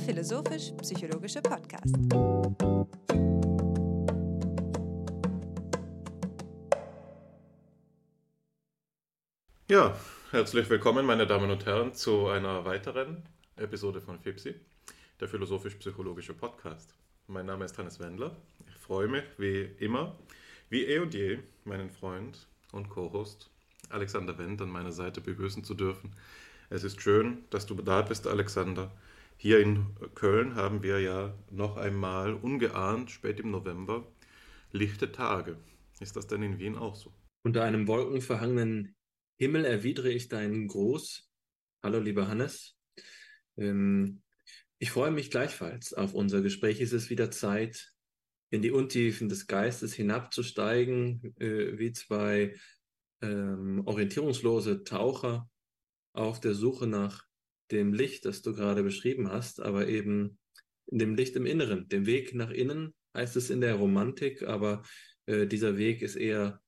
philosophisch-psychologische Podcast. Ja, herzlich willkommen, meine Damen und Herren, zu einer weiteren Episode von FIPSI, der philosophisch-psychologische Podcast. Mein Name ist Hannes Wendler. Ich freue mich, wie immer, wie eh und je, meinen Freund und Co-Host Alexander Wendt an meiner Seite begrüßen zu dürfen. Es ist schön, dass du da bist, Alexander. Hier in Köln haben wir ja noch einmal ungeahnt, spät im November, lichte Tage. Ist das denn in Wien auch so? Unter einem wolkenverhangenen Himmel erwidere ich deinen Gruß. Hallo, lieber Hannes. Ähm, ich freue mich gleichfalls auf unser Gespräch. Es ist wieder Zeit, in die Untiefen des Geistes hinabzusteigen, äh, wie zwei ähm, orientierungslose Taucher auf der Suche nach dem Licht, das du gerade beschrieben hast, aber eben dem Licht im Inneren. Dem Weg nach innen heißt es in der Romantik, aber äh, dieser Weg ist eher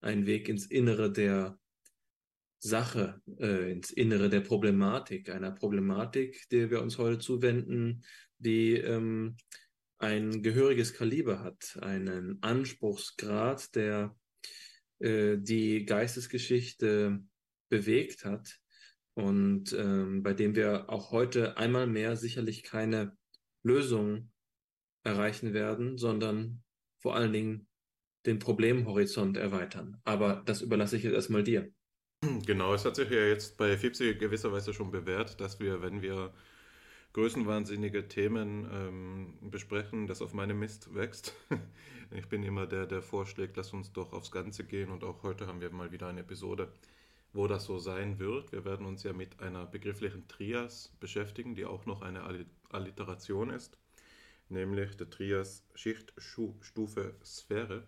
ein Weg ins Innere der Sache, äh, ins Innere der Problematik, einer Problematik, der wir uns heute zuwenden, die ähm, ein gehöriges Kaliber hat, einen Anspruchsgrad, der äh, die Geistesgeschichte bewegt hat und ähm, bei dem wir auch heute einmal mehr sicherlich keine Lösung erreichen werden, sondern vor allen Dingen den Problemhorizont erweitern. Aber das überlasse ich jetzt erstmal dir. Genau, es hat sich ja jetzt bei FIPSI gewisserweise schon bewährt, dass wir, wenn wir größenwahnsinnige Themen ähm, besprechen, das auf meinem Mist wächst. ich bin immer der, der vorschlägt, lass uns doch aufs Ganze gehen und auch heute haben wir mal wieder eine Episode wo das so sein wird. Wir werden uns ja mit einer begrifflichen Trias beschäftigen, die auch noch eine Alliteration ist, nämlich der Trias Schicht, Stufe, Sphäre.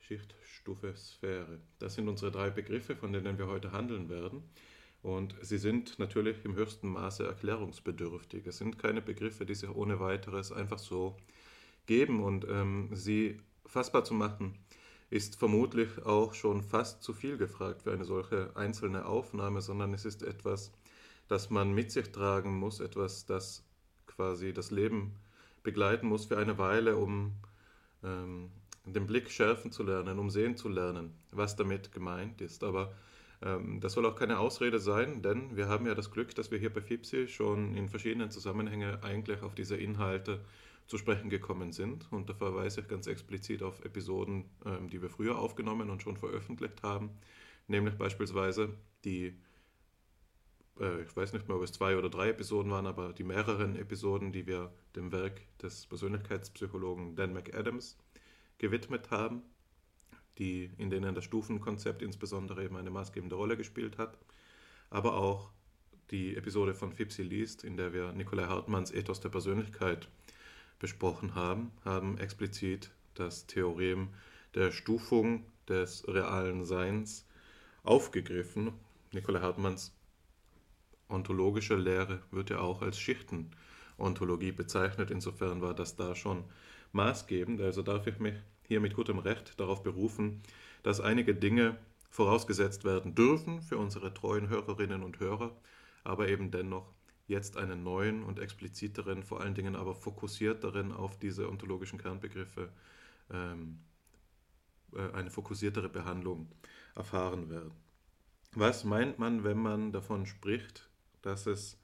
Schicht, Stufe, Sphäre. Das sind unsere drei Begriffe, von denen wir heute handeln werden. Und sie sind natürlich im höchsten Maße erklärungsbedürftig. Es sind keine Begriffe, die sich ohne weiteres einfach so geben. Und ähm, sie fassbar zu machen, ist vermutlich auch schon fast zu viel gefragt für eine solche einzelne Aufnahme, sondern es ist etwas, das man mit sich tragen muss, etwas, das quasi das Leben begleiten muss für eine Weile, um ähm, den Blick schärfen zu lernen, um sehen zu lernen, was damit gemeint ist. Aber ähm, das soll auch keine Ausrede sein, denn wir haben ja das Glück, dass wir hier bei FIPSI schon in verschiedenen Zusammenhängen eigentlich auf diese Inhalte zu sprechen gekommen sind. Und da verweise ich ganz explizit auf Episoden, ähm, die wir früher aufgenommen und schon veröffentlicht haben, nämlich beispielsweise die, äh, ich weiß nicht mehr, ob es zwei oder drei Episoden waren, aber die mehreren Episoden, die wir dem Werk des Persönlichkeitspsychologen Dan McAdams gewidmet haben, die, in denen das Stufenkonzept insbesondere eben eine maßgebende Rolle gespielt hat, aber auch die Episode von Fipsi liest, in der wir Nikolai Hartmanns Ethos der Persönlichkeit besprochen haben, haben explizit das Theorem der Stufung des realen Seins aufgegriffen. Nikolai Hartmanns ontologische Lehre wird ja auch als Schichtenontologie bezeichnet. Insofern war das da schon maßgebend. Also darf ich mich hier mit gutem Recht darauf berufen, dass einige Dinge vorausgesetzt werden dürfen für unsere treuen Hörerinnen und Hörer, aber eben dennoch jetzt einen neuen und expliziteren, vor allen Dingen aber fokussierteren auf diese ontologischen Kernbegriffe, ähm, äh, eine fokussiertere Behandlung erfahren werden. Was meint man, wenn man davon spricht, dass es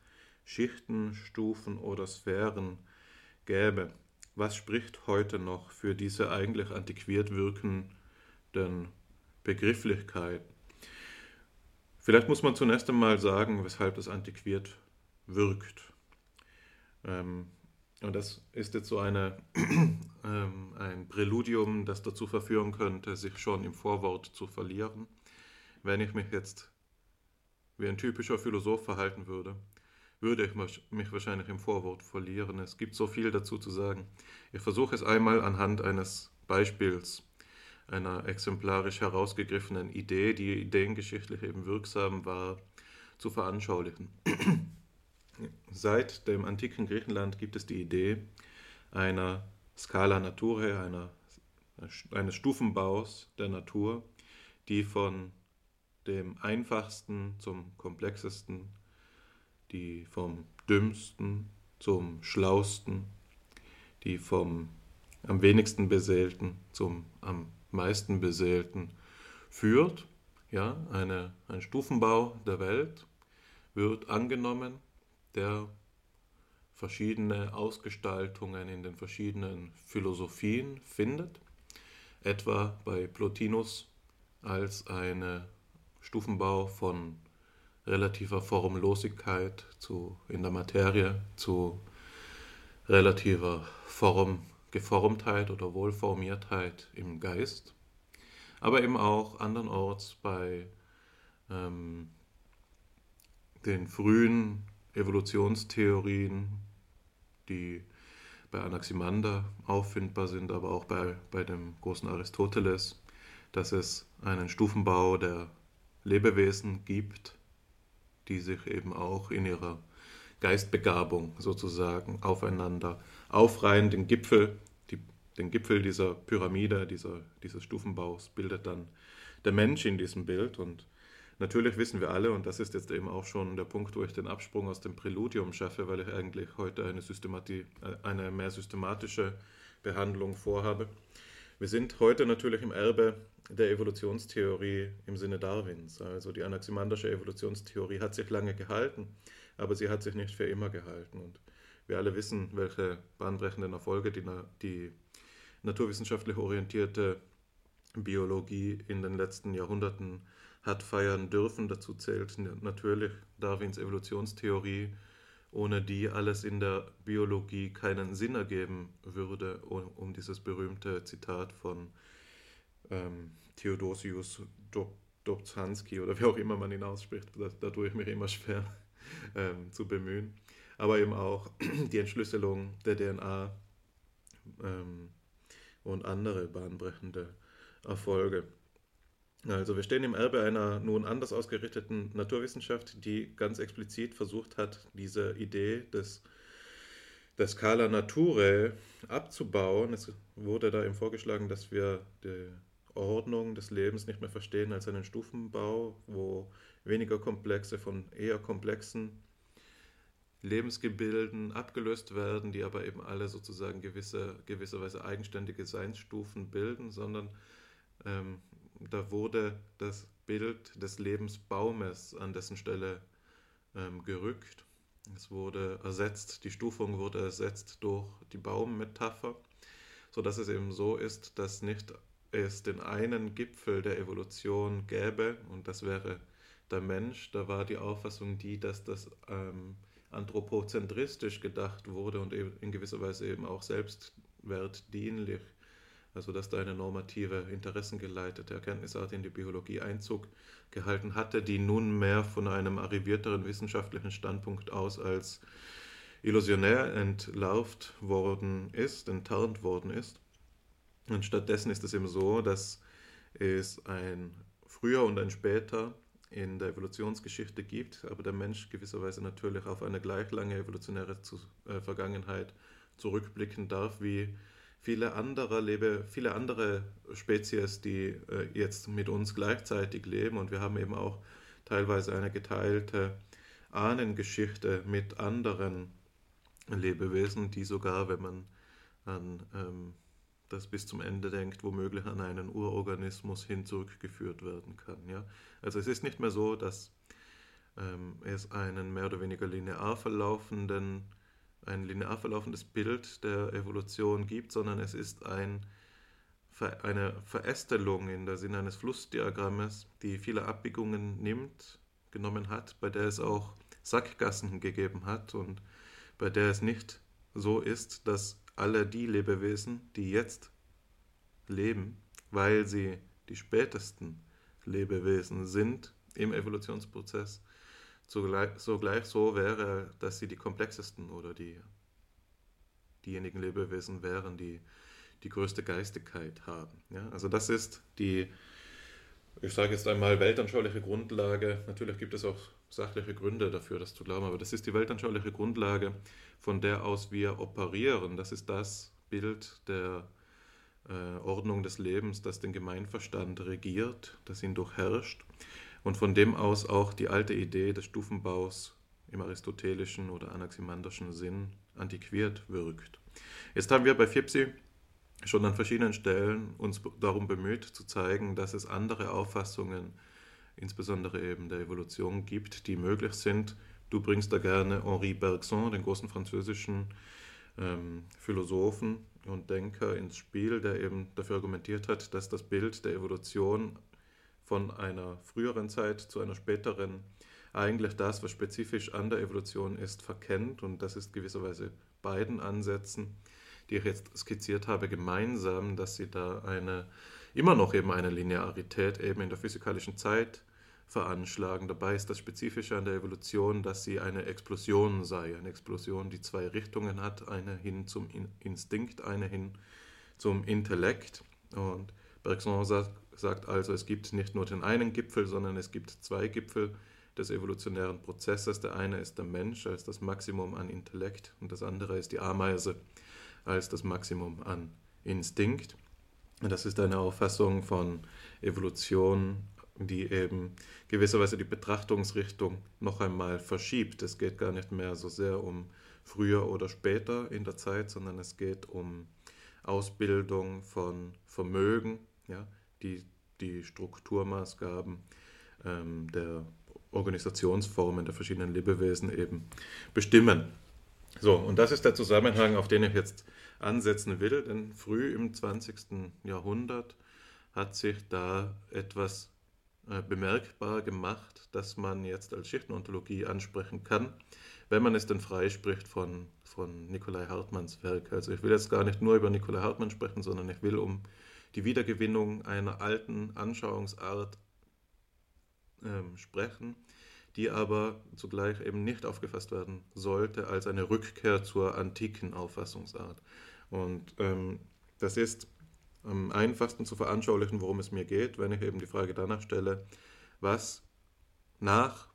Schichten, Stufen oder Sphären gäbe? Was spricht heute noch für diese eigentlich antiquiert wirkenden Begrifflichkeiten? Vielleicht muss man zunächst einmal sagen, weshalb das antiquiert wirkt. Ähm, und das ist jetzt so eine, ähm, ein Präludium, das dazu verführen könnte, sich schon im Vorwort zu verlieren. Wenn ich mich jetzt wie ein typischer Philosoph verhalten würde, würde ich mich wahrscheinlich im Vorwort verlieren. Es gibt so viel dazu zu sagen. Ich versuche es einmal anhand eines Beispiels, einer exemplarisch herausgegriffenen Idee, die ideengeschichtlich eben wirksam war, zu veranschaulichen. Seit dem antiken Griechenland gibt es die Idee einer Scala Naturae, einer, eines Stufenbaus der Natur, die von dem einfachsten zum komplexesten, die vom dümmsten zum Schlausten, die vom am wenigsten Beseelten zum am meisten Beseelten führt. Ja, eine, ein Stufenbau der Welt wird angenommen, der verschiedene Ausgestaltungen in den verschiedenen Philosophien findet, etwa bei Plotinus als eine Stufenbau von relativer Formlosigkeit zu, in der Materie zu relativer Formgeformtheit oder Wohlformiertheit im Geist, aber eben auch andernorts bei ähm, den frühen Evolutionstheorien, die bei Anaximander auffindbar sind, aber auch bei, bei dem großen Aristoteles, dass es einen Stufenbau der Lebewesen gibt, die sich eben auch in ihrer Geistbegabung sozusagen aufeinander aufreihen. Den Gipfel, die, den Gipfel dieser Pyramide, dieser, dieses Stufenbaus bildet dann der Mensch in diesem Bild. Und natürlich wissen wir alle, und das ist jetzt eben auch schon der Punkt, wo ich den Absprung aus dem Präludium schaffe, weil ich eigentlich heute eine, Systemati eine mehr systematische Behandlung vorhabe. Wir sind heute natürlich im Erbe der Evolutionstheorie im Sinne Darwins. Also die anaximandische Evolutionstheorie hat sich lange gehalten, aber sie hat sich nicht für immer gehalten. Und wir alle wissen, welche bahnbrechenden Erfolge die, die naturwissenschaftlich orientierte Biologie in den letzten Jahrhunderten hat feiern dürfen. Dazu zählt natürlich Darwins Evolutionstheorie, ohne die alles in der Biologie keinen Sinn ergeben würde, um dieses berühmte Zitat von ähm, Theodosius Dobzhansky oder wie auch immer man ihn ausspricht, da, da tue ich mich immer schwer ähm, zu bemühen. Aber eben auch die Entschlüsselung der DNA ähm, und andere bahnbrechende Erfolge. Also wir stehen im Erbe einer nun anders ausgerichteten Naturwissenschaft, die ganz explizit versucht hat, diese Idee des, der Scala Naturae abzubauen. Es wurde da eben vorgeschlagen, dass wir die Ordnung des Lebens nicht mehr verstehen als einen Stufenbau, wo weniger komplexe von eher komplexen Lebensgebilden abgelöst werden, die aber eben alle sozusagen gewisse, gewisserweise eigenständige Seinsstufen bilden, sondern ähm, da wurde das Bild des Lebensbaumes an dessen Stelle ähm, gerückt. Es wurde ersetzt, die Stufung wurde ersetzt durch die Baummetapher, sodass es eben so ist, dass nicht es den einen Gipfel der Evolution gäbe, und das wäre der Mensch, da war die Auffassung die, dass das ähm, anthropozentristisch gedacht wurde und in gewisser Weise eben auch selbstwertdienlich also dass da eine normative, interessengeleitete Erkenntnisart in die Biologie Einzug gehalten hatte, die nunmehr von einem arrivierteren wissenschaftlichen Standpunkt aus als illusionär entlarvt worden ist, enttarnt worden ist. Und stattdessen ist es eben so, dass es ein früher und ein später in der Evolutionsgeschichte gibt, aber der Mensch gewisserweise natürlich auf eine gleich lange evolutionäre äh, Vergangenheit zurückblicken darf, wie viele andere, lebe, viele andere Spezies, die äh, jetzt mit uns gleichzeitig leben. Und wir haben eben auch teilweise eine geteilte Ahnengeschichte mit anderen Lebewesen, die sogar, wenn man an ähm, das bis zum Ende denkt, womöglich an einen Urorganismus hin zurückgeführt werden kann. Ja? Also es ist nicht mehr so, dass ähm, es einen mehr oder weniger linear verlaufenden ein linear verlaufendes Bild der Evolution gibt, sondern es ist ein, eine Verästelung in der Sinne eines Flussdiagrammes, die viele Abbiegungen nimmt, genommen hat, bei der es auch Sackgassen gegeben hat und bei der es nicht so ist, dass alle die Lebewesen, die jetzt leben, weil sie die spätesten Lebewesen sind im Evolutionsprozess, sogleich, sogleich so wäre, dass sie die komplexesten oder die, diejenigen Lebewesen wären, die die größte Geistigkeit haben. Ja? Also das ist die, ich sage jetzt einmal, weltanschauliche Grundlage. Natürlich gibt es auch sachliche Gründe dafür, das zu glauben, aber das ist die weltanschauliche Grundlage, von der aus wir operieren. Das ist das Bild der äh, Ordnung des Lebens, das den Gemeinverstand regiert, das ihn durchherrscht und von dem aus auch die alte Idee des Stufenbaus im aristotelischen oder anaximanderischen Sinn antiquiert wirkt. Jetzt haben wir bei Fipsi schon an verschiedenen Stellen uns darum bemüht zu zeigen, dass es andere Auffassungen, insbesondere eben der Evolution, gibt, die möglich sind. Du bringst da gerne Henri Bergson, den großen französischen ähm, Philosophen und Denker, ins Spiel, der eben dafür argumentiert hat, dass das Bild der Evolution von einer früheren Zeit zu einer späteren eigentlich das, was spezifisch an der Evolution ist, verkennt. Und das ist gewisserweise beiden Ansätzen die ich jetzt skizziert habe, gemeinsam, dass sie da eine, immer noch eben eine Linearität eben in der physikalischen Zeit veranschlagen. Dabei ist das Spezifische an der Evolution, dass sie eine Explosion sei. Eine Explosion, die zwei Richtungen hat, eine hin zum Instinkt, eine hin zum Intellekt. Und Bergson sagt also, es gibt nicht nur den einen Gipfel, sondern es gibt zwei Gipfel des evolutionären Prozesses. Der eine ist der Mensch als das Maximum an Intellekt und das andere ist die Ameise als das Maximum an Instinkt. Das ist eine Auffassung von Evolution, die eben gewisserweise die Betrachtungsrichtung noch einmal verschiebt. Es geht gar nicht mehr so sehr um früher oder später in der Zeit, sondern es geht um Ausbildung von Vermögen, ja, die die Strukturmaßgaben ähm, der Organisationsformen der verschiedenen Lebewesen eben bestimmen. So, und das ist der Zusammenhang, auf den ich jetzt ansetzen will, denn früh im 20. Jahrhundert hat sich da etwas äh, bemerkbar gemacht, das man jetzt als Schichtenontologie ansprechen kann, wenn man es denn freispricht von, von Nikolai Hartmanns Werk. Also ich will jetzt gar nicht nur über Nikolai Hartmann sprechen, sondern ich will um die Wiedergewinnung einer alten Anschauungsart ähm, sprechen, die aber zugleich eben nicht aufgefasst werden sollte als eine Rückkehr zur antiken Auffassungsart. Und ähm, das ist am einfachsten zu veranschaulichen, worum es mir geht, wenn ich eben die Frage danach stelle, was nach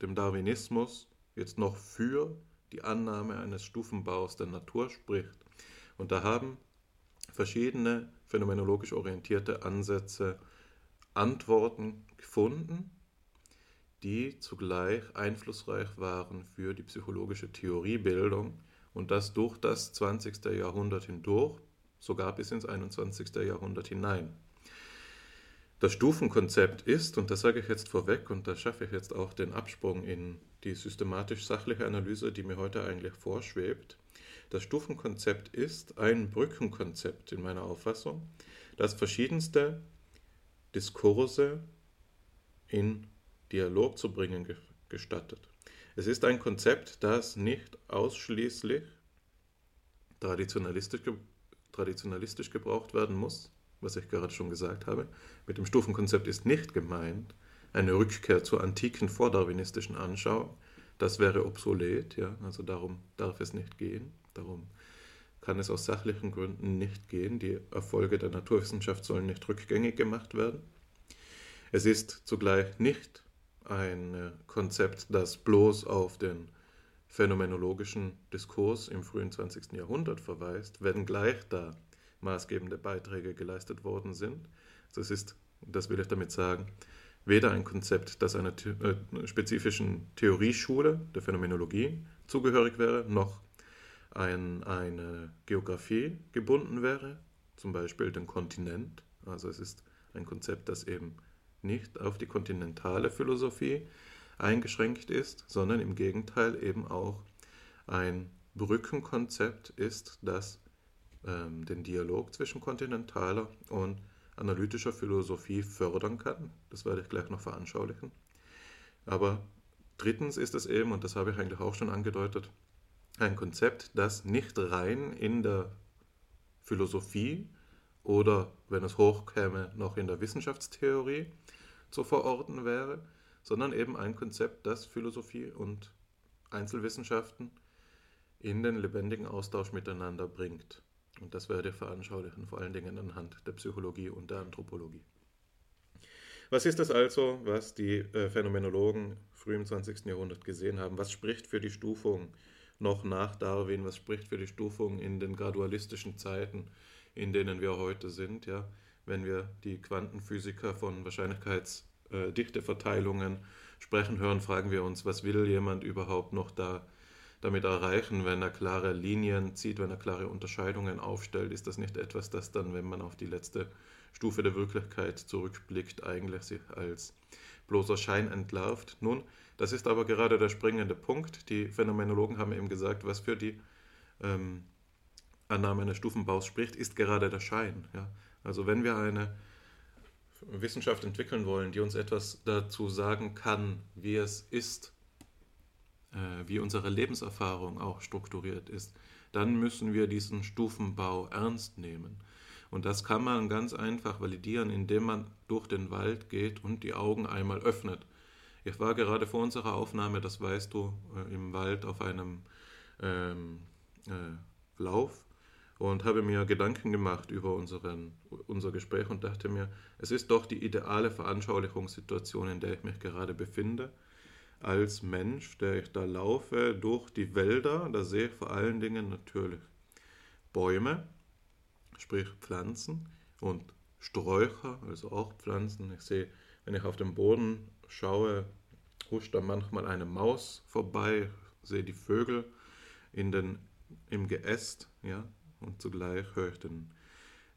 dem Darwinismus jetzt noch für die Annahme eines Stufenbaus der Natur spricht. Und da haben verschiedene phänomenologisch orientierte Ansätze Antworten gefunden, die zugleich einflussreich waren für die psychologische Theoriebildung und das durch das 20. Jahrhundert hindurch, sogar bis ins 21. Jahrhundert hinein. Das Stufenkonzept ist, und das sage ich jetzt vorweg, und da schaffe ich jetzt auch den Absprung in die systematisch-sachliche Analyse, die mir heute eigentlich vorschwebt. Das Stufenkonzept ist ein Brückenkonzept in meiner Auffassung, das verschiedenste Diskurse in Dialog zu bringen gestattet. Es ist ein Konzept, das nicht ausschließlich traditionalistisch, traditionalistisch gebraucht werden muss, was ich gerade schon gesagt habe. Mit dem Stufenkonzept ist nicht gemeint eine Rückkehr zur antiken vordarwinistischen Anschauung. Das wäre obsolet, ja, also darum darf es nicht gehen. Darum kann es aus sachlichen Gründen nicht gehen. Die Erfolge der Naturwissenschaft sollen nicht rückgängig gemacht werden. Es ist zugleich nicht ein äh, Konzept, das bloß auf den phänomenologischen Diskurs im frühen 20. Jahrhundert verweist, wenngleich da maßgebende Beiträge geleistet worden sind. Das ist, das will ich damit sagen, weder ein Konzept, das einer äh, spezifischen Theorieschule der Phänomenologie zugehörig wäre, noch ein, eine Geografie gebunden wäre, zum Beispiel den Kontinent. Also es ist ein Konzept, das eben nicht auf die kontinentale Philosophie eingeschränkt ist, sondern im Gegenteil eben auch ein Brückenkonzept ist, das ähm, den Dialog zwischen kontinentaler und analytischer Philosophie fördern kann. Das werde ich gleich noch veranschaulichen. Aber drittens ist es eben, und das habe ich eigentlich auch schon angedeutet, ein Konzept, das nicht rein in der Philosophie oder, wenn es hochkäme, noch in der Wissenschaftstheorie zu verorten wäre, sondern eben ein Konzept, das Philosophie und Einzelwissenschaften in den lebendigen Austausch miteinander bringt. Und das werde ich veranschaulichen, vor allen Dingen anhand der Psychologie und der Anthropologie. Was ist das also, was die äh, Phänomenologen früh im 20. Jahrhundert gesehen haben? Was spricht für die Stufung noch nach Darwin? Was spricht für die Stufung in den gradualistischen Zeiten, in denen wir heute sind? Ja? wenn wir die Quantenphysiker von Wahrscheinlichkeitsdichteverteilungen sprechen hören, fragen wir uns, was will jemand überhaupt noch da damit erreichen, wenn er klare Linien zieht, wenn er klare Unterscheidungen aufstellt? Ist das nicht etwas, das dann, wenn man auf die letzte Stufe der Wirklichkeit zurückblickt, eigentlich sich als bloßer Schein entlarvt? Nun, das ist aber gerade der springende Punkt. Die Phänomenologen haben eben gesagt, was für die ähm, Annahme eines Stufenbaus spricht, ist gerade der Schein. Ja? Also wenn wir eine Wissenschaft entwickeln wollen, die uns etwas dazu sagen kann, wie es ist, äh, wie unsere Lebenserfahrung auch strukturiert ist, dann müssen wir diesen Stufenbau ernst nehmen. Und das kann man ganz einfach validieren, indem man durch den Wald geht und die Augen einmal öffnet. Ich war gerade vor unserer Aufnahme, das weißt du, äh, im Wald auf einem ähm, äh, Lauf und habe mir Gedanken gemacht über unseren, unser Gespräch und dachte mir, es ist doch die ideale Veranschaulichungssituation, in der ich mich gerade befinde. Als Mensch, der ich da laufe durch die Wälder, da sehe ich vor allen Dingen natürlich Bäume, sprich Pflanzen und Sträucher, also auch Pflanzen. Ich sehe, wenn ich auf den Boden schaue, huscht da manchmal eine Maus vorbei, sehe die Vögel in den, im Geäst, ja, und zugleich höre ich den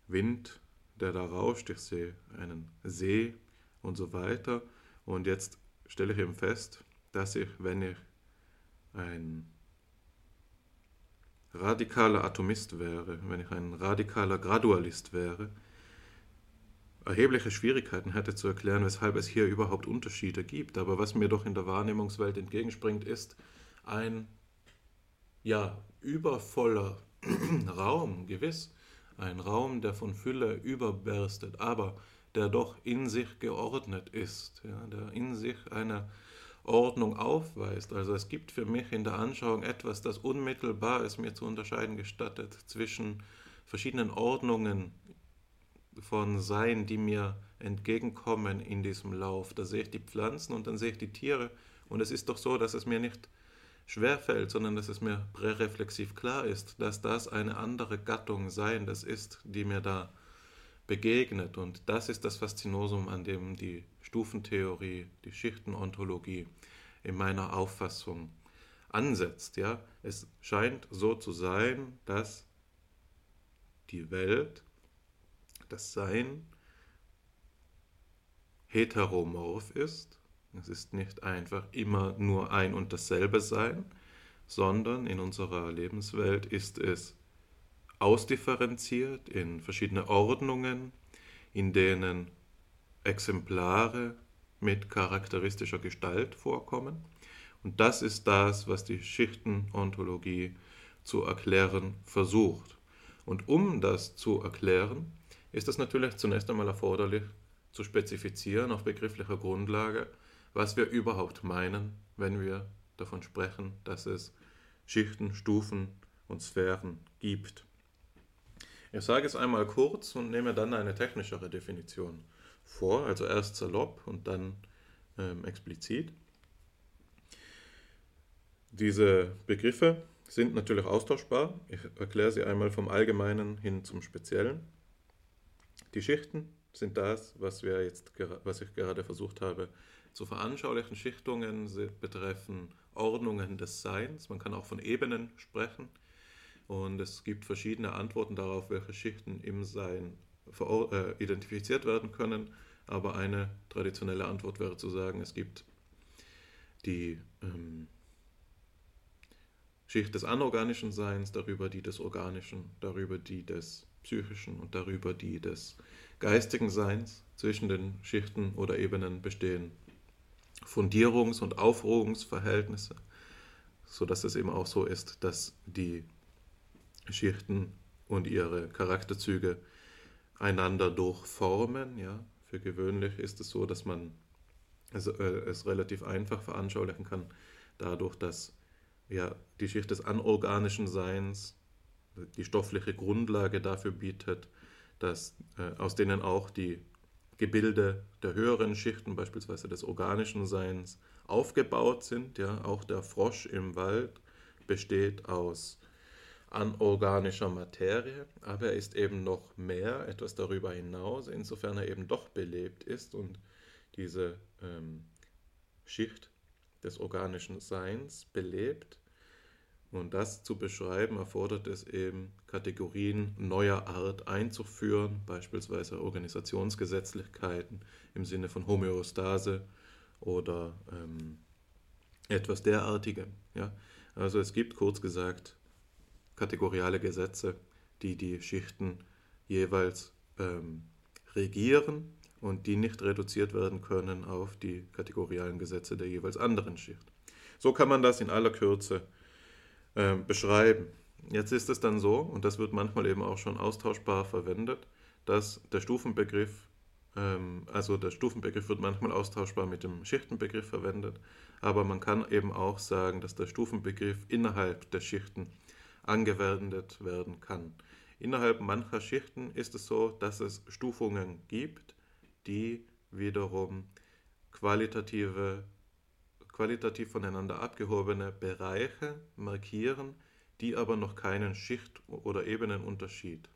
Wind, der da rauscht, ich sehe einen See und so weiter. Und jetzt stelle ich eben fest, dass ich, wenn ich ein radikaler Atomist wäre, wenn ich ein radikaler Gradualist wäre, erhebliche Schwierigkeiten hätte zu erklären, weshalb es hier überhaupt Unterschiede gibt. Aber was mir doch in der Wahrnehmungswelt entgegenspringt, ist ein ja übervoller Raum, gewiss, ein Raum, der von Fülle überberstet, aber der doch in sich geordnet ist, ja, der in sich eine Ordnung aufweist. Also es gibt für mich in der Anschauung etwas, das unmittelbar es mir zu unterscheiden gestattet zwischen verschiedenen Ordnungen von Sein, die mir entgegenkommen in diesem Lauf. Da sehe ich die Pflanzen und dann sehe ich die Tiere. Und es ist doch so, dass es mir nicht schwerfällt, sondern dass es mir präreflexiv klar ist, dass das eine andere Gattung sein, das ist, die mir da begegnet. Und das ist das Faszinosum, an dem die Stufentheorie, die Schichtenontologie in meiner Auffassung ansetzt. Ja? Es scheint so zu sein, dass die Welt, das Sein, heteromorph ist, es ist nicht einfach immer nur ein und dasselbe Sein, sondern in unserer Lebenswelt ist es ausdifferenziert in verschiedene Ordnungen, in denen Exemplare mit charakteristischer Gestalt vorkommen. Und das ist das, was die Schichtenontologie zu erklären versucht. Und um das zu erklären, ist es natürlich zunächst einmal erforderlich, zu spezifizieren auf begrifflicher Grundlage, was wir überhaupt meinen, wenn wir davon sprechen, dass es Schichten, Stufen und Sphären gibt. Ich sage es einmal kurz und nehme dann eine technischere Definition vor, also erst salopp und dann ähm, explizit. Diese Begriffe sind natürlich austauschbar. Ich erkläre sie einmal vom Allgemeinen hin zum Speziellen. Die Schichten sind das, was, wir jetzt, was ich gerade versucht habe zu veranschaulichen Schichtungen betreffen Ordnungen des Seins. Man kann auch von Ebenen sprechen. Und es gibt verschiedene Antworten darauf, welche Schichten im Sein äh, identifiziert werden können. Aber eine traditionelle Antwort wäre zu sagen, es gibt die ähm, Schicht des anorganischen Seins, darüber die des organischen, darüber die des psychischen und darüber die des geistigen Seins. Zwischen den Schichten oder Ebenen bestehen Fundierungs- und Aufruhungsverhältnisse, sodass es eben auch so ist, dass die Schichten und ihre Charakterzüge einander durchformen. Ja. Für gewöhnlich ist es so, dass man es, äh, es relativ einfach veranschaulichen kann, dadurch, dass ja, die Schicht des anorganischen Seins die stoffliche Grundlage dafür bietet, dass, äh, aus denen auch die Gebilde der höheren Schichten, beispielsweise des organischen Seins, aufgebaut sind. Ja, auch der Frosch im Wald besteht aus anorganischer Materie, aber er ist eben noch mehr, etwas darüber hinaus, insofern er eben doch belebt ist und diese ähm, Schicht des organischen Seins belebt. Und das zu beschreiben erfordert es eben, Kategorien neuer Art einzuführen, beispielsweise Organisationsgesetzlichkeiten im Sinne von Homöostase oder ähm, etwas derartigem. Ja? Also es gibt kurz gesagt kategoriale Gesetze, die die Schichten jeweils ähm, regieren und die nicht reduziert werden können auf die kategorialen Gesetze der jeweils anderen Schicht. So kann man das in aller Kürze äh, beschreiben. Jetzt ist es dann so, und das wird manchmal eben auch schon austauschbar verwendet, dass der Stufenbegriff, ähm, also der Stufenbegriff wird manchmal austauschbar mit dem Schichtenbegriff verwendet, aber man kann eben auch sagen, dass der Stufenbegriff innerhalb der Schichten angewendet werden kann. Innerhalb mancher Schichten ist es so, dass es Stufungen gibt, die wiederum qualitative, qualitativ voneinander abgehobene Bereiche markieren, die aber noch keinen Schicht- oder Ebenenunterschied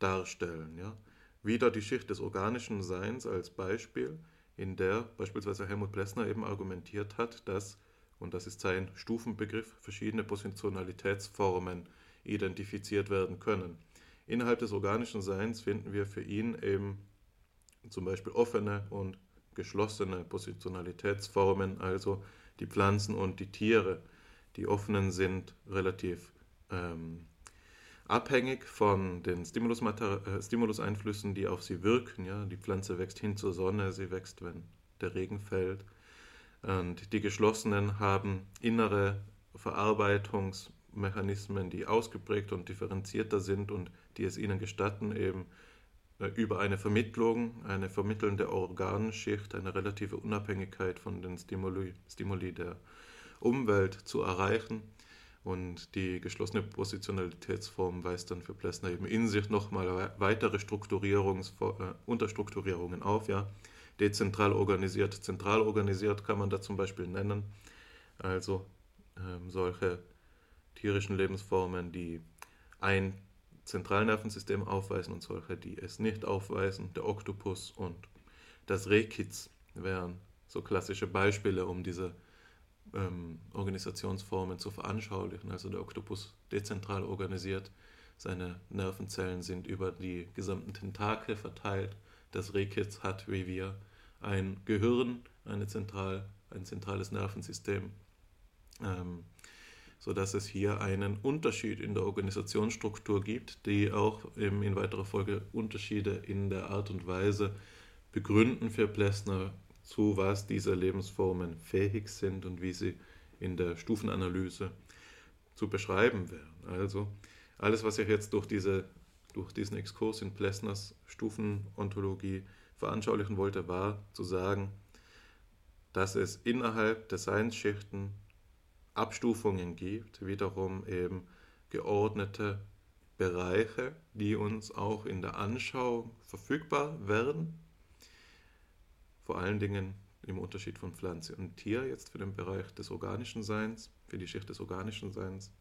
darstellen. Ja? Wieder die Schicht des organischen Seins als Beispiel, in der beispielsweise Helmut Plessner eben argumentiert hat, dass, und das ist sein Stufenbegriff, verschiedene Positionalitätsformen identifiziert werden können. Innerhalb des organischen Seins finden wir für ihn eben zum Beispiel offene und geschlossene Positionalitätsformen, also die Pflanzen und die Tiere. Die offenen sind relativ ähm, abhängig von den äh, Stimuluseinflüssen, die auf sie wirken. Ja? Die Pflanze wächst hin zur Sonne, sie wächst, wenn der Regen fällt. Und die geschlossenen haben innere Verarbeitungs- Mechanismen, die ausgeprägt und differenzierter sind und die es ihnen gestatten, eben über eine Vermittlung, eine vermittelnde Organschicht, eine relative Unabhängigkeit von den Stimuli, Stimuli der Umwelt zu erreichen. Und die geschlossene Positionalitätsform weist dann für Plessner eben in sich nochmal weitere Strukturierungs äh, Unterstrukturierungen auf. Ja. Dezentral organisiert, zentral organisiert kann man da zum Beispiel nennen. Also ähm, solche tierischen Lebensformen, die ein Zentralnervensystem aufweisen und solche, die es nicht aufweisen. Der Oktopus und das Rehkitz wären so klassische Beispiele, um diese ähm, Organisationsformen zu veranschaulichen. Also der Oktopus dezentral organisiert, seine Nervenzellen sind über die gesamten Tentakel verteilt. Das Rehkitz hat wie wir ein Gehirn, eine zentral, ein zentrales Nervensystem. Ähm, sodass es hier einen Unterschied in der Organisationsstruktur gibt, die auch in weiterer Folge Unterschiede in der Art und Weise begründen für Plessner, zu was diese Lebensformen fähig sind und wie sie in der Stufenanalyse zu beschreiben wären. Also alles, was ich jetzt durch, diese, durch diesen Exkurs in Plessners Stufenontologie veranschaulichen wollte, war zu sagen, dass es innerhalb der Seinsschichten Abstufungen gibt, wiederum eben geordnete Bereiche, die uns auch in der Anschauung verfügbar werden. Vor allen Dingen im Unterschied von Pflanze und Tier jetzt für den Bereich des organischen Seins, für die Schicht des organischen Seins,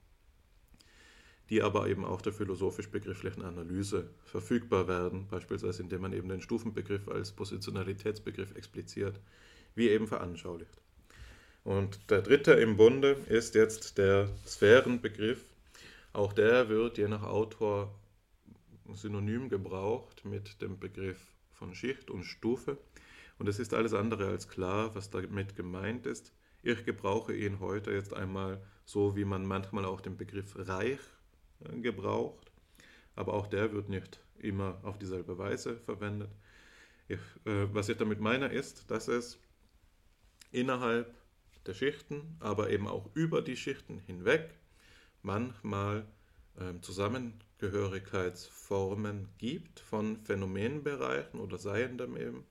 die aber eben auch der philosophisch-begrifflichen Analyse verfügbar werden, beispielsweise indem man eben den Stufenbegriff als Positionalitätsbegriff expliziert, wie eben veranschaulicht. Und der dritte im Bunde ist jetzt der Sphärenbegriff. Auch der wird je nach Autor synonym gebraucht mit dem Begriff von Schicht und Stufe. Und es ist alles andere als klar, was damit gemeint ist. Ich gebrauche ihn heute jetzt einmal so, wie man manchmal auch den Begriff Reich äh, gebraucht. Aber auch der wird nicht immer auf dieselbe Weise verwendet. Ich, äh, was ich damit meine, ist, dass es innerhalb der Schichten, aber eben auch über die Schichten hinweg manchmal ähm, Zusammengehörigkeitsformen gibt von Phänomenbereichen oder Seiendem eben,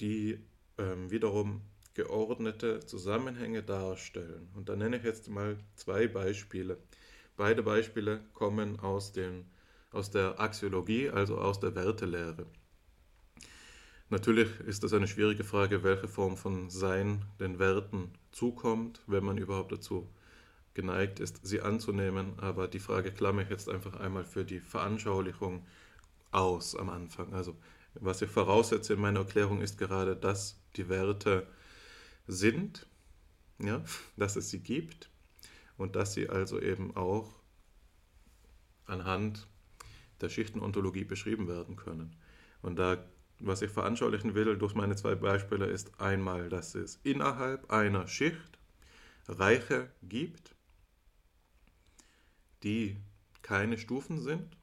die ähm, wiederum geordnete Zusammenhänge darstellen. Und da nenne ich jetzt mal zwei Beispiele. Beide Beispiele kommen aus, den, aus der Axiologie, also aus der Wertelehre. Natürlich ist das eine schwierige Frage, welche Form von Sein den Werten zukommt, wenn man überhaupt dazu geneigt ist, sie anzunehmen. Aber die Frage klammer ich jetzt einfach einmal für die Veranschaulichung aus am Anfang. Also was ich voraussetze in meiner Erklärung ist gerade, dass die Werte sind, ja, dass es sie gibt und dass sie also eben auch anhand der Schichtenontologie beschrieben werden können. Und da, was ich veranschaulichen will durch meine zwei Beispiele, ist einmal, dass es innerhalb einer Schicht Reiche gibt, die keine Stufen sind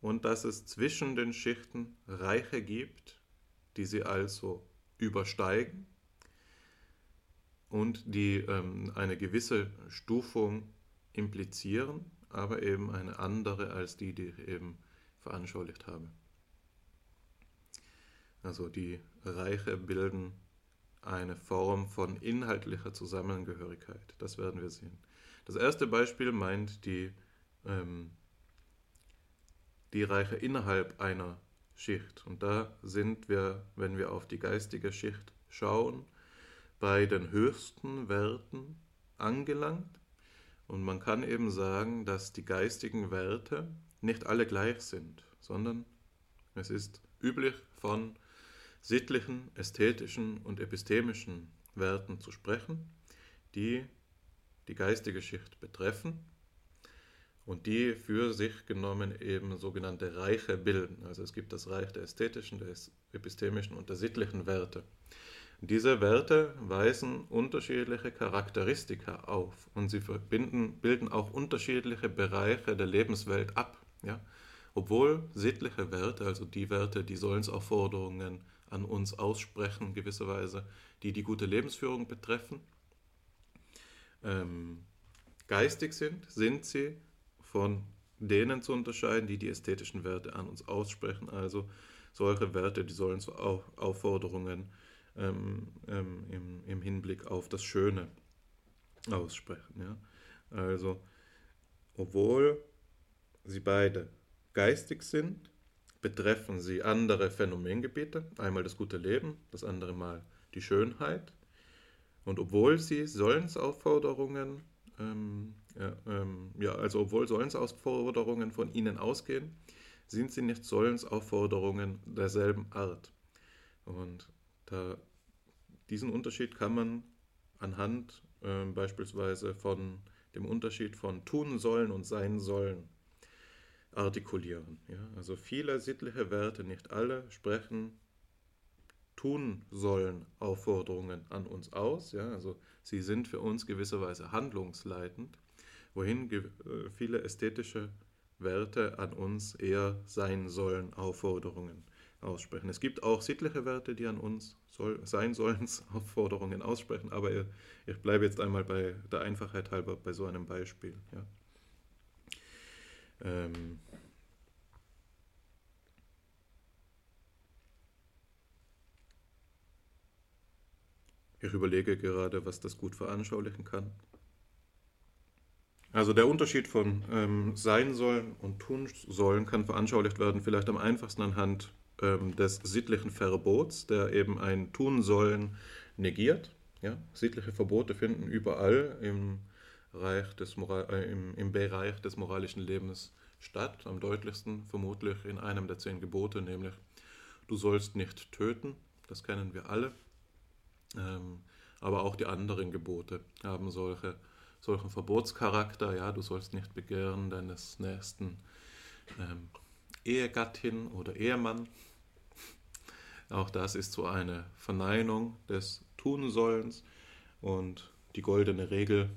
und dass es zwischen den Schichten Reiche gibt, die sie also übersteigen und die ähm, eine gewisse Stufung implizieren, aber eben eine andere als die, die ich eben veranschaulicht habe. Also die Reiche bilden eine Form von inhaltlicher Zusammengehörigkeit. Das werden wir sehen. Das erste Beispiel meint die, ähm, die Reiche innerhalb einer Schicht. Und da sind wir, wenn wir auf die geistige Schicht schauen, bei den höchsten Werten angelangt. Und man kann eben sagen, dass die geistigen Werte nicht alle gleich sind, sondern es ist üblich von sittlichen, ästhetischen und epistemischen Werten zu sprechen, die die geistige Schicht betreffen und die für sich genommen eben sogenannte Reiche bilden. Also es gibt das Reich der ästhetischen, der epistemischen und der sittlichen Werte. Diese Werte weisen unterschiedliche Charakteristika auf und sie verbinden, bilden auch unterschiedliche Bereiche der Lebenswelt ab. Ja? Obwohl sittliche Werte, also die Werte, die Sollensaufforderungen an uns aussprechen, gewisserweise, die die gute Lebensführung betreffen, ähm, geistig sind, sind sie von denen zu unterscheiden, die die ästhetischen Werte an uns aussprechen, also solche Werte, die Sollensaufforderungen ähm, ähm, im, im, Hinblick auf das Schöne aussprechen. Ja? Also, obwohl sie beide geistig sind, betreffen sie andere Phänomengebiete, einmal das gute Leben, das andere Mal die Schönheit. Und obwohl sie Sollensaufforderungen, ähm, ja, ähm, ja, also obwohl Sollensaufforderungen von ihnen ausgehen, sind sie nicht Sollensaufforderungen derselben Art. Und da, diesen Unterschied kann man anhand äh, beispielsweise von dem Unterschied von tun sollen und sein sollen artikulieren. Ja? Also viele sittliche Werte, nicht alle, sprechen tun sollen Aufforderungen an uns aus. Ja? Also sie sind für uns gewisserweise handlungsleitend, wohin äh, viele ästhetische Werte an uns eher sein sollen Aufforderungen aussprechen. Es gibt auch sittliche Werte, die an uns soll, sein sollen, Aufforderungen aussprechen, aber ich bleibe jetzt einmal bei der Einfachheit halber bei so einem Beispiel. Ja. Ähm, ich überlege gerade, was das gut veranschaulichen kann. Also der Unterschied von ähm, sein sollen und tun sollen kann veranschaulicht werden, vielleicht am einfachsten anhand ähm, des sittlichen Verbots, der eben ein Tun sollen negiert. Ja? Sittliche Verbote finden überall im, Reich des Moral, äh, im, im Bereich des moralischen Lebens statt. Am deutlichsten vermutlich in einem der zehn Gebote, nämlich du sollst nicht töten. Das kennen wir alle. Ähm, aber auch die anderen Gebote haben solche, solchen Verbotscharakter. Ja, du sollst nicht begehren deines nächsten ähm, Ehegattin oder Ehemann. Auch das ist so eine Verneinung des Tunsollens und die goldene Regel,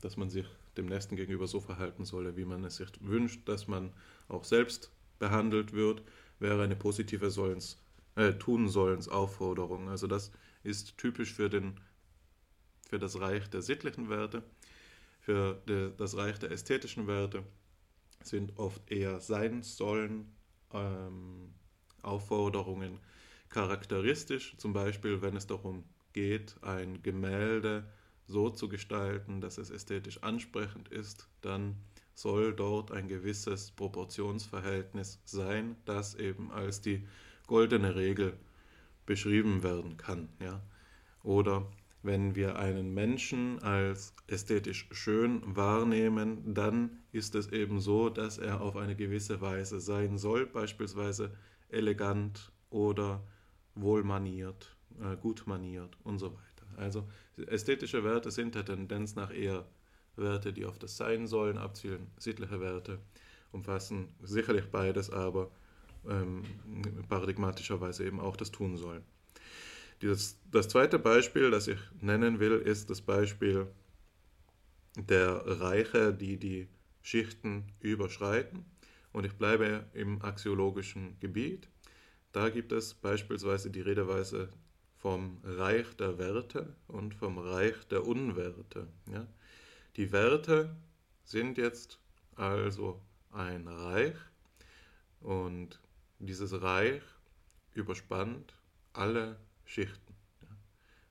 dass man sich dem Nächsten gegenüber so verhalten solle, wie man es sich wünscht, dass man auch selbst behandelt wird, wäre eine positive Sollens, äh, Tunsollens-Aufforderung. Also das ist typisch für, den, für das Reich der sittlichen Werte, für de, das Reich der ästhetischen Werte sind oft eher sein sollen ähm, Aufforderungen charakteristisch, zum Beispiel wenn es darum geht, ein Gemälde so zu gestalten, dass es ästhetisch ansprechend ist, dann soll dort ein gewisses Proportionsverhältnis sein, das eben als die goldene Regel beschrieben werden kann. Ja? Oder wenn wir einen Menschen als ästhetisch schön wahrnehmen, dann ist es eben so, dass er auf eine gewisse Weise sein soll, beispielsweise elegant oder wohlmaniert, äh, gut maniert und so weiter. Also ästhetische Werte sind der Tendenz nach eher Werte, die auf das Sein sollen, abzielen. Sittliche Werte umfassen sicherlich beides, aber ähm, paradigmatischerweise eben auch das Tun sollen. Dieses, das zweite Beispiel, das ich nennen will, ist das Beispiel der Reiche, die die Schichten überschreiten. Und ich bleibe im axiologischen Gebiet. Da gibt es beispielsweise die Redeweise vom Reich der Werte und vom Reich der Unwerte. Ja? Die Werte sind jetzt also ein Reich und dieses Reich überspannt alle Schichten. Ja?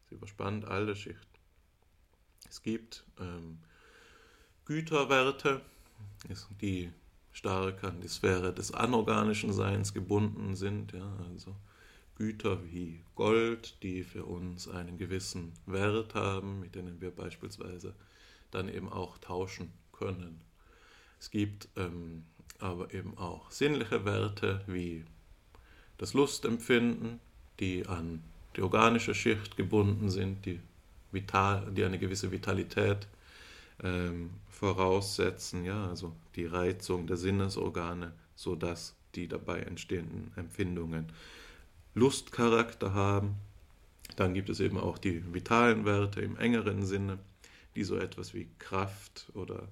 Es überspannt alle Schichten. Es gibt ähm, Güterwerte, die stark an die Sphäre des anorganischen Seins gebunden sind, ja, also Güter wie Gold, die für uns einen gewissen Wert haben, mit denen wir beispielsweise dann eben auch tauschen können. Es gibt ähm, aber eben auch sinnliche Werte wie das Lustempfinden, die an die organische Schicht gebunden sind, die, vital, die eine gewisse Vitalität ähm, voraussetzen, ja, also die Reizung der Sinnesorgane, sodass die dabei entstehenden Empfindungen Lustcharakter haben. Dann gibt es eben auch die vitalen Werte im engeren Sinne, die so etwas wie Kraft oder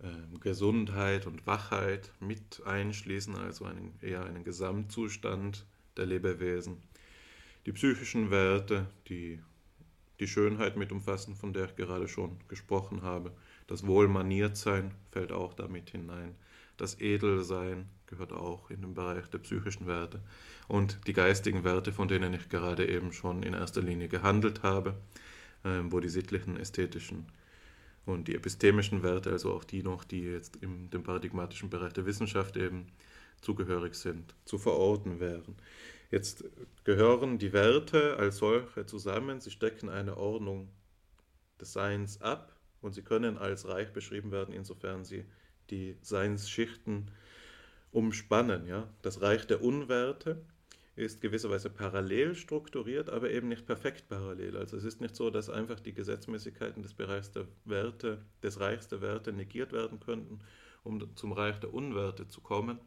äh, Gesundheit und Wachheit mit einschließen, also einen, eher einen Gesamtzustand der Lebewesen. Die psychischen Werte, die die Schönheit mit umfassen, von der ich gerade schon gesprochen habe. Das Wohlmaniertsein fällt auch damit hinein. Das Edelsein gehört auch in den Bereich der psychischen Werte. Und die geistigen Werte, von denen ich gerade eben schon in erster Linie gehandelt habe, ähm, wo die sittlichen, ästhetischen und die epistemischen Werte, also auch die noch, die jetzt in dem paradigmatischen Bereich der Wissenschaft eben zugehörig sind, zu verorten wären. Jetzt gehören die Werte als solche zusammen, sie stecken eine Ordnung des Seins ab und sie können als reich beschrieben werden, insofern sie die Seinsschichten umspannen. Ja? Das Reich der Unwerte ist gewisserweise parallel strukturiert, aber eben nicht perfekt parallel. Also es ist nicht so, dass einfach die Gesetzmäßigkeiten des Bereichs der Werte, des Reichs der Werte negiert werden könnten, um zum Reich der Unwerte zu kommen,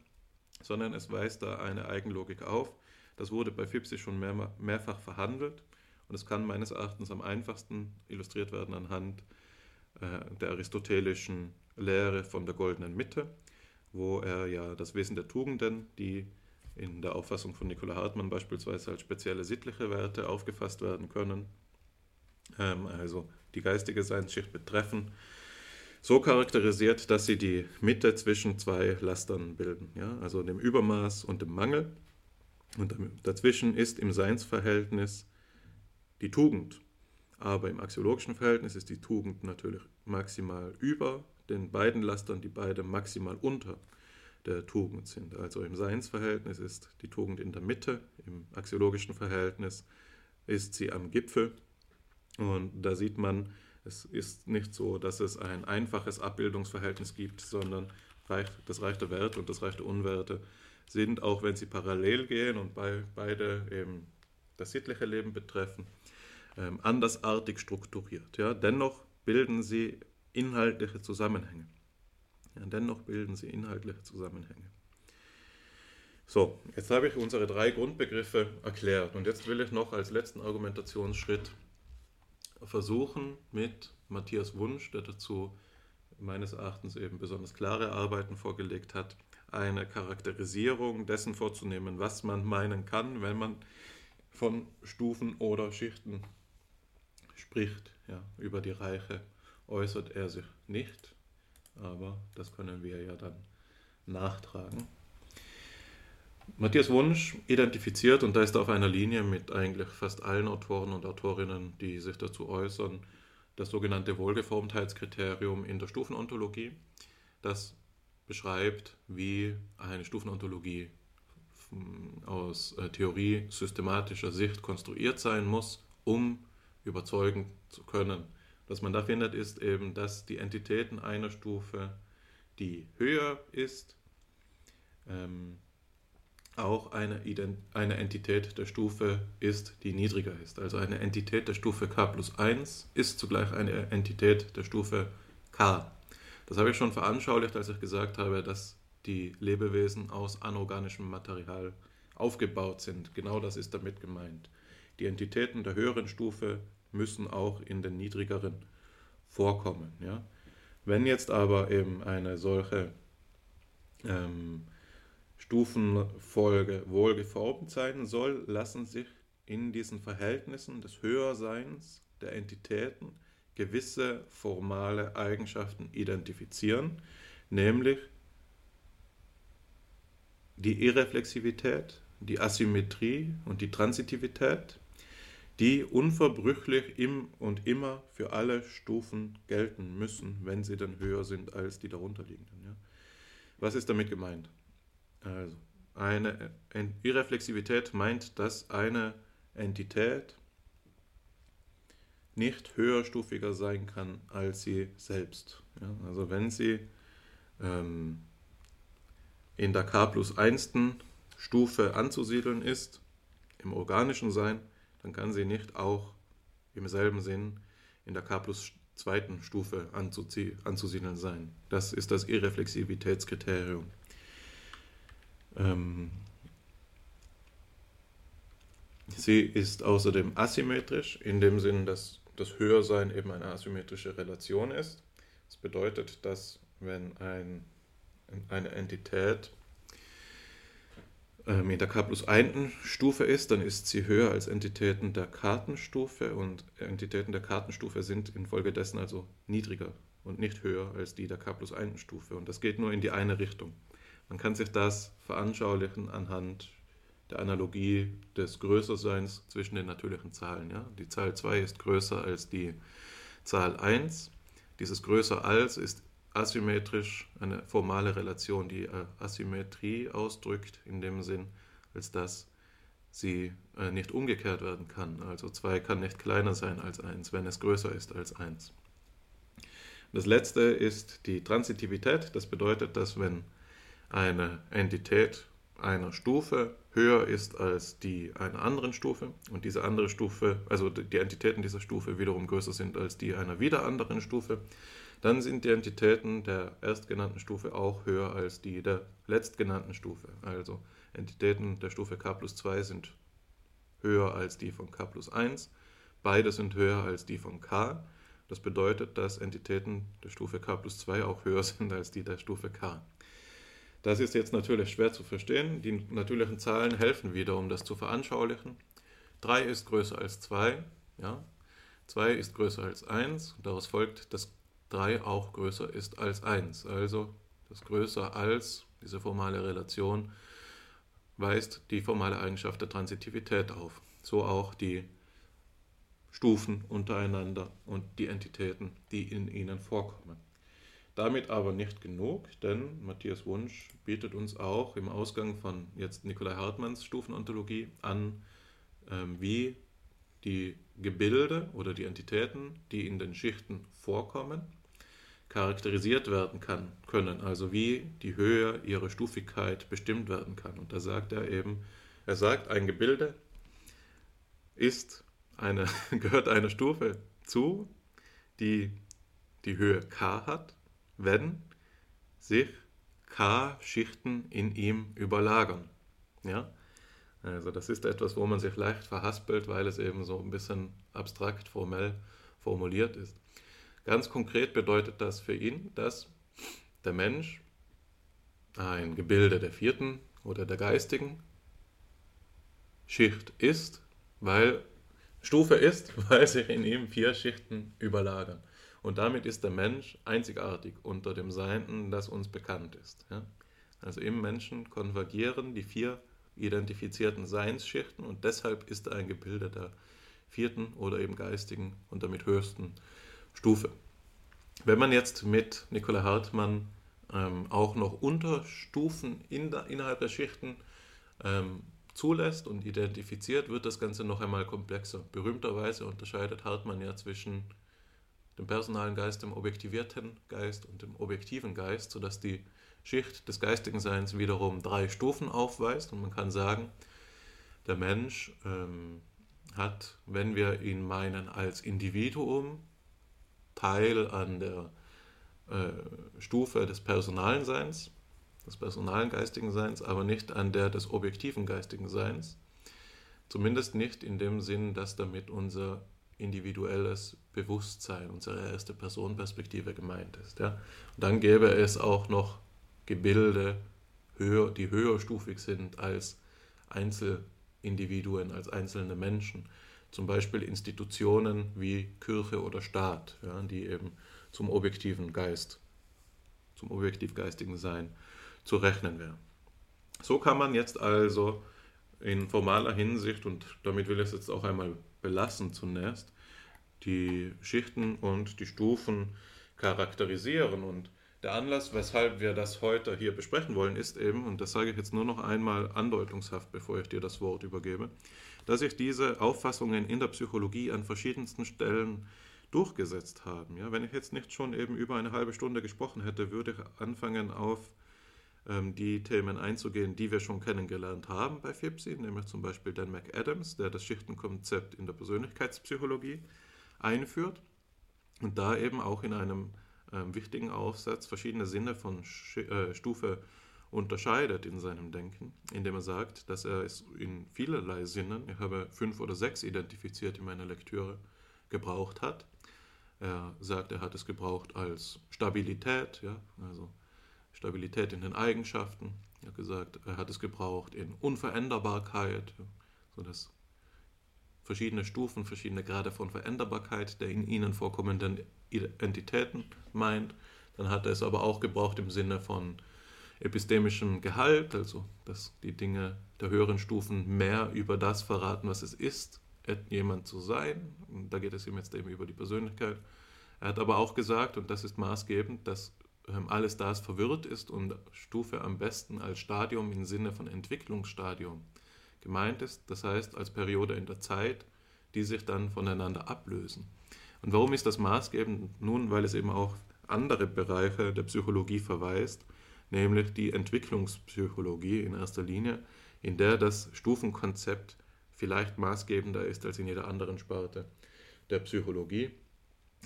sondern es weist da eine Eigenlogik auf, das wurde bei Fipsi schon mehr, mehrfach verhandelt und es kann meines Erachtens am einfachsten illustriert werden anhand äh, der aristotelischen Lehre von der goldenen Mitte, wo er ja das Wesen der Tugenden, die in der Auffassung von Nicola Hartmann beispielsweise als spezielle sittliche Werte aufgefasst werden können, ähm, also die geistige Seinsschicht betreffen, so charakterisiert, dass sie die Mitte zwischen zwei Lastern bilden, ja? also dem Übermaß und dem Mangel. Und dazwischen ist im Seinsverhältnis die Tugend. Aber im axiologischen Verhältnis ist die Tugend natürlich maximal über den beiden Lastern, die beide maximal unter der Tugend sind. Also im Seinsverhältnis ist die Tugend in der Mitte, im axiologischen Verhältnis ist sie am Gipfel. Und da sieht man, es ist nicht so, dass es ein einfaches Abbildungsverhältnis gibt, sondern das Reich der Werte und das Reich der Unwerte sind, auch wenn sie parallel gehen und bei, beide eben das sittliche Leben betreffen, ähm, andersartig strukturiert. Ja? Dennoch bilden sie inhaltliche Zusammenhänge. Ja, dennoch bilden sie inhaltliche Zusammenhänge. So, jetzt habe ich unsere drei Grundbegriffe erklärt und jetzt will ich noch als letzten Argumentationsschritt versuchen, mit Matthias Wunsch, der dazu meines Erachtens eben besonders klare Arbeiten vorgelegt hat, eine Charakterisierung dessen vorzunehmen, was man meinen kann, wenn man von Stufen oder Schichten spricht. Ja, über die Reiche äußert er sich nicht, aber das können wir ja dann nachtragen. Matthias Wunsch identifiziert, und da ist er auf einer Linie mit eigentlich fast allen Autoren und Autorinnen, die sich dazu äußern, das sogenannte Wohlgeformtheitskriterium in der Stufenontologie, das beschreibt, wie eine Stufenontologie aus äh, Theorie systematischer Sicht konstruiert sein muss, um überzeugen zu können. Was man da findet, ist eben, dass die Entitäten einer Stufe, die höher ist, ähm, auch eine, eine Entität der Stufe ist, die niedriger ist. Also eine Entität der Stufe k plus 1 ist zugleich eine Entität der Stufe k. Das habe ich schon veranschaulicht, als ich gesagt habe, dass die Lebewesen aus anorganischem Material aufgebaut sind. Genau das ist damit gemeint. Die Entitäten der höheren Stufe müssen auch in den niedrigeren vorkommen. Ja? Wenn jetzt aber eben eine solche ähm, Stufenfolge wohlgeformt sein soll, lassen sich in diesen Verhältnissen des Höherseins der Entitäten gewisse formale Eigenschaften identifizieren, nämlich die Irreflexivität, die Asymmetrie und die Transitivität, die unverbrüchlich im und immer für alle Stufen gelten müssen, wenn sie dann höher sind als die darunterliegenden. Ja. Was ist damit gemeint? Also, eine Irreflexivität meint, dass eine Entität nicht höherstufiger sein kann als sie selbst. Ja, also wenn sie ähm, in der K plus 1. Stufe anzusiedeln ist, im organischen Sein, dann kann sie nicht auch im selben Sinn in der K plus 2. Stufe anzusiedeln sein. Das ist das Irreflexivitätskriterium. Ähm, sie ist außerdem asymmetrisch, in dem Sinn, dass das Höhersein eben eine asymmetrische Relation ist. Das bedeutet, dass wenn ein, eine Entität in der K plus 1 Stufe ist, dann ist sie höher als Entitäten der Kartenstufe und Entitäten der Kartenstufe sind infolgedessen also niedriger und nicht höher als die der K plus 1 Stufe. Und das geht nur in die eine Richtung. Man kann sich das veranschaulichen anhand der Analogie des Größerseins zwischen den natürlichen Zahlen. Ja? Die Zahl 2 ist größer als die Zahl 1. Dieses größer als ist asymmetrisch eine formale Relation, die äh, Asymmetrie ausdrückt, in dem Sinn, als dass sie äh, nicht umgekehrt werden kann. Also 2 kann nicht kleiner sein als 1, wenn es größer ist als 1. Das letzte ist die Transitivität. Das bedeutet, dass wenn eine Entität einer Stufe höher ist als die einer anderen Stufe und diese andere Stufe, also die Entitäten dieser Stufe wiederum größer sind als die einer wieder anderen Stufe, dann sind die Entitäten der erstgenannten Stufe auch höher als die der letztgenannten Stufe. Also Entitäten der Stufe k plus 2 sind höher als die von k plus 1, beide sind höher als die von k. Das bedeutet, dass Entitäten der Stufe k plus 2 auch höher sind als die der Stufe k. Das ist jetzt natürlich schwer zu verstehen. Die natürlichen Zahlen helfen wieder, um das zu veranschaulichen. 3 ist größer als 2. Ja? 2 ist größer als 1. Daraus folgt, dass 3 auch größer ist als 1. Also das größer als, diese formale Relation, weist die formale Eigenschaft der Transitivität auf. So auch die Stufen untereinander und die Entitäten, die in ihnen vorkommen. Damit aber nicht genug, denn Matthias Wunsch bietet uns auch im Ausgang von jetzt Nikolai Hartmanns Stufenontologie an, ähm, wie die Gebilde oder die Entitäten, die in den Schichten vorkommen, charakterisiert werden kann, können, also wie die Höhe ihrer Stufigkeit bestimmt werden kann. Und da sagt er eben, er sagt, ein Gebilde ist eine, gehört einer Stufe zu, die die Höhe k hat wenn sich K-Schichten in ihm überlagern. Ja? Also das ist etwas, wo man sich leicht verhaspelt, weil es eben so ein bisschen abstrakt formell formuliert ist. Ganz konkret bedeutet das für ihn, dass der Mensch ein Gebilde der vierten oder der geistigen Schicht ist, weil Stufe ist, weil sich in ihm vier Schichten überlagern. Und damit ist der Mensch einzigartig unter dem Sein, das uns bekannt ist. Ja? Also im Menschen konvergieren die vier identifizierten Seinsschichten und deshalb ist er ein Gebilde der vierten oder eben geistigen und damit höchsten Stufe. Wenn man jetzt mit Nicola Hartmann ähm, auch noch Unterstufen in der, innerhalb der Schichten ähm, zulässt und identifiziert, wird das Ganze noch einmal komplexer. Berühmterweise unterscheidet Hartmann ja zwischen dem personalen Geist, dem objektivierten Geist und dem objektiven Geist, sodass die Schicht des geistigen Seins wiederum drei Stufen aufweist. Und man kann sagen, der Mensch ähm, hat, wenn wir ihn meinen als Individuum, Teil an der äh, Stufe des personalen Seins, des personalen geistigen Seins, aber nicht an der des objektiven geistigen Seins. Zumindest nicht in dem Sinn, dass damit unser individuelles Bewusstsein, unsere erste Personenperspektive gemeint ist. Ja? Und dann gäbe es auch noch Gebilde, höher, die höherstufig sind als Einzelindividuen, als einzelne Menschen. Zum Beispiel Institutionen wie Kirche oder Staat, ja, die eben zum objektiven Geist, zum objektiv geistigen Sein zu rechnen wären. So kann man jetzt also in formaler Hinsicht, und damit will ich es jetzt auch einmal belassen zunächst, die Schichten und die Stufen charakterisieren. Und der Anlass, weshalb wir das heute hier besprechen wollen, ist eben, und das sage ich jetzt nur noch einmal andeutungshaft, bevor ich dir das Wort übergebe, dass sich diese Auffassungen in der Psychologie an verschiedensten Stellen durchgesetzt haben. Ja, wenn ich jetzt nicht schon eben über eine halbe Stunde gesprochen hätte, würde ich anfangen auf ähm, die Themen einzugehen, die wir schon kennengelernt haben bei FIPSI, nämlich zum Beispiel Dan McAdams, der das Schichtenkonzept in der Persönlichkeitspsychologie einführt und da eben auch in einem ähm, wichtigen Aufsatz verschiedene Sinne von Sch äh, Stufe unterscheidet in seinem Denken, indem er sagt, dass er es in vielerlei Sinnen, ich habe fünf oder sechs identifiziert in meiner Lektüre, gebraucht hat. Er sagt, er hat es gebraucht als Stabilität, ja, also Stabilität in den Eigenschaften. Er hat gesagt, er hat es gebraucht in Unveränderbarkeit, so dass verschiedene Stufen, verschiedene Grade von Veränderbarkeit der in ihnen vorkommenden Entitäten meint. Dann hat er es aber auch gebraucht im Sinne von epistemischem Gehalt, also dass die Dinge der höheren Stufen mehr über das verraten, was es ist, jemand zu sein. Und da geht es ihm jetzt eben über die Persönlichkeit. Er hat aber auch gesagt, und das ist maßgebend, dass ähm, alles das verwirrt ist und Stufe am besten als Stadium im Sinne von Entwicklungsstadium gemeint ist, das heißt als Periode in der Zeit, die sich dann voneinander ablösen. Und warum ist das maßgebend? Nun, weil es eben auch andere Bereiche der Psychologie verweist, nämlich die Entwicklungspsychologie in erster Linie, in der das Stufenkonzept vielleicht maßgebender ist als in jeder anderen Sparte der Psychologie.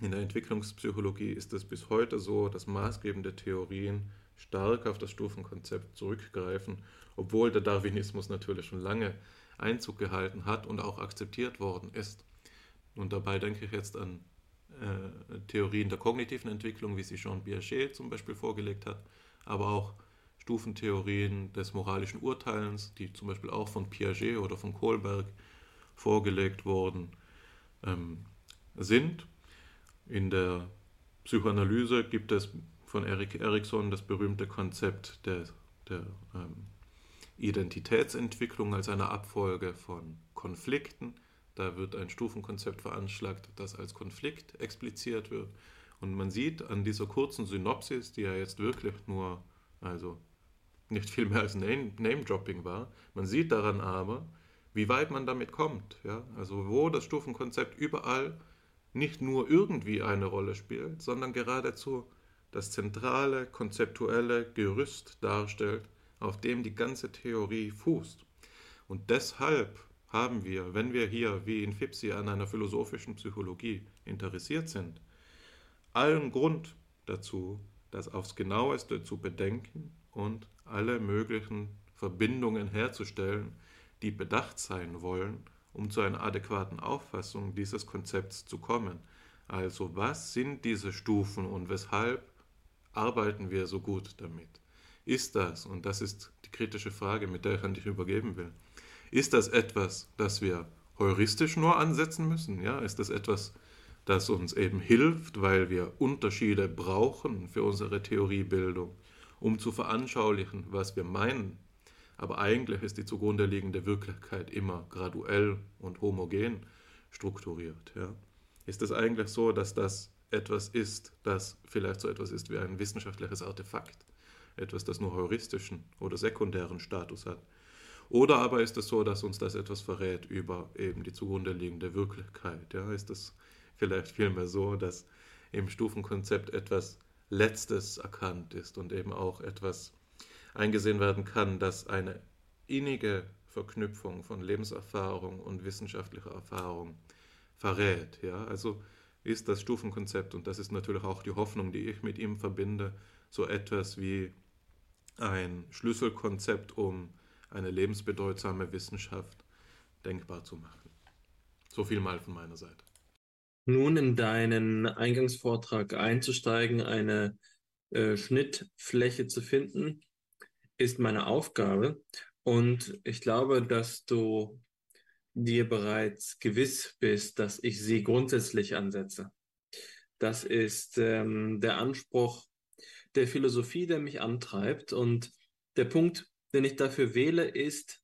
In der Entwicklungspsychologie ist es bis heute so, dass maßgebende Theorien stark auf das Stufenkonzept zurückgreifen, obwohl der Darwinismus natürlich schon lange Einzug gehalten hat und auch akzeptiert worden ist. Und dabei denke ich jetzt an äh, Theorien der kognitiven Entwicklung, wie sie Jean Piaget zum Beispiel vorgelegt hat, aber auch Stufentheorien des moralischen Urteilens, die zum Beispiel auch von Piaget oder von Kohlberg vorgelegt worden ähm, sind. In der Psychoanalyse gibt es von Erik Erikson das berühmte Konzept der, der ähm, Identitätsentwicklung als eine Abfolge von Konflikten. Da wird ein Stufenkonzept veranschlagt, das als Konflikt expliziert wird. Und man sieht an dieser kurzen Synopsis, die ja jetzt wirklich nur, also nicht viel mehr als Name-Dropping war, man sieht daran aber, wie weit man damit kommt. Ja? Also wo das Stufenkonzept überall nicht nur irgendwie eine Rolle spielt, sondern geradezu das zentrale konzeptuelle Gerüst darstellt, auf dem die ganze Theorie fußt. Und deshalb haben wir, wenn wir hier wie in Fipsi an einer philosophischen Psychologie interessiert sind, allen Grund dazu, das aufs genaueste zu bedenken und alle möglichen Verbindungen herzustellen, die bedacht sein wollen, um zu einer adäquaten Auffassung dieses Konzepts zu kommen. Also was sind diese Stufen und weshalb arbeiten wir so gut damit? Ist das, und das ist die kritische Frage, mit der ich an dich übergeben will, ist das etwas, das wir heuristisch nur ansetzen müssen? Ja, ist das etwas, das uns eben hilft, weil wir Unterschiede brauchen für unsere Theoriebildung, um zu veranschaulichen, was wir meinen? Aber eigentlich ist die zugrunde liegende Wirklichkeit immer graduell und homogen strukturiert. Ja? Ist es eigentlich so, dass das etwas ist, das vielleicht so etwas ist wie ein wissenschaftliches Artefakt? Etwas, das nur heuristischen oder sekundären Status hat? Oder aber ist es so, dass uns das etwas verrät über eben die zugrunde liegende Wirklichkeit? Ja? Ist es vielleicht vielmehr so, dass im Stufenkonzept etwas Letztes erkannt ist und eben auch etwas eingesehen werden kann, dass eine innige Verknüpfung von Lebenserfahrung und wissenschaftlicher Erfahrung verrät. Ja? Also ist das Stufenkonzept, und das ist natürlich auch die Hoffnung, die ich mit ihm verbinde, so etwas wie ein Schlüsselkonzept, um eine lebensbedeutsame Wissenschaft denkbar zu machen. So viel mal von meiner Seite. Nun in deinen Eingangsvortrag einzusteigen, eine äh, Schnittfläche zu finden, ist meine Aufgabe. Und ich glaube, dass du dir bereits gewiss bist, dass ich sie grundsätzlich ansetze. Das ist ähm, der Anspruch der Philosophie, der mich antreibt. Und der Punkt, den ich dafür wähle, ist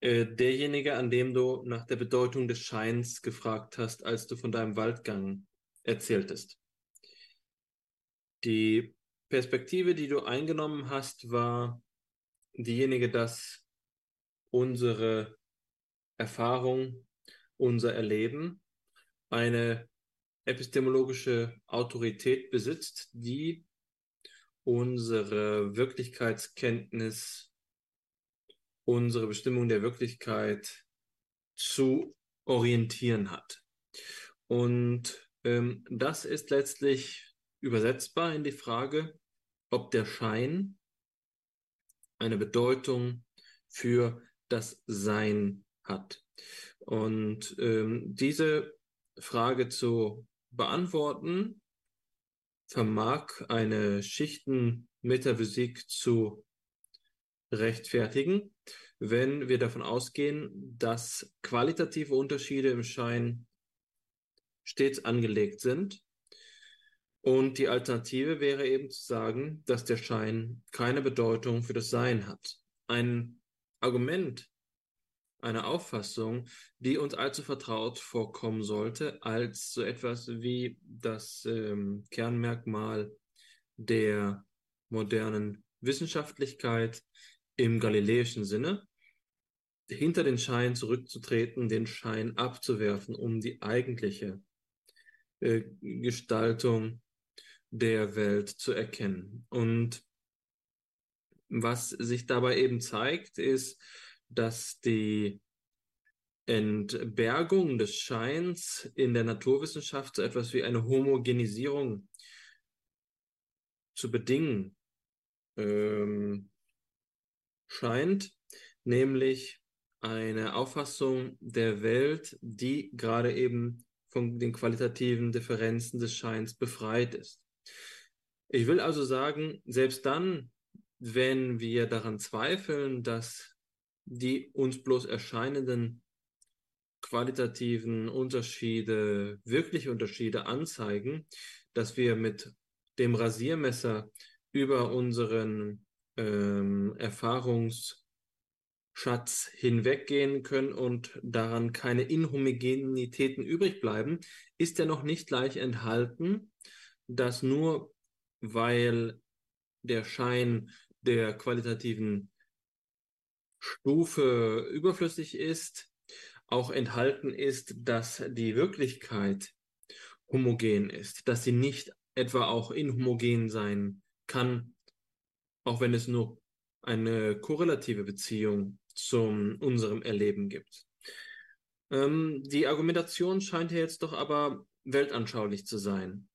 äh, derjenige, an dem du nach der Bedeutung des Scheins gefragt hast, als du von deinem Waldgang erzähltest. Die Perspektive, die du eingenommen hast, war diejenige, dass unsere Erfahrung, unser Erleben eine epistemologische Autorität besitzt, die unsere Wirklichkeitskenntnis, unsere Bestimmung der Wirklichkeit zu orientieren hat. Und ähm, das ist letztlich übersetzbar in die Frage, ob der Schein eine Bedeutung für das Sein hat. Und ähm, diese Frage zu beantworten, vermag eine Schichtenmetaphysik zu rechtfertigen, wenn wir davon ausgehen, dass qualitative Unterschiede im Schein stets angelegt sind. Und die Alternative wäre eben zu sagen, dass der Schein keine Bedeutung für das Sein hat. Ein Argument, eine Auffassung, die uns allzu vertraut vorkommen sollte, als so etwas wie das ähm, Kernmerkmal der modernen Wissenschaftlichkeit im galiläischen Sinne, hinter den Schein zurückzutreten, den Schein abzuwerfen, um die eigentliche äh, Gestaltung der Welt zu erkennen. Und was sich dabei eben zeigt, ist, dass die Entbergung des Scheins in der Naturwissenschaft so etwas wie eine Homogenisierung zu bedingen ähm, scheint, nämlich eine Auffassung der Welt, die gerade eben von den qualitativen Differenzen des Scheins befreit ist. Ich will also sagen, selbst dann, wenn wir daran zweifeln, dass die uns bloß erscheinenden qualitativen Unterschiede, wirkliche Unterschiede anzeigen, dass wir mit dem Rasiermesser über unseren ähm, Erfahrungsschatz hinweggehen können und daran keine Inhomogenitäten übrig bleiben, ist ja noch nicht gleich enthalten, dass nur weil der Schein der qualitativen Stufe überflüssig ist, auch enthalten ist, dass die Wirklichkeit homogen ist, dass sie nicht etwa auch inhomogen sein kann, auch wenn es nur eine korrelative Beziehung zu unserem Erleben gibt. Ähm, die Argumentation scheint ja jetzt doch aber weltanschaulich zu sein.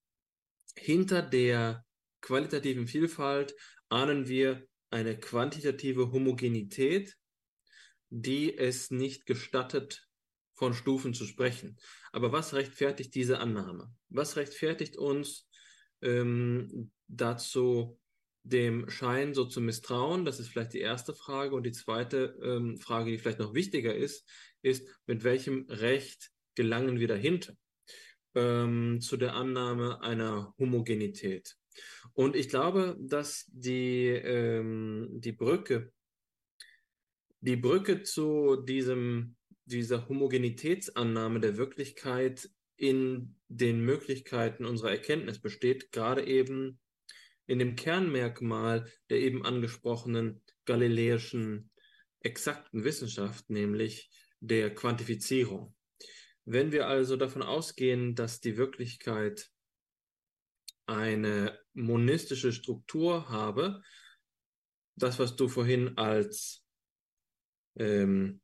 Hinter der qualitativen Vielfalt ahnen wir eine quantitative Homogenität, die es nicht gestattet, von Stufen zu sprechen. Aber was rechtfertigt diese Annahme? Was rechtfertigt uns ähm, dazu, dem Schein so zu misstrauen? Das ist vielleicht die erste Frage. Und die zweite ähm, Frage, die vielleicht noch wichtiger ist, ist, mit welchem Recht gelangen wir dahinter ähm, zu der Annahme einer Homogenität? Und ich glaube, dass die, ähm, die Brücke, die Brücke zu diesem, dieser Homogenitätsannahme der Wirklichkeit in den Möglichkeiten unserer Erkenntnis besteht, gerade eben in dem Kernmerkmal der eben angesprochenen galiläischen exakten Wissenschaft, nämlich der Quantifizierung. Wenn wir also davon ausgehen, dass die Wirklichkeit eine monistische Struktur habe, das, was du vorhin als ähm,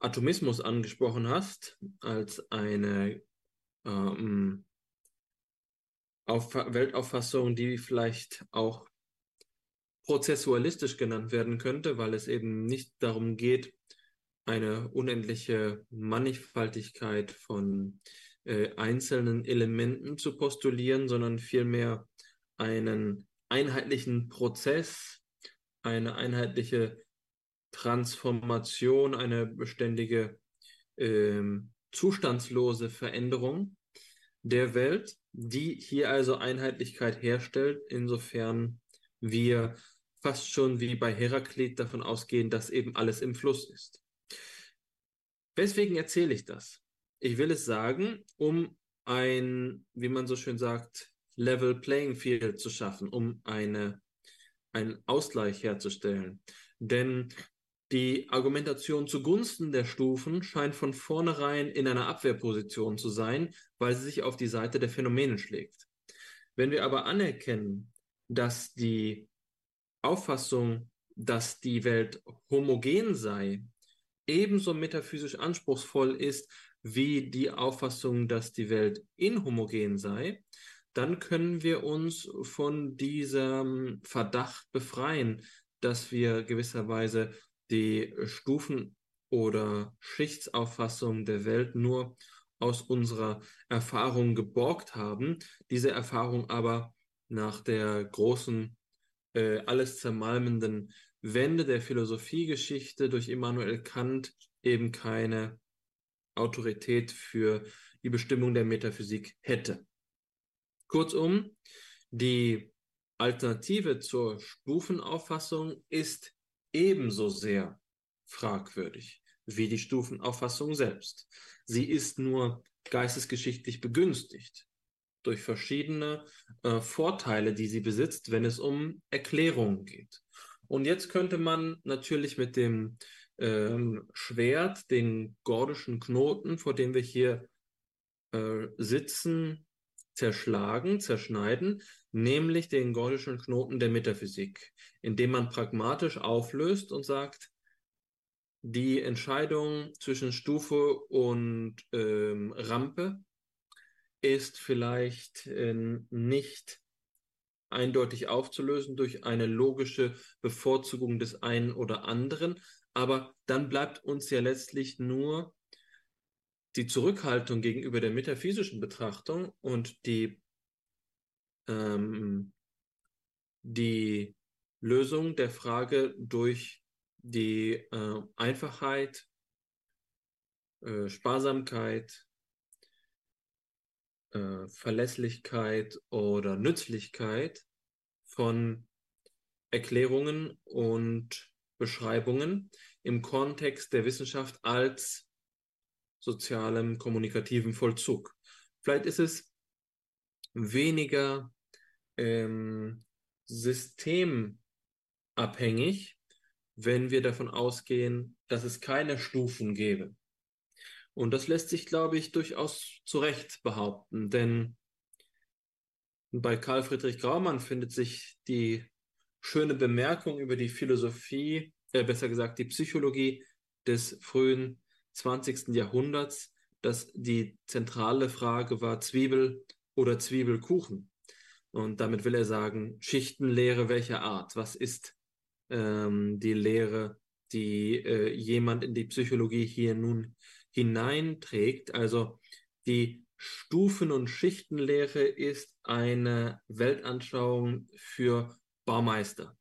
Atomismus angesprochen hast, als eine ähm, Auf Weltauffassung, die vielleicht auch prozessualistisch genannt werden könnte, weil es eben nicht darum geht, eine unendliche Mannigfaltigkeit von äh, einzelnen Elementen zu postulieren, sondern vielmehr einen einheitlichen Prozess, eine einheitliche Transformation, eine beständige äh, zustandslose Veränderung der Welt, die hier also Einheitlichkeit herstellt, insofern wir fast schon wie bei Heraklit davon ausgehen, dass eben alles im Fluss ist. Weswegen erzähle ich das? Ich will es sagen, um ein, wie man so schön sagt, Level Playing Field zu schaffen, um eine, einen Ausgleich herzustellen. Denn die Argumentation zugunsten der Stufen scheint von vornherein in einer Abwehrposition zu sein, weil sie sich auf die Seite der Phänomene schlägt. Wenn wir aber anerkennen, dass die Auffassung, dass die Welt homogen sei, ebenso metaphysisch anspruchsvoll ist wie die Auffassung, dass die Welt inhomogen sei, dann können wir uns von diesem Verdacht befreien, dass wir gewisserweise die Stufen- oder Schichtsauffassung der Welt nur aus unserer Erfahrung geborgt haben, diese Erfahrung aber nach der großen, äh, alles zermalmenden Wende der Philosophiegeschichte durch Immanuel Kant eben keine Autorität für die Bestimmung der Metaphysik hätte. Kurzum, die Alternative zur Stufenauffassung ist ebenso sehr fragwürdig wie die Stufenauffassung selbst. Sie ist nur geistesgeschichtlich begünstigt durch verschiedene äh, Vorteile, die sie besitzt, wenn es um Erklärungen geht. Und jetzt könnte man natürlich mit dem ähm, Schwert, den gordischen Knoten, vor dem wir hier äh, sitzen, zerschlagen, zerschneiden, nämlich den gordischen Knoten der Metaphysik, indem man pragmatisch auflöst und sagt, die Entscheidung zwischen Stufe und ähm, Rampe ist vielleicht äh, nicht eindeutig aufzulösen durch eine logische Bevorzugung des einen oder anderen, aber dann bleibt uns ja letztlich nur die Zurückhaltung gegenüber der metaphysischen Betrachtung und die, ähm, die Lösung der Frage durch die äh, Einfachheit, äh, Sparsamkeit, äh, Verlässlichkeit oder Nützlichkeit von Erklärungen und Beschreibungen im Kontext der Wissenschaft als sozialem kommunikativen Vollzug. Vielleicht ist es weniger ähm, systemabhängig, wenn wir davon ausgehen, dass es keine Stufen gäbe. Und das lässt sich, glaube ich, durchaus zu Recht behaupten, denn bei Karl Friedrich Graumann findet sich die schöne Bemerkung über die Philosophie, äh, besser gesagt die Psychologie des frühen 20. Jahrhunderts, dass die zentrale Frage war Zwiebel oder Zwiebelkuchen. Und damit will er sagen, Schichtenlehre welcher Art? Was ist ähm, die Lehre, die äh, jemand in die Psychologie hier nun hineinträgt. Also die Stufen- und Schichtenlehre ist eine Weltanschauung für Baumeister.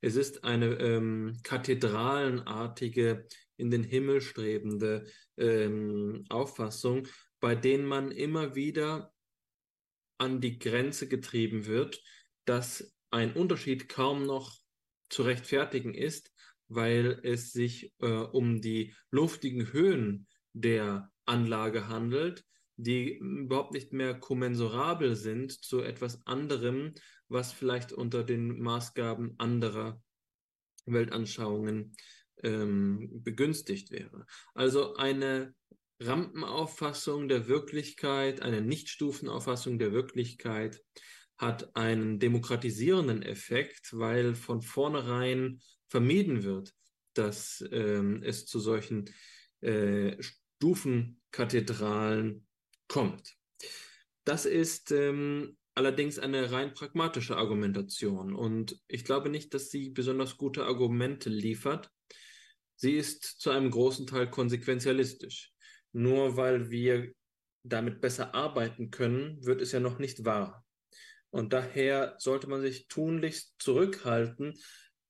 Es ist eine ähm, kathedralenartige, in den Himmel strebende ähm, Auffassung, bei denen man immer wieder an die Grenze getrieben wird, dass ein Unterschied kaum noch zu rechtfertigen ist, weil es sich äh, um die luftigen Höhen der Anlage handelt, die überhaupt nicht mehr kommensurabel sind zu etwas anderem, was vielleicht unter den Maßgaben anderer Weltanschauungen ähm, begünstigt wäre. Also eine Rampenauffassung der Wirklichkeit, eine Nichtstufenauffassung der Wirklichkeit hat einen demokratisierenden Effekt, weil von vornherein vermieden wird, dass ähm, es zu solchen äh, Stufenkathedralen kommt. Das ist ähm, allerdings eine rein pragmatische Argumentation und ich glaube nicht, dass sie besonders gute Argumente liefert. Sie ist zu einem großen Teil konsequenzialistisch. Nur weil wir damit besser arbeiten können, wird es ja noch nicht wahr. Und daher sollte man sich tunlichst zurückhalten,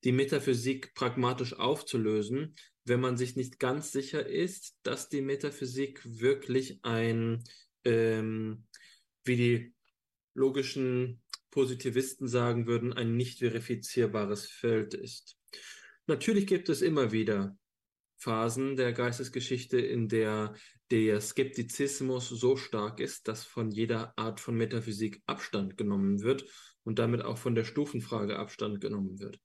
die Metaphysik pragmatisch aufzulösen, wenn man sich nicht ganz sicher ist, dass die Metaphysik wirklich ein, ähm, wie die logischen Positivisten sagen würden, ein nicht verifizierbares Feld ist. Natürlich gibt es immer wieder Phasen der Geistesgeschichte, in der der Skeptizismus so stark ist, dass von jeder Art von Metaphysik Abstand genommen wird und damit auch von der Stufenfrage Abstand genommen wird.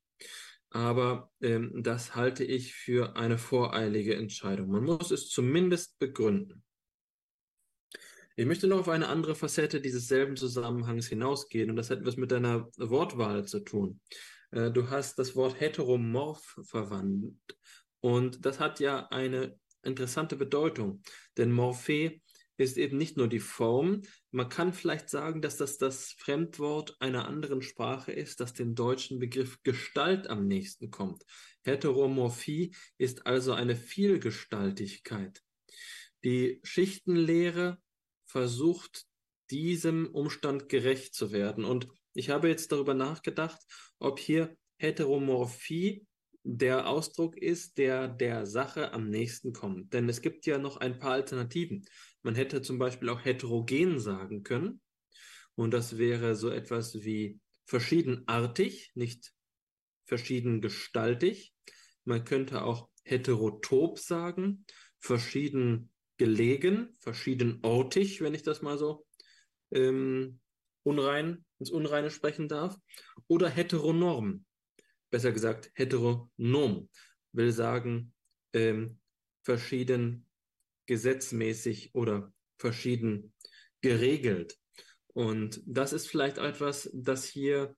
Aber ähm, das halte ich für eine voreilige Entscheidung. Man muss es zumindest begründen. Ich möchte noch auf eine andere Facette dieses selben Zusammenhangs hinausgehen und das hat etwas mit deiner Wortwahl zu tun. Äh, du hast das Wort heteromorph verwandt und das hat ja eine interessante Bedeutung, denn Morphe ist eben nicht nur die Form. Man kann vielleicht sagen, dass das das Fremdwort einer anderen Sprache ist, das dem deutschen Begriff Gestalt am nächsten kommt. Heteromorphie ist also eine Vielgestaltigkeit. Die Schichtenlehre versucht, diesem Umstand gerecht zu werden. Und ich habe jetzt darüber nachgedacht, ob hier Heteromorphie der Ausdruck ist, der der Sache am nächsten kommt. Denn es gibt ja noch ein paar Alternativen. Man hätte zum Beispiel auch heterogen sagen können. Und das wäre so etwas wie verschiedenartig, nicht verschiedengestaltig. Man könnte auch heterotop sagen, verschieden gelegen, verschiedenortig, wenn ich das mal so ähm, unrein, ins Unreine sprechen darf. Oder heteronorm besser gesagt heteronom, will sagen ähm, verschieden gesetzmäßig oder verschieden geregelt. Und das ist vielleicht etwas, das hier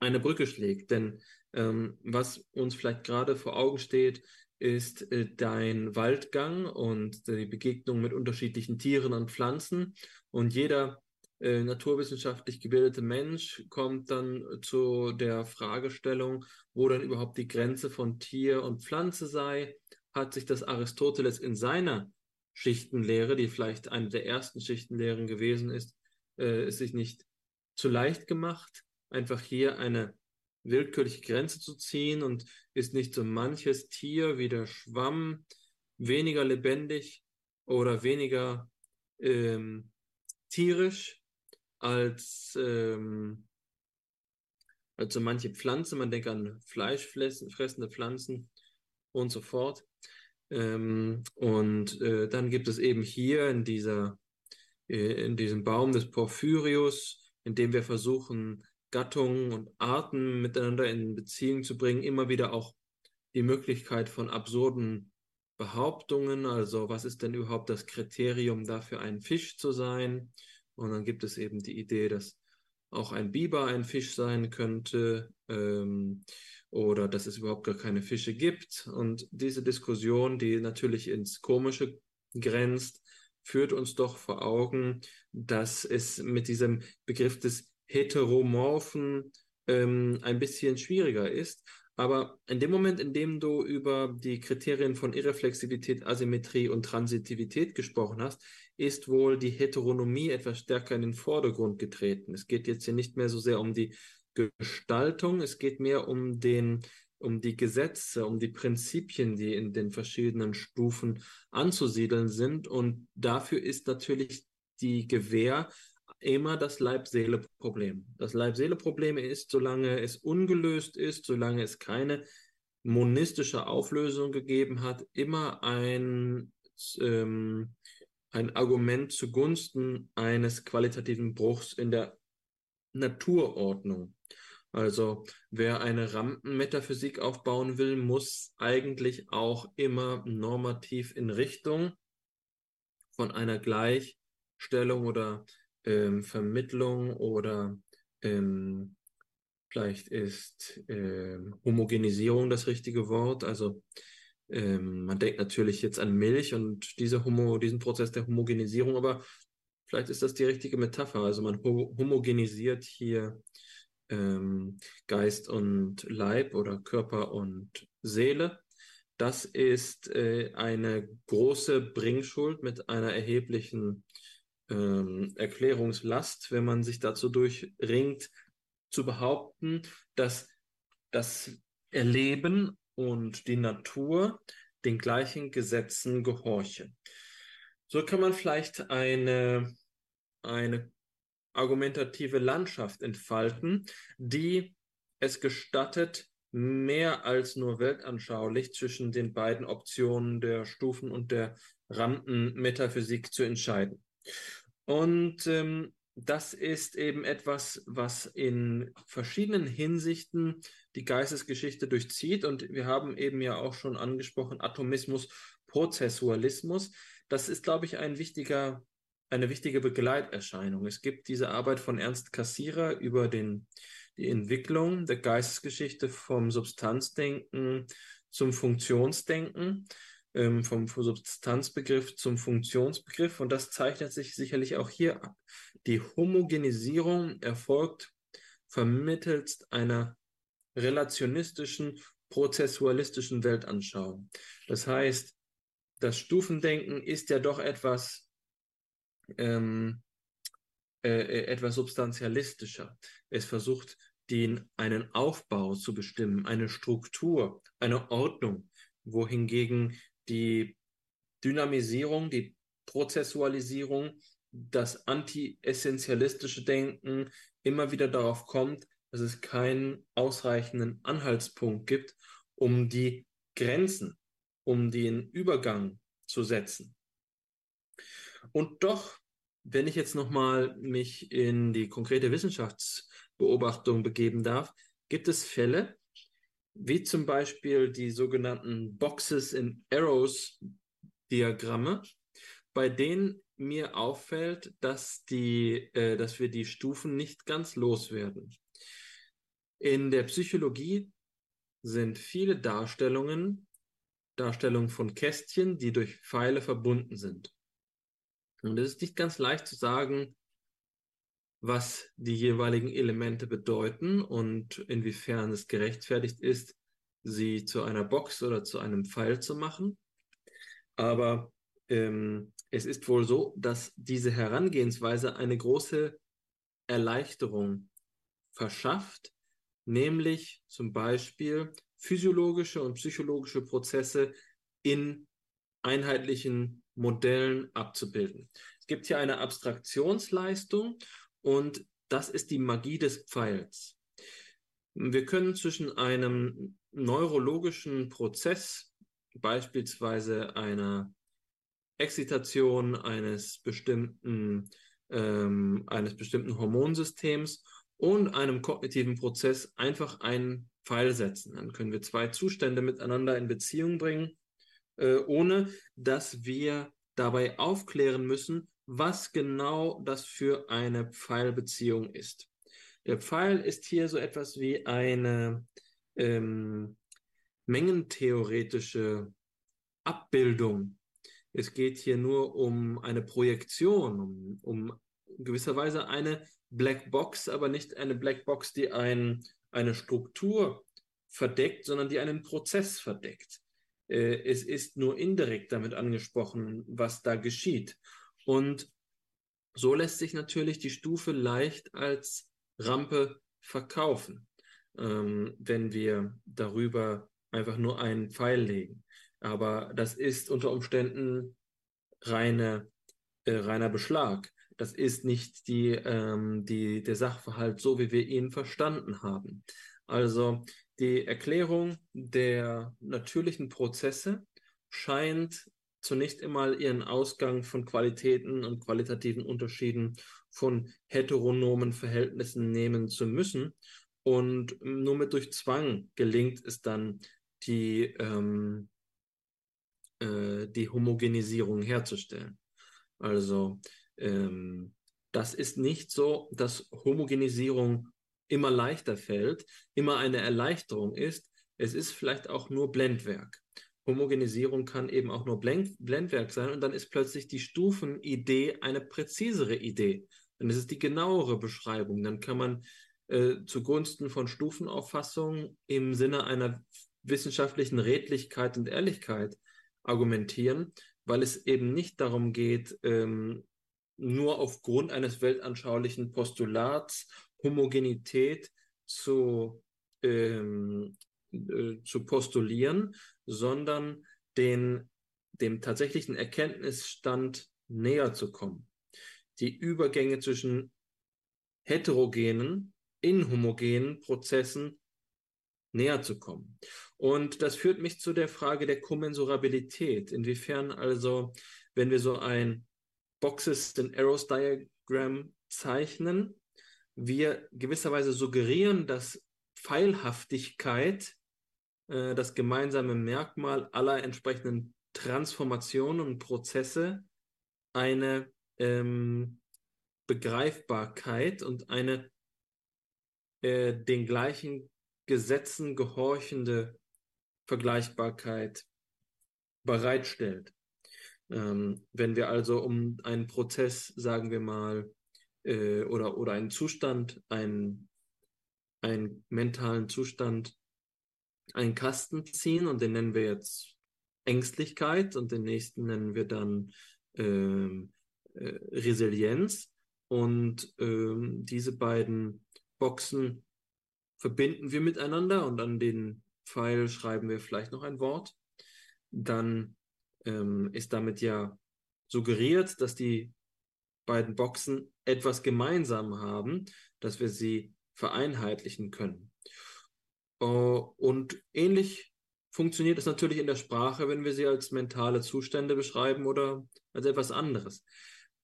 eine Brücke schlägt, denn ähm, was uns vielleicht gerade vor Augen steht, ist äh, dein Waldgang und die Begegnung mit unterschiedlichen Tieren und Pflanzen. Und jeder äh, naturwissenschaftlich gebildete Mensch kommt dann zu der Fragestellung, wo dann überhaupt die Grenze von Tier und Pflanze sei. Hat sich das Aristoteles in seiner Schichtenlehre, die vielleicht eine der ersten Schichtenlehren gewesen ist, äh, es sich nicht zu leicht gemacht, einfach hier eine willkürliche Grenze zu ziehen und ist nicht so manches Tier wie der Schwamm weniger lebendig oder weniger ähm, tierisch als, ähm, als so manche Pflanzen. Man denkt an fleischfressende Pflanzen und so fort. Ähm, und äh, dann gibt es eben hier in dieser äh, in diesem Baum des Porphyrius, in dem wir versuchen, Gattungen und Arten miteinander in Beziehung zu bringen, immer wieder auch die Möglichkeit von absurden Behauptungen. Also was ist denn überhaupt das Kriterium dafür, ein Fisch zu sein? Und dann gibt es eben die Idee, dass auch ein Biber ein Fisch sein könnte ähm, oder dass es überhaupt gar keine Fische gibt. Und diese Diskussion, die natürlich ins Komische grenzt, führt uns doch vor Augen, dass es mit diesem Begriff des Heteromorphen ähm, ein bisschen schwieriger ist. Aber in dem Moment, in dem du über die Kriterien von Irreflexivität, Asymmetrie und Transitivität gesprochen hast, ist wohl die Heteronomie etwas stärker in den Vordergrund getreten. Es geht jetzt hier nicht mehr so sehr um die Gestaltung, es geht mehr um den um die Gesetze, um die Prinzipien, die in den verschiedenen Stufen anzusiedeln sind. Und dafür ist natürlich die Gewähr immer das Leib-Seele-Problem. Das Leib-Seele-Problem ist, solange es ungelöst ist, solange es keine monistische Auflösung gegeben hat, immer ein, ähm, ein Argument zugunsten eines qualitativen Bruchs in der Naturordnung. Also wer eine Rampenmetaphysik aufbauen will, muss eigentlich auch immer normativ in Richtung von einer Gleichstellung oder ähm, Vermittlung oder ähm, vielleicht ist ähm, Homogenisierung das richtige Wort. Also ähm, man denkt natürlich jetzt an Milch und diese Homo, diesen Prozess der Homogenisierung, aber vielleicht ist das die richtige Metapher. Also man ho homogenisiert hier ähm, Geist und Leib oder Körper und Seele. Das ist äh, eine große Bringschuld mit einer erheblichen ähm, Erklärungslast, wenn man sich dazu durchringt, zu behaupten, dass das Erleben und die Natur den gleichen Gesetzen gehorche. So kann man vielleicht eine, eine argumentative Landschaft entfalten, die es gestattet, mehr als nur weltanschaulich zwischen den beiden Optionen der Stufen und der Rampenmetaphysik zu entscheiden. Und ähm, das ist eben etwas, was in verschiedenen Hinsichten die Geistesgeschichte durchzieht. Und wir haben eben ja auch schon angesprochen, Atomismus, Prozessualismus. Das ist, glaube ich, ein wichtiger, eine wichtige Begleiterscheinung. Es gibt diese Arbeit von Ernst Cassirer über den, die Entwicklung der Geistesgeschichte vom Substanzdenken zum Funktionsdenken ähm, vom Substanzbegriff zum Funktionsbegriff und das zeichnet sich sicherlich auch hier ab. Die Homogenisierung erfolgt vermittels einer relationistischen, prozessualistischen Weltanschauung. Das heißt, das Stufendenken ist ja doch etwas, ähm, äh, äh etwas substantialistischer. Es versucht, den, einen Aufbau zu bestimmen, eine Struktur, eine Ordnung, wohingegen die Dynamisierung, die Prozessualisierung, das anti-essentialistische Denken immer wieder darauf kommt, dass es keinen ausreichenden Anhaltspunkt gibt, um die Grenzen, um den Übergang zu setzen. Und doch, wenn ich jetzt nochmal mich in die konkrete Wissenschaftsbeobachtung begeben darf, gibt es Fälle, wie zum Beispiel die sogenannten Boxes in Arrows Diagramme, bei denen mir auffällt, dass, die, äh, dass wir die Stufen nicht ganz loswerden. In der Psychologie sind viele Darstellungen Darstellungen von Kästchen, die durch Pfeile verbunden sind. Und es ist nicht ganz leicht zu sagen, was die jeweiligen Elemente bedeuten und inwiefern es gerechtfertigt ist, sie zu einer Box oder zu einem Pfeil zu machen. Aber ähm, es ist wohl so, dass diese Herangehensweise eine große Erleichterung verschafft, nämlich zum Beispiel physiologische und psychologische Prozesse in einheitlichen Modellen abzubilden. Es gibt hier eine Abstraktionsleistung und das ist die Magie des Pfeils. Wir können zwischen einem neurologischen Prozess, beispielsweise einer Exzitation eines bestimmten, ähm, eines bestimmten Hormonsystems und einem kognitiven Prozess einfach einen Pfeil setzen. Dann können wir zwei Zustände miteinander in Beziehung bringen, äh, ohne dass wir dabei aufklären müssen, was genau das für eine Pfeilbeziehung ist. Der Pfeil ist hier so etwas wie eine ähm, mengentheoretische Abbildung. Es geht hier nur um eine Projektion, um, um gewisserweise eine Black Box, aber nicht eine Black Box, die ein, eine Struktur verdeckt, sondern die einen Prozess verdeckt. Äh, es ist nur indirekt damit angesprochen, was da geschieht. Und so lässt sich natürlich die Stufe leicht als Rampe verkaufen, ähm, wenn wir darüber einfach nur einen Pfeil legen. Aber das ist unter Umständen reine, äh, reiner Beschlag. Das ist nicht die, ähm, die, der Sachverhalt so, wie wir ihn verstanden haben. Also die Erklärung der natürlichen Prozesse scheint zunächst einmal ihren Ausgang von Qualitäten und qualitativen Unterschieden von heteronomen Verhältnissen nehmen zu müssen. Und nur mit durch Zwang gelingt es dann, die, ähm, äh, die Homogenisierung herzustellen. Also ähm, das ist nicht so, dass Homogenisierung immer leichter fällt, immer eine Erleichterung ist. Es ist vielleicht auch nur Blendwerk. Homogenisierung kann eben auch nur Blend Blendwerk sein und dann ist plötzlich die Stufenidee eine präzisere Idee. Dann ist es die genauere Beschreibung. Dann kann man äh, zugunsten von Stufenauffassung im Sinne einer wissenschaftlichen Redlichkeit und Ehrlichkeit argumentieren, weil es eben nicht darum geht, ähm, nur aufgrund eines weltanschaulichen Postulats Homogenität zu, ähm, äh, zu postulieren, sondern den, dem tatsächlichen Erkenntnisstand näher zu kommen. Die Übergänge zwischen heterogenen, inhomogenen Prozessen näher zu kommen. Und das führt mich zu der Frage der Kommensurabilität. Inwiefern also, wenn wir so ein Boxes and Arrows Diagram zeichnen, wir gewisserweise suggerieren, dass Pfeilhaftigkeit äh, das gemeinsame Merkmal aller entsprechenden Transformationen und Prozesse eine ähm, Begreifbarkeit und eine äh, den gleichen Gesetzen gehorchende Vergleichbarkeit bereitstellt. Ähm, wenn wir also um einen Prozess, sagen wir mal, äh, oder, oder einen Zustand, einen, einen mentalen Zustand, einen Kasten ziehen und den nennen wir jetzt Ängstlichkeit und den nächsten nennen wir dann ähm, äh, Resilienz. Und ähm, diese beiden Boxen verbinden wir miteinander und an den Pfeil schreiben wir vielleicht noch ein Wort. Dann ähm, ist damit ja suggeriert, dass die beiden Boxen etwas gemeinsam haben, dass wir sie vereinheitlichen können. Uh, und ähnlich funktioniert es natürlich in der Sprache, wenn wir sie als mentale Zustände beschreiben oder als etwas anderes.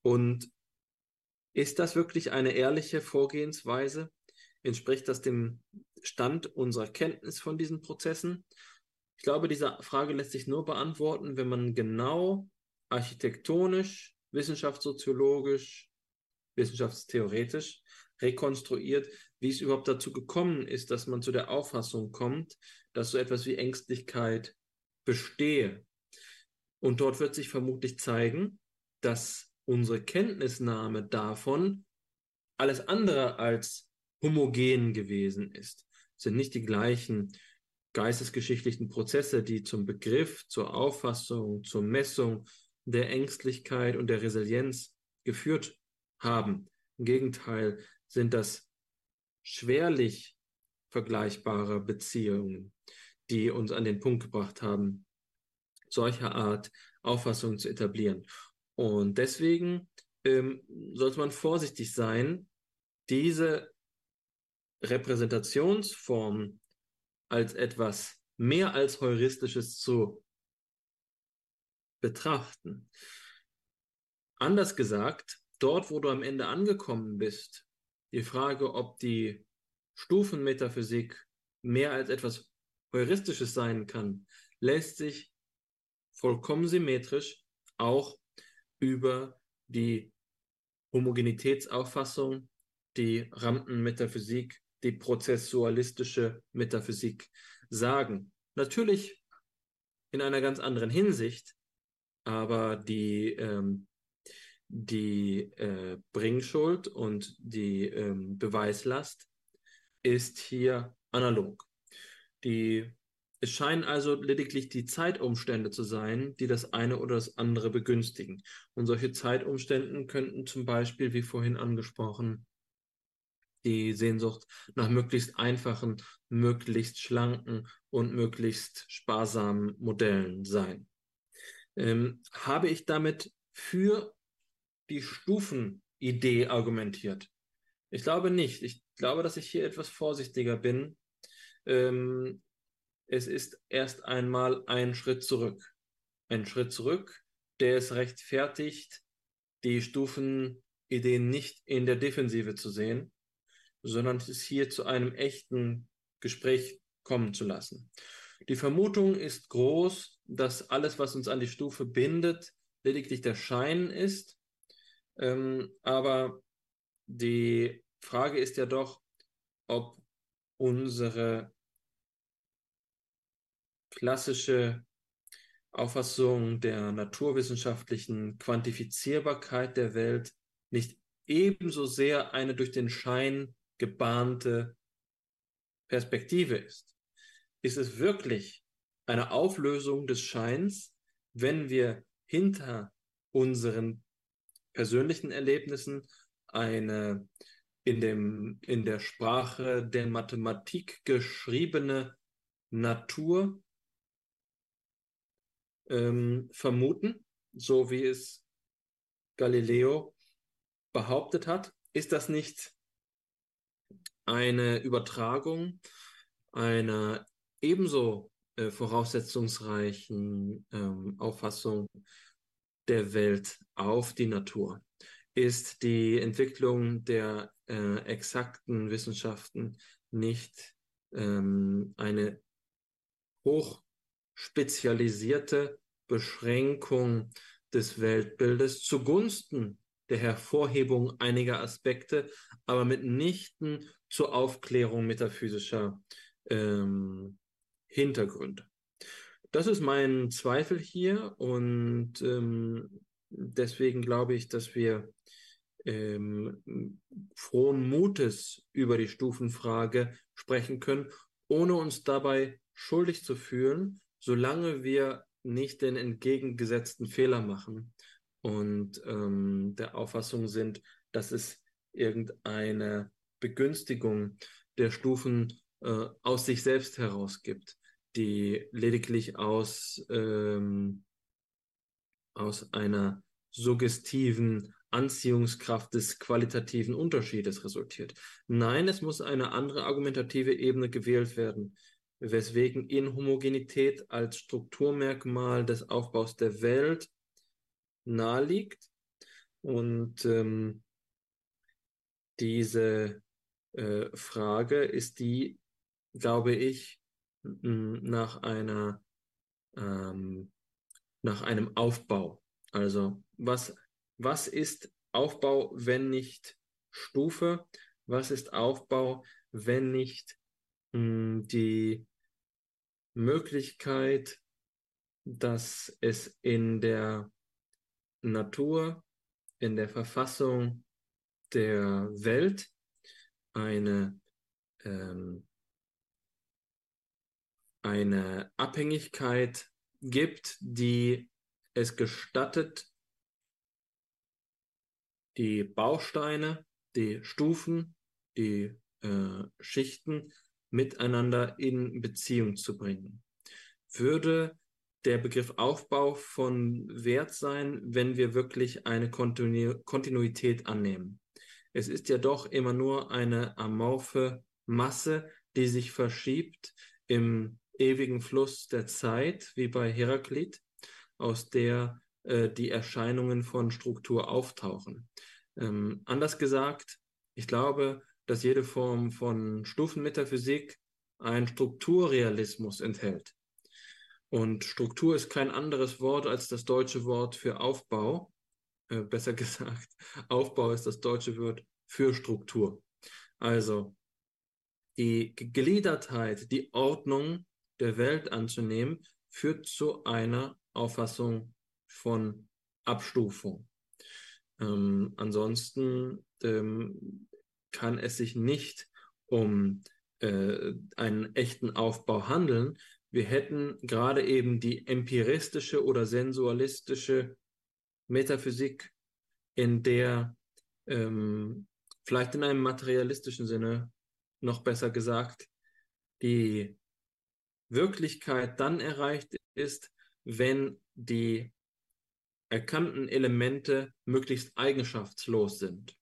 Und ist das wirklich eine ehrliche Vorgehensweise? Entspricht das dem Stand unserer Kenntnis von diesen Prozessen? Ich glaube, diese Frage lässt sich nur beantworten, wenn man genau architektonisch, wissenschaftssoziologisch, wissenschaftstheoretisch rekonstruiert, wie es überhaupt dazu gekommen ist, dass man zu der Auffassung kommt, dass so etwas wie Ängstlichkeit bestehe. Und dort wird sich vermutlich zeigen, dass unsere Kenntnisnahme davon alles andere als homogen gewesen ist. Es sind nicht die gleichen geistesgeschichtlichen Prozesse, die zum Begriff, zur Auffassung, zur Messung der Ängstlichkeit und der Resilienz geführt haben. Im Gegenteil sind das schwerlich vergleichbare Beziehungen, die uns an den Punkt gebracht haben, solcher Art Auffassungen zu etablieren. Und deswegen ähm, sollte man vorsichtig sein, diese Repräsentationsform als etwas mehr als heuristisches zu betrachten. Anders gesagt, dort, wo du am Ende angekommen bist, die Frage, ob die Stufenmetaphysik mehr als etwas Heuristisches sein kann, lässt sich vollkommen symmetrisch auch über die Homogenitätsauffassung, die Rampenmetaphysik, die prozessualistische Metaphysik sagen. Natürlich in einer ganz anderen Hinsicht, aber die, ähm, die äh, Bringschuld und die ähm, Beweislast ist hier analog. Die es scheinen also lediglich die Zeitumstände zu sein, die das eine oder das andere begünstigen. Und solche Zeitumstände könnten zum Beispiel, wie vorhin angesprochen, die Sehnsucht nach möglichst einfachen, möglichst schlanken und möglichst sparsamen Modellen sein. Ähm, habe ich damit für die Stufenidee argumentiert? Ich glaube nicht. Ich glaube, dass ich hier etwas vorsichtiger bin. Ähm, es ist erst einmal ein Schritt zurück. Ein Schritt zurück, der es rechtfertigt, die Stufenideen nicht in der Defensive zu sehen, sondern es hier zu einem echten Gespräch kommen zu lassen. Die Vermutung ist groß, dass alles, was uns an die Stufe bindet, lediglich der Schein ist Ähm, aber die Frage ist ja doch, ob unsere klassische Auffassung der naturwissenschaftlichen Quantifizierbarkeit der Welt nicht ebenso sehr eine durch den Schein gebahnte Perspektive ist. Ist es wirklich eine Auflösung des Scheins, wenn wir hinter unseren persönlichen Erlebnissen eine in, dem, in der Sprache der Mathematik geschriebene Natur ähm, vermuten, so wie es Galileo behauptet hat. Ist das nicht eine Übertragung einer ebenso äh, voraussetzungsreichen ähm, Auffassung der Welt auf die Natur? Ist die Entwicklung der äh, exakten Wissenschaften nicht ähm, eine hoch spezialisierte Beschränkung des Weltbildes zugunsten der Hervorhebung einiger Aspekte, aber mitnichten zur Aufklärung metaphysischer ähm, Hintergründe. Das ist mein Zweifel hier und ähm, deswegen glaube ich, dass wir ähm, frohen Mutes über die Stufenfrage sprechen können, ohne uns dabei schuldig zu fühlen, solange wir nicht den entgegengesetzten Fehler machen und ähm, der Auffassung sind, dass es irgendeine Begünstigung der Stufen äh, aus sich selbst heraus gibt, die lediglich aus, ähm, aus einer suggestiven Anziehungskraft des qualitativen Unterschiedes resultiert. Nein, es muss eine andere argumentative Ebene gewählt werden weswegen Inhomogenität als Strukturmerkmal des Aufbaus der Welt naheliegt. Und ähm, diese äh, Frage ist die, glaube ich, nach einer ähm, nach einem Aufbau. Also was was ist Aufbau, wenn nicht Stufe? Was ist Aufbau, wenn nicht die Möglichkeit, dass es in der Natur, in der Verfassung der Welt eine, ähm, eine Abhängigkeit gibt, die es gestattet, die Bausteine, die Stufen, die äh, Schichten miteinander in Beziehung zu bringen. Würde der Begriff Aufbau von Wert sein, wenn wir wirklich eine Kontinu Kontinuität annehmen. Es ist ja doch immer nur eine amorphe Masse, die sich verschiebt im ewigen Fluss der Zeit, wie bei Heraklit, aus der äh, die Erscheinungen von Struktur auftauchen. Ähm, anders gesagt, ich glaube, dass jede Form von Stufenmetaphysik einen Strukturrealismus enthält. Und Struktur ist kein anderes Wort als das deutsche Wort für Aufbau. Äh, besser gesagt, Aufbau ist das deutsche Wort für Struktur. Also die Gegliedertheit, die Ordnung der Welt anzunehmen, führt zu einer Auffassung von Abstufung. Ähm, ansonsten ähm, kann es sich nicht um äh, einen echten Aufbau handeln. Wir hätten gerade eben die empiristische oder sensualistische Metaphysik, in der ähm, vielleicht in einem materialistischen Sinne noch besser gesagt, die Wirklichkeit dann erreicht ist, wenn die erkannten Elemente möglichst eigenschaftslos sind.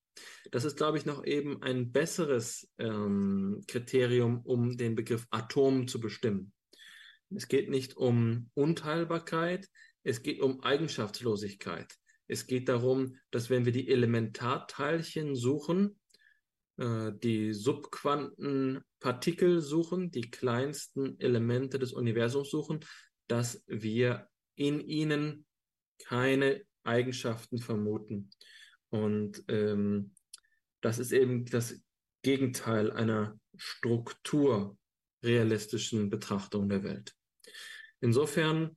Das ist, glaube ich, noch eben ein besseres ähm, Kriterium, um den Begriff Atom zu bestimmen. Es geht nicht um Unteilbarkeit, es geht um Eigenschaftslosigkeit. Es geht darum, dass wenn wir die Elementarteilchen suchen, äh, die Subquantenpartikel suchen, die kleinsten Elemente des Universums suchen, dass wir in ihnen keine Eigenschaften vermuten. Und ähm, das ist eben das Gegenteil einer strukturrealistischen Betrachtung der Welt. Insofern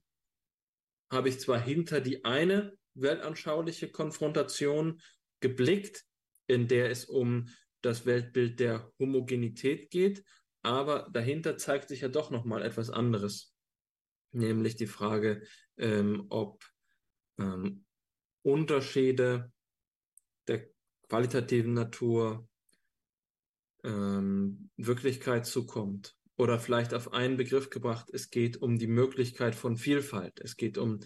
habe ich zwar hinter die eine weltanschauliche Konfrontation geblickt, in der es um das Weltbild der Homogenität geht, aber dahinter zeigt sich ja doch noch mal etwas anderes, nämlich die Frage, ähm, ob ähm, Unterschiede der qualitativen Natur ähm, Wirklichkeit zukommt. Oder vielleicht auf einen Begriff gebracht, es geht um die Möglichkeit von Vielfalt. Es geht um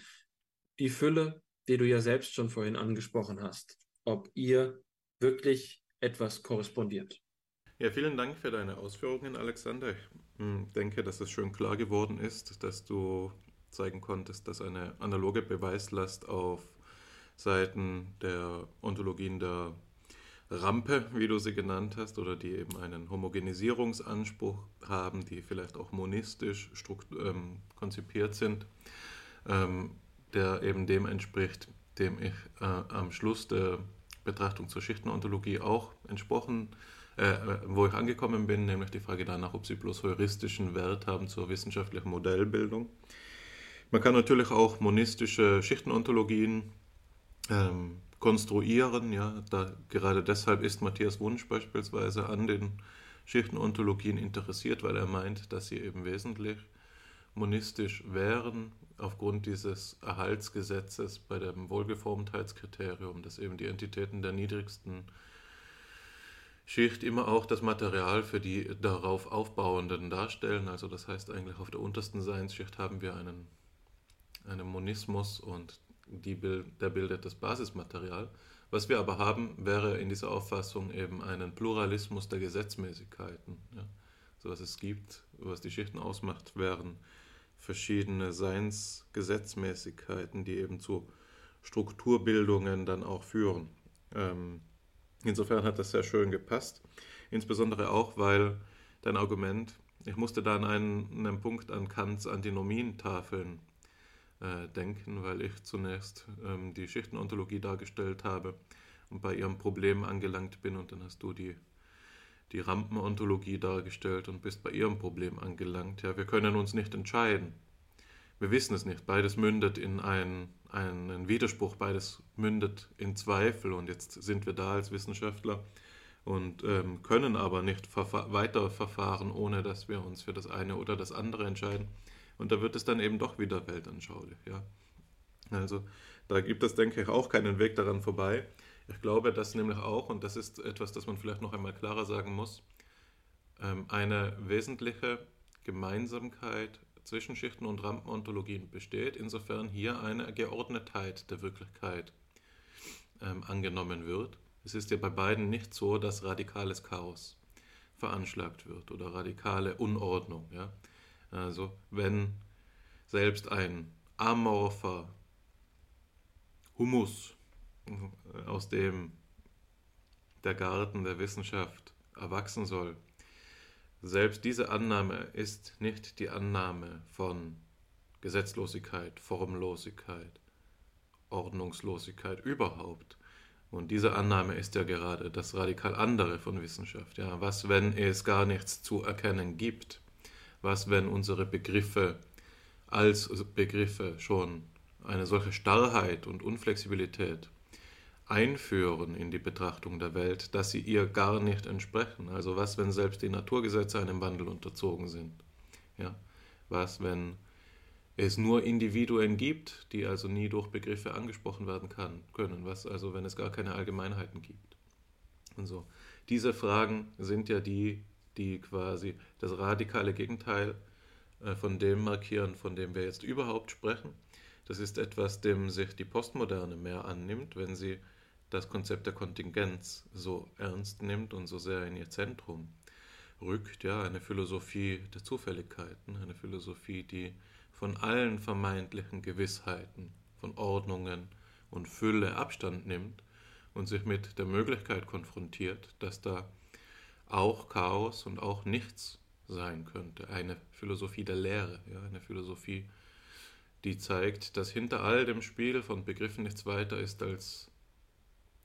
die Fülle, die du ja selbst schon vorhin angesprochen hast. Ob ihr wirklich etwas korrespondiert. Ja, vielen Dank für deine Ausführungen, Alexander. Ich hm, denke, dass es schön klar geworden ist, dass du zeigen konntest, dass eine analoge Beweislast auf Seiten der Ontologien der Rampe, wie du sie genannt hast, oder die eben einen Homogenisierungsanspruch haben, die vielleicht auch monistisch ähm, konzipiert sind, ähm, der eben dem entspricht, dem ich äh, am Schluss der Betrachtung zur Schichtenontologie auch entsprochen, äh, wo ich angekommen bin, nämlich die Frage danach, ob sie bloß heuristischen Wert haben zur wissenschaftlichen Modellbildung. Man kann natürlich auch monistische Schichtenontologien ähm, konstruieren. Ja, da, gerade deshalb ist Matthias Wunsch beispielsweise an den Schichtenontologien interessiert, weil er meint, dass sie eben wesentlich monistisch wären, aufgrund dieses Erhaltsgesetzes bei dem Wohlgeformtheitskriterium, dass eben die Entitäten der niedrigsten Schicht immer auch das Material für die darauf aufbauenden darstellen. Also das heißt eigentlich auf der untersten Seinsschicht haben wir einen, einen Monismus und die der bildet das Basismaterial. Was wir aber haben, wäre in dieser Auffassung eben einen Pluralismus der Gesetzmäßigkeiten. Ja. So was es gibt, was die Schichten ausmacht, wären verschiedene Seinsgesetzmäßigkeiten, die eben zu Strukturbildungen dann auch führen. Ähm, insofern hat das sehr schön gepasst. Insbesondere auch, weil dein Argument, ich musste da an einen, einen Punkt an Kants Antinomientafeln äh, denken, weil ich zunächst ähm, die Schichtenontologie dargestellt habe und bei ihrem Problem angelangt bin und dann hast du die, die Rampenontologie dargestellt und bist bei ihrem Problem angelangt. Ja, wir können uns nicht entscheiden. Wir wissen es nicht. Beides mündet in einen, einen Widerspruch, beides mündet in Zweifel und jetzt sind wir da als Wissenschaftler und ähm, können aber nicht verfa weiter verfahren, ohne dass wir uns für das eine oder das andere entscheiden. Und da wird es dann eben doch wieder weltanschaulich. Ja? Also da gibt es, denke ich, auch keinen Weg daran vorbei. Ich glaube, dass nämlich auch, und das ist etwas, das man vielleicht noch einmal klarer sagen muss, ähm, eine wesentliche Gemeinsamkeit zwischen Schichten und Rampenontologien besteht, insofern hier eine Geordnetheit der Wirklichkeit ähm, angenommen wird. Es ist ja bei beiden nicht so, dass radikales Chaos veranschlagt wird oder radikale Unordnung. Ja? Also wenn selbst ein amorpher Humus, aus dem der Garten der Wissenschaft erwachsen soll, selbst diese Annahme ist nicht die Annahme von Gesetzlosigkeit, Formlosigkeit, Ordnungslosigkeit überhaupt. Und diese Annahme ist ja gerade das radikal andere von Wissenschaft. Ja, was, wenn es gar nichts zu erkennen gibt? was, wenn unsere Begriffe als Begriffe schon eine solche Starrheit und Unflexibilität einführen in die Betrachtung der Welt, dass sie ihr gar nicht entsprechen. Also was, wenn selbst die Naturgesetze einem Wandel unterzogen sind? Ja? Was, wenn es nur Individuen gibt, die also nie durch Begriffe angesprochen werden kann, können? Was also, wenn es gar keine Allgemeinheiten gibt? Und so. Diese Fragen sind ja die, die quasi das radikale Gegenteil äh, von dem markieren, von dem wir jetzt überhaupt sprechen. Das ist etwas, dem sich die Postmoderne mehr annimmt, wenn sie das Konzept der Kontingenz so ernst nimmt und so sehr in ihr Zentrum rückt. Ja, eine Philosophie der Zufälligkeiten, eine Philosophie, die von allen vermeintlichen Gewissheiten, von Ordnungen und Fülle Abstand nimmt und sich mit der Möglichkeit konfrontiert, dass da auch Chaos und auch nichts sein könnte. Eine Philosophie der Lehre, ja, eine Philosophie, die zeigt, dass hinter all dem Spiel von Begriffen nichts weiter ist als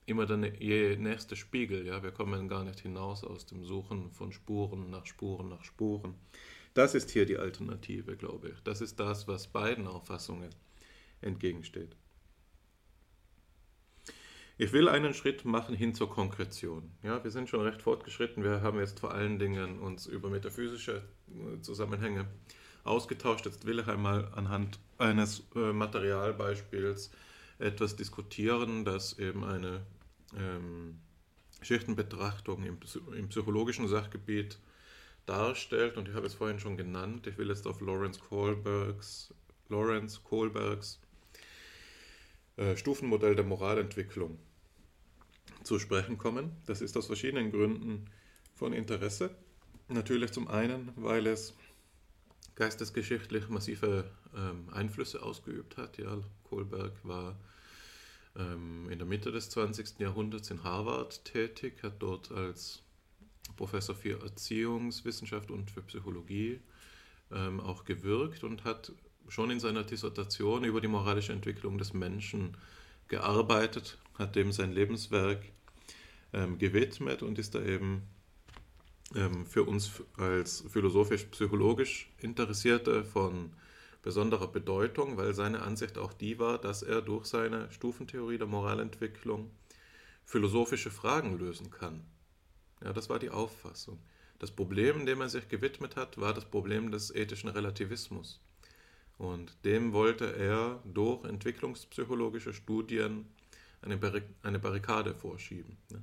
immer der nächste Spiegel. Ja? Wir kommen gar nicht hinaus aus dem Suchen von Spuren nach Spuren nach Spuren. Das ist hier die Alternative, glaube ich. Das ist das, was beiden Auffassungen entgegensteht. Ich will einen Schritt machen hin zur Konkretion. Ja, wir sind schon recht fortgeschritten. Wir haben jetzt vor allen Dingen uns über metaphysische äh, Zusammenhänge ausgetauscht. Jetzt will ich einmal anhand eines äh, Materialbeispiels etwas diskutieren, das eben eine ähm, Schichtenbetrachtung im, im, psychologischen Sachgebiet darstellt. Und ich habe es vorhin schon genannt. Ich will jetzt auf Lawrence Kohlbergs, Lawrence Kohlbergs äh, Stufenmodell der Moralentwicklung zu sprechen kommen. Das ist aus verschiedenen Gründen von Interesse. Natürlich zum einen, weil es geistesgeschichtlich massive ähm, Einflüsse ausgeübt hat. Ja, Kohlberg war ähm, in der Mitte des 20. Jahrhunderts in Harvard tätig, hat dort als Professor für Erziehungswissenschaft und für Psychologie ähm, auch gewirkt und hat schon in seiner Dissertation über die moralische Entwicklung des Menschen gearbeitet, hat dem sein Lebenswerk ähm, gewidmet und ist da eben ähm, für uns als philosophisch-psychologisch Interessierte von besonderer Bedeutung, weil seine Ansicht auch die war, dass er durch seine Stufentheorie der Moralentwicklung philosophische Fragen lösen kann. Ja, das war die Auffassung. Das Problem, dem er sich gewidmet hat, war das Problem des ethischen Relativismus. Und dem wollte er durch entwicklungspsychologische Studien eine, Barrikade vorschieben. Ne?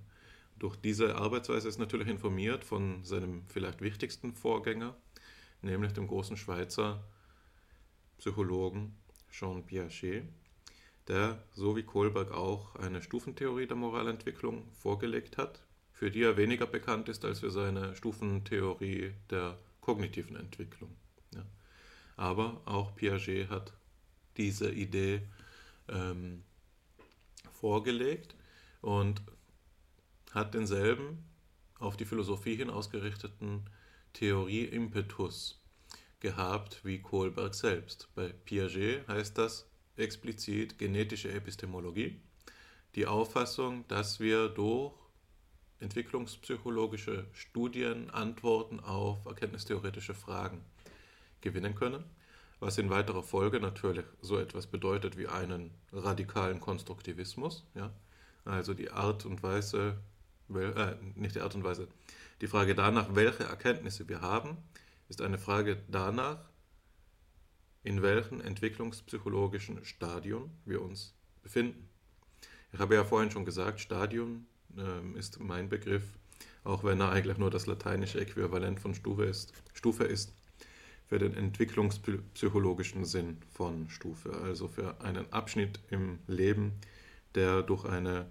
Durch diese Arbeitsweise ist natürlich informiert von seinem vielleicht wichtigsten Vorgänger, nämlich dem großen Schweizer Psychologen Jean Piaget, der so wie Kohlberg auch eine Stufentheorie der Moralentwicklung vorgelegt hat, für die er weniger bekannt ist als für seine Stufentheorie der kognitiven Entwicklung. Ja. Aber auch Piaget hat diese Idee ähm, vorgelegt und hat denselben auf die Philosophie hin ausgerichteten Theorie-Impetus gehabt wie Kohlberg selbst. Bei Piaget heißt das explizit genetische Epistemologie, die Auffassung, dass wir durch entwicklungspsychologische Studien Antworten auf erkenntnistheoretische Fragen gewinnen können, was in weiterer Folge natürlich so etwas bedeutet wie einen radikalen Konstruktivismus, ja? also die Art und Weise, äh, nicht die Art und Weise, die Frage danach, welche Erkenntnisse wir haben, ist eine Frage danach, in welchem entwicklungspsychologischen Stadium wir uns befinden. Ich habe ja vorhin schon gesagt, Stadium äh, ist mein Begriff, auch wenn er eigentlich nur das lateinische Äquivalent von Stufe ist, Stufe ist für den entwicklungspsychologischen Sinn von Stufe, also für einen Abschnitt im Leben, der durch eine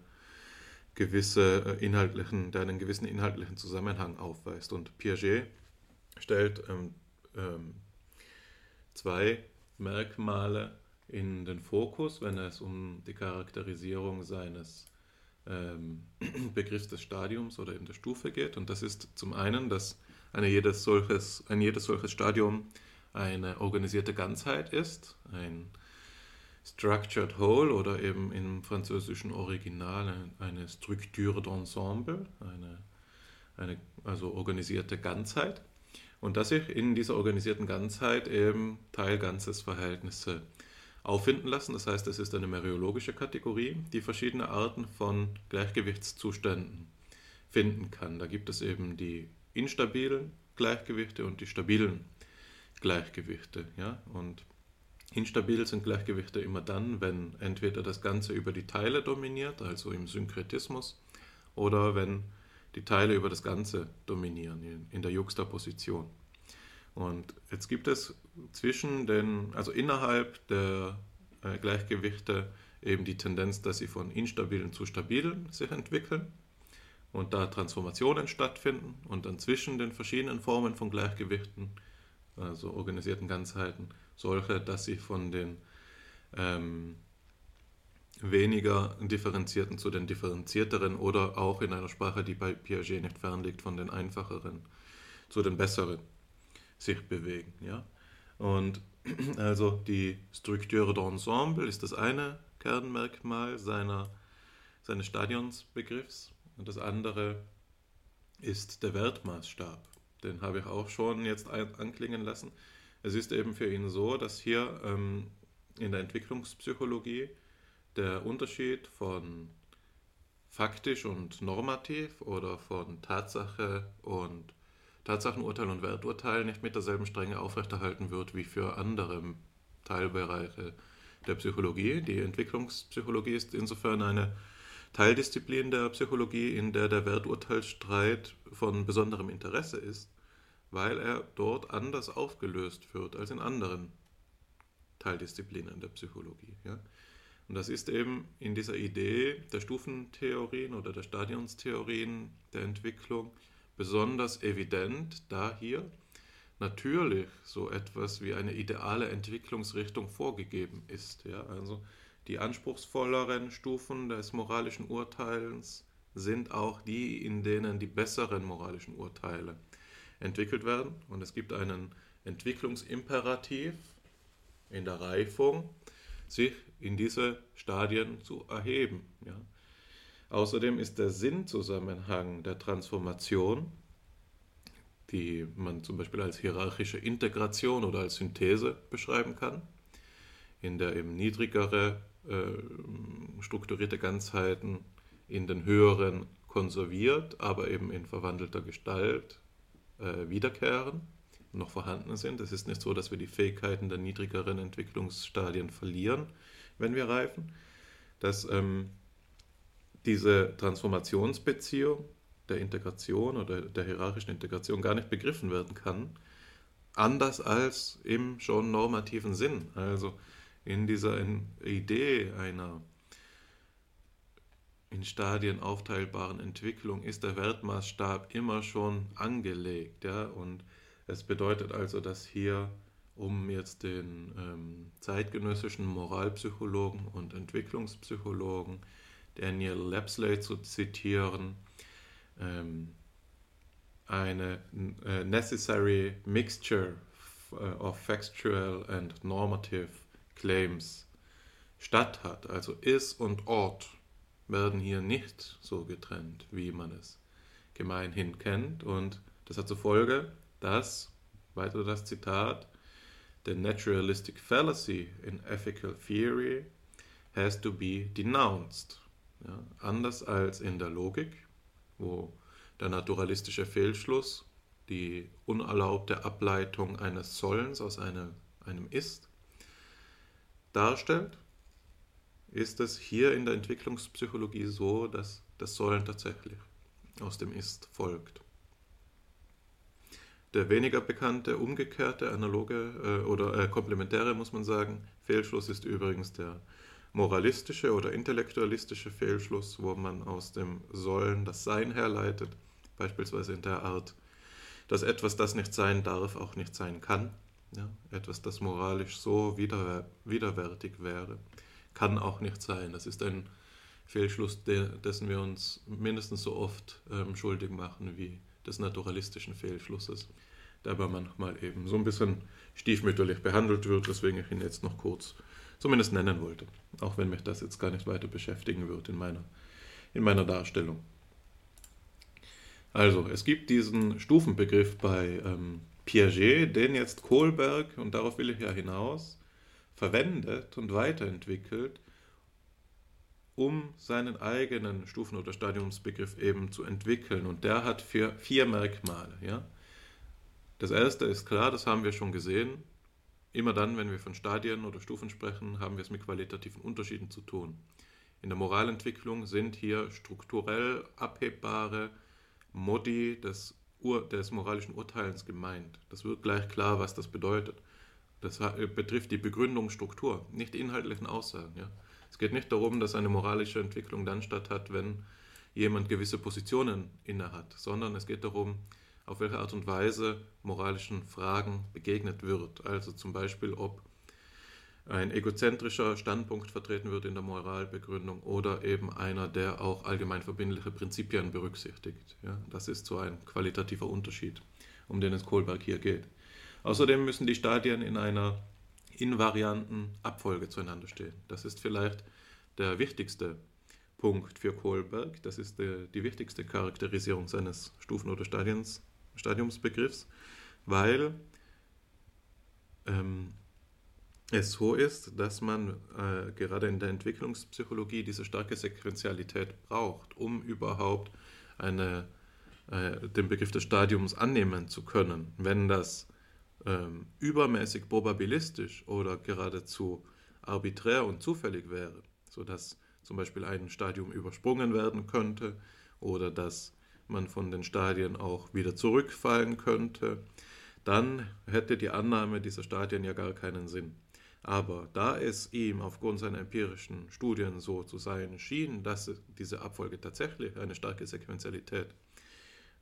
gewisse äh, inhaltlichen, der einen gewissen inhaltlichen Zusammenhang aufweist. Und Piaget stellt ähm, ähm, zwei Merkmale in den Fokus, wenn es um die Charakterisierung seines ähm, Begriffs des Stadiums oder in der Stufe geht. Und das ist zum einen, dass eine jedes solches, ein jedes solches Stadium eine organisierte Ganzheit ist, ein Structured Whole oder eben im französischen Original eine Structure d'Ensemble, eine, eine also organisierte Ganzheit. Und dass sich in dieser organisierten Ganzheit eben Teil-Ganzes-Verhältnisse auffinden lassen. Das heißt, es ist eine meriologische Kategorie, die verschiedene Arten von Gleichgewichtszuständen finden kann. Da gibt es eben die instabilen Gleichgewichte und die stabilen Gleichgewichte. Ja? Und Instabil sind Gleichgewichte immer dann, wenn entweder das Ganze über die Teile dominiert, also im Synkretismus, oder wenn die Teile über das Ganze dominieren, in der Juxtaposition. Und jetzt gibt es zwischen den, also innerhalb der äh, Gleichgewichte eben die Tendenz, dass sie von instabilen zu stabilen sich entwickeln und da Transformationen stattfinden und dann zwischen den verschiedenen Formen von Gleichgewichten, also organisierten Ganzheiten, solche, dass sie von den ähm, weniger differenzierten zu den differenzierteren oder auch in einer Sprache, die bei Piaget nicht fernliegt, von den einfacheren zu den besseren sich bewegen. Ja? Und also die Structure d'Ensemble ist das eine Kernmerkmal seiner seines Stadionsbegriffs. Und das andere ist der Wertmaßstab. Den habe ich auch schon jetzt anklingen lassen. Es ist eben für ihn so, dass hier ähm, in der Entwicklungspsychologie der Unterschied von faktisch und normativ oder von Tatsache und Tatsachenurteil und Werturteil nicht mit derselben Strenge aufrechterhalten wird wie für andere Teilbereiche der Psychologie. Die Entwicklungspsychologie ist insofern eine Teildisziplin der Psychologie, in der der Werturteilsstreit von besonderem Interesse ist, weil er dort anders aufgelöst wird als in anderen Teildisziplinen der Psychologie. Ja? Und das ist eben in dieser Idee der Stufentheorien oder der Stadionstheorien der Entwicklung besonders evident, da hier natürlich so etwas wie eine ideale Entwicklungsrichtung vorgegeben ist. Ja? Also die anspruchsvolleren Stufen des moralischen Urteilens sind auch die, in denen die besseren moralischen Urteile entwickelt werden. Und es gibt einen Entwicklungsimperativ in der Reifung, sich in diese Stadien zu erheben. Ja. Außerdem ist der Sinnzusammenhang der Transformation, die man zum Beispiel als hierarchische Integration oder als Synthese beschreiben kann, in der eben niedrigere äh, strukturierte Ganzheiten in den höheren konserviert, aber eben in verwandelter Gestalt äh, wiederkehren, noch vorhanden sind. Es ist nicht so, dass wir die Fähigkeiten der niedrigeren Entwicklungsstadien verlieren, wenn wir reifen. Dass ähm, diese Transformationsbeziehung der Integration oder der hierarchischen Integration gar nicht begriffen werden kann, anders als im schon normativen Sinn. Also in dieser Idee einer in Stadien aufteilbaren Entwicklung ist der Wertmaßstab immer schon angelegt. Ja? Und es bedeutet also, dass hier, um jetzt den ähm, zeitgenössischen Moralpsychologen und Entwicklungspsychologen Daniel Lapsley zu zitieren, ähm, eine äh, necessary mixture of factual and normative claims statt hat. Also ist und Ort werden hier nicht so getrennt, wie man es gemeinhin kennt. Und das hat zur Folge, dass, weiter das Zitat, the naturalistic fallacy in ethical theory has to be denounced. Ja, anders als in der Logik, wo der naturalistische Fehlschluss die unerlaubte Ableitung eines Sollens aus einem, einem Ist darstellt, ist es hier in der Entwicklungspsychologie so, dass das Sollen tatsächlich aus dem Ist folgt. Der weniger bekannte, umgekehrte, analoge äh, oder äh, komplementäre, muss man sagen, Fehlschluss ist übrigens der moralistische oder intellektualistische Fehlschluss, wo man aus dem Sollen das Sein herleitet, beispielsweise in der Art, dass etwas, das nicht sein darf, auch nicht sein kann. Ja, etwas, das moralisch so wider, widerwärtig wäre, kann auch nicht sein. Das ist ein Fehlschluss, de, dessen wir uns mindestens so oft ähm, schuldig machen wie des naturalistischen Fehlschlusses, der aber manchmal eben so ein bisschen stiefmütterlich behandelt wird, weswegen ich ihn jetzt noch kurz zumindest nennen wollte, auch wenn mich das jetzt gar nicht weiter beschäftigen wird in meiner, in meiner Darstellung. Also, es gibt diesen Stufenbegriff bei ähm, Piaget, den jetzt Kohlberg, und darauf will ich ja hinaus, verwendet und weiterentwickelt, um seinen eigenen Stufen- oder Stadiumsbegriff eben zu entwickeln. Und der hat vier, vier Merkmale. Ja? Das erste ist klar, das haben wir schon gesehen. Immer dann, wenn wir von Stadien oder Stufen sprechen, haben wir es mit qualitativen Unterschieden zu tun. In der Moralentwicklung sind hier strukturell abhebbare Modi des Ur, des moralischen Urteilens gemeint. Das wird gleich klar, was das bedeutet. Das betrifft die Begründungsstruktur, nicht die inhaltlichen Aussagen. Ja. Es geht nicht darum, dass eine moralische Entwicklung dann statt hat, wenn jemand gewisse Positionen innehat, sondern es geht darum, auf welche Art und Weise moralischen Fragen begegnet wird. Also zum Beispiel, ob ein egozentrischer Standpunkt vertreten wird in der Moralbegründung oder eben einer, der auch allgemein verbindliche Prinzipien berücksichtigt. Ja, das ist so ein qualitativer Unterschied, um den es Kohlberg hier geht. Außerdem müssen die Stadien in einer invarianten Abfolge zueinander stehen. Das ist vielleicht der wichtigste Punkt für Kohlberg. Das ist die, die wichtigste Charakterisierung seines Stufen- oder Stadiens, Stadiumsbegriffs, weil ähm, es so ist, dass man äh, gerade in der Entwicklungspsychologie diese starke Sequenzialität braucht, um überhaupt eine, äh, den Begriff des Stadiums annehmen zu können. Wenn das ähm, übermäßig probabilistisch oder geradezu arbiträr und zufällig wäre, sodass zum Beispiel ein Stadium übersprungen werden könnte oder dass man von den Stadien auch wieder zurückfallen könnte, dann hätte die Annahme dieser Stadien ja gar keinen Sinn. Aber da es ihm aufgrund seiner empirischen Studien so zu sein schien, dass diese Abfolge tatsächlich eine starke Sequenzialität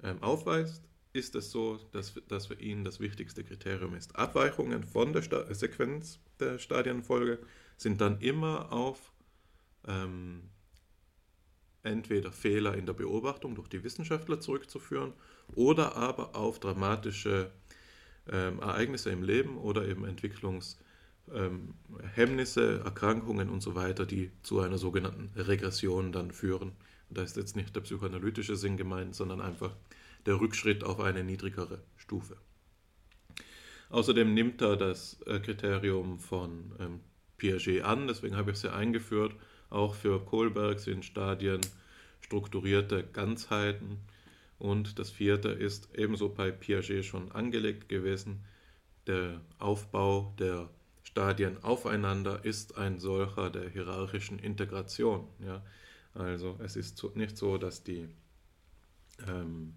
ähm, aufweist, ist es so, dass, dass für ihn das wichtigste Kriterium ist. Abweichungen von der Sta Sequenz der Stadienfolge sind dann immer auf ähm, entweder Fehler in der Beobachtung durch die Wissenschaftler zurückzuführen oder aber auf dramatische ähm, Ereignisse im Leben oder eben Entwicklungshemmnisse, ähm, Erkrankungen und so weiter, die zu einer sogenannten Regression dann führen. Da ist jetzt nicht der psychoanalytische Sinn gemeint, sondern einfach der Rückschritt auf eine niedrigere Stufe. Außerdem nimmt er das äh, Kriterium von ähm, Piaget an, deswegen habe ich es ja eingeführt. Auch für Kohlberg sind Stadien strukturierte Ganzheiten und das vierte ist ebenso bei Piaget schon angelegt gewesen. Der Aufbau der Stadien aufeinander ist ein solcher der hierarchischen Integration. Ja? Also es ist nicht so, dass die ähm,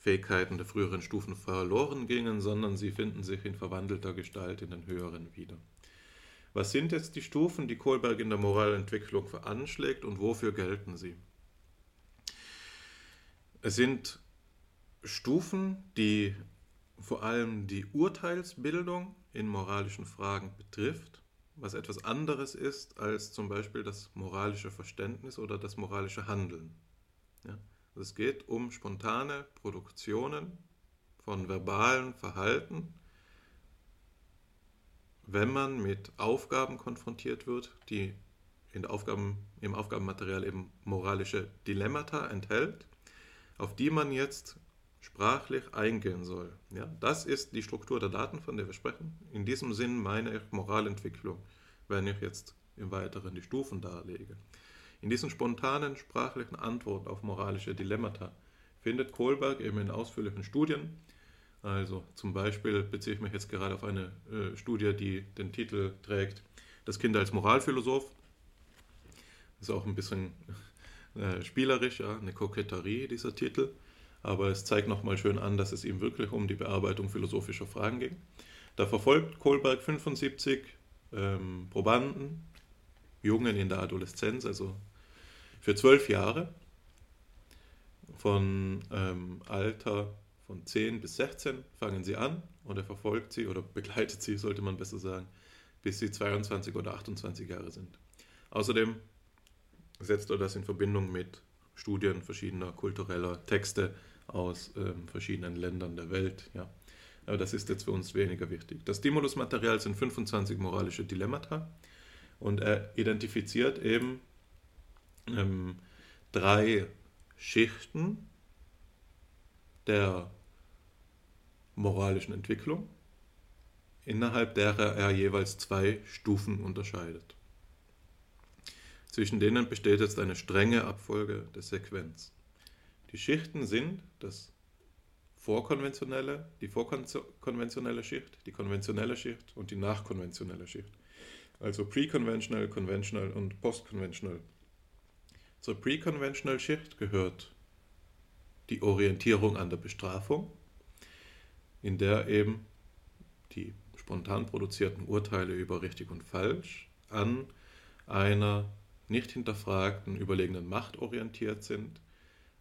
Fähigkeiten der früheren Stufen verloren gingen, sondern sie finden sich in verwandelter Gestalt in den höheren wieder. Was sind jetzt die Stufen, die Kohlberg in der Moralentwicklung veranschlägt und wofür gelten sie? Es sind Stufen, die vor allem die Urteilsbildung in moralischen Fragen betrifft, was etwas anderes ist als zum Beispiel das moralische Verständnis oder das moralische Handeln. Ja? Es geht um spontane Produktionen von verbalen Verhalten, wenn man mit Aufgaben konfrontiert wird, die in Aufgaben, im Aufgabenmaterial eben moralische Dilemmata enthält auf die man jetzt sprachlich eingehen soll. Ja, das ist die Struktur der Daten, von der wir sprechen. In diesem Sinn meine ich Moralentwicklung, wenn ich jetzt im Weiteren die Stufen darlege. In diesen spontanen sprachlichen Antworten auf moralische Dilemmata findet Kohlberg eben in ausführlichen Studien, also zum Beispiel beziehe ich mich jetzt gerade auf eine äh, Studie, die den Titel trägt, Das Kind als Moralphilosoph. Das ist auch ein bisschen äh, spielerisch, ja, eine Koketterie, dieser Titel. Aber es zeigt nochmal schön an, dass es ihm wirklich um die Bearbeitung philosophischer Fragen ging. Da verfolgt Kohlberg 75 ähm, Probanden, Jungen in der Adoleszenz, also für zwölf Jahre, von ähm, Alter von 10 bis 16 fangen sie an und er verfolgt sie oder begleitet sie, sollte man besser sagen, bis sie 22 oder 28 Jahre sind. Außerdem setzt er das in Verbindung mit Studien verschiedener kultureller Texte aus ähm, verschiedenen Ländern der Welt. Ja. Aber das ist jetzt für uns weniger wichtig. Das Stimulusmaterial sind 25 moralische Dilemmata und er identifiziert eben ähm, drei Schichten der moralischen Entwicklung, innerhalb derer er jeweils zwei Stufen unterscheidet. Zwischen denen besteht jetzt eine strenge Abfolge der Sequenz. Die Schichten sind das vorkonventionelle, die vorkonventionelle Schicht, die konventionelle Schicht und die nachkonventionelle Schicht. Also pre-conventional, conventional und post-conventional. Zur pre-conventional Schicht gehört die Orientierung an der Bestrafung, in der eben die spontan produzierten Urteile über richtig und falsch an einer nicht hinterfragten, überlegenen Macht orientiert sind.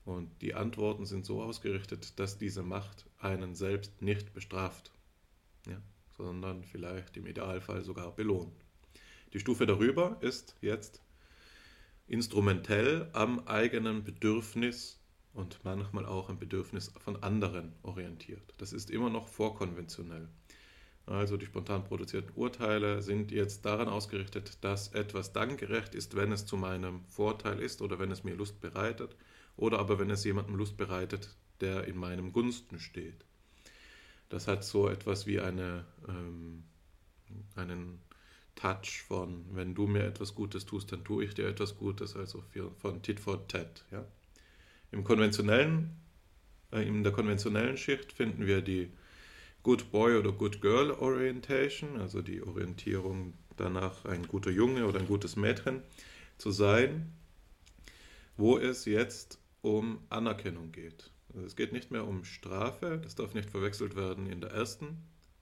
Und die Antworten sind so ausgerichtet, dass diese Macht einen selbst nicht bestraft, ja, sondern vielleicht im Idealfall sogar belohnt. Die Stufe darüber ist jetzt instrumentell am eigenen Bedürfnis und manchmal auch am Bedürfnis von anderen orientiert. Das ist immer noch vorkonventionell. also die spontan produzierten Urteile, sind jetzt daran ausgerichtet, dass etwas dann gerecht ist, wenn es zu meinem Vorteil ist oder wenn es mir Lust bereitet oder aber wenn es jemandem Lust bereitet, der in meinem Gunsten steht. Das hat so etwas wie eine, ähm, einen Touch von, wenn du mir etwas Gutes tust, dann tue ich dir etwas Gutes, also von Tit for Tat. Ja? Im konventionellen, äh, in der konventionellen Schicht finden wir die Good Boy oder Good Girl Orientation, also die Orientierung danach, ein guter Junge oder ein gutes Mädchen zu sein, wo es jetzt um Anerkennung geht. Also es geht nicht mehr um Strafe, das darf nicht verwechselt werden in der ersten,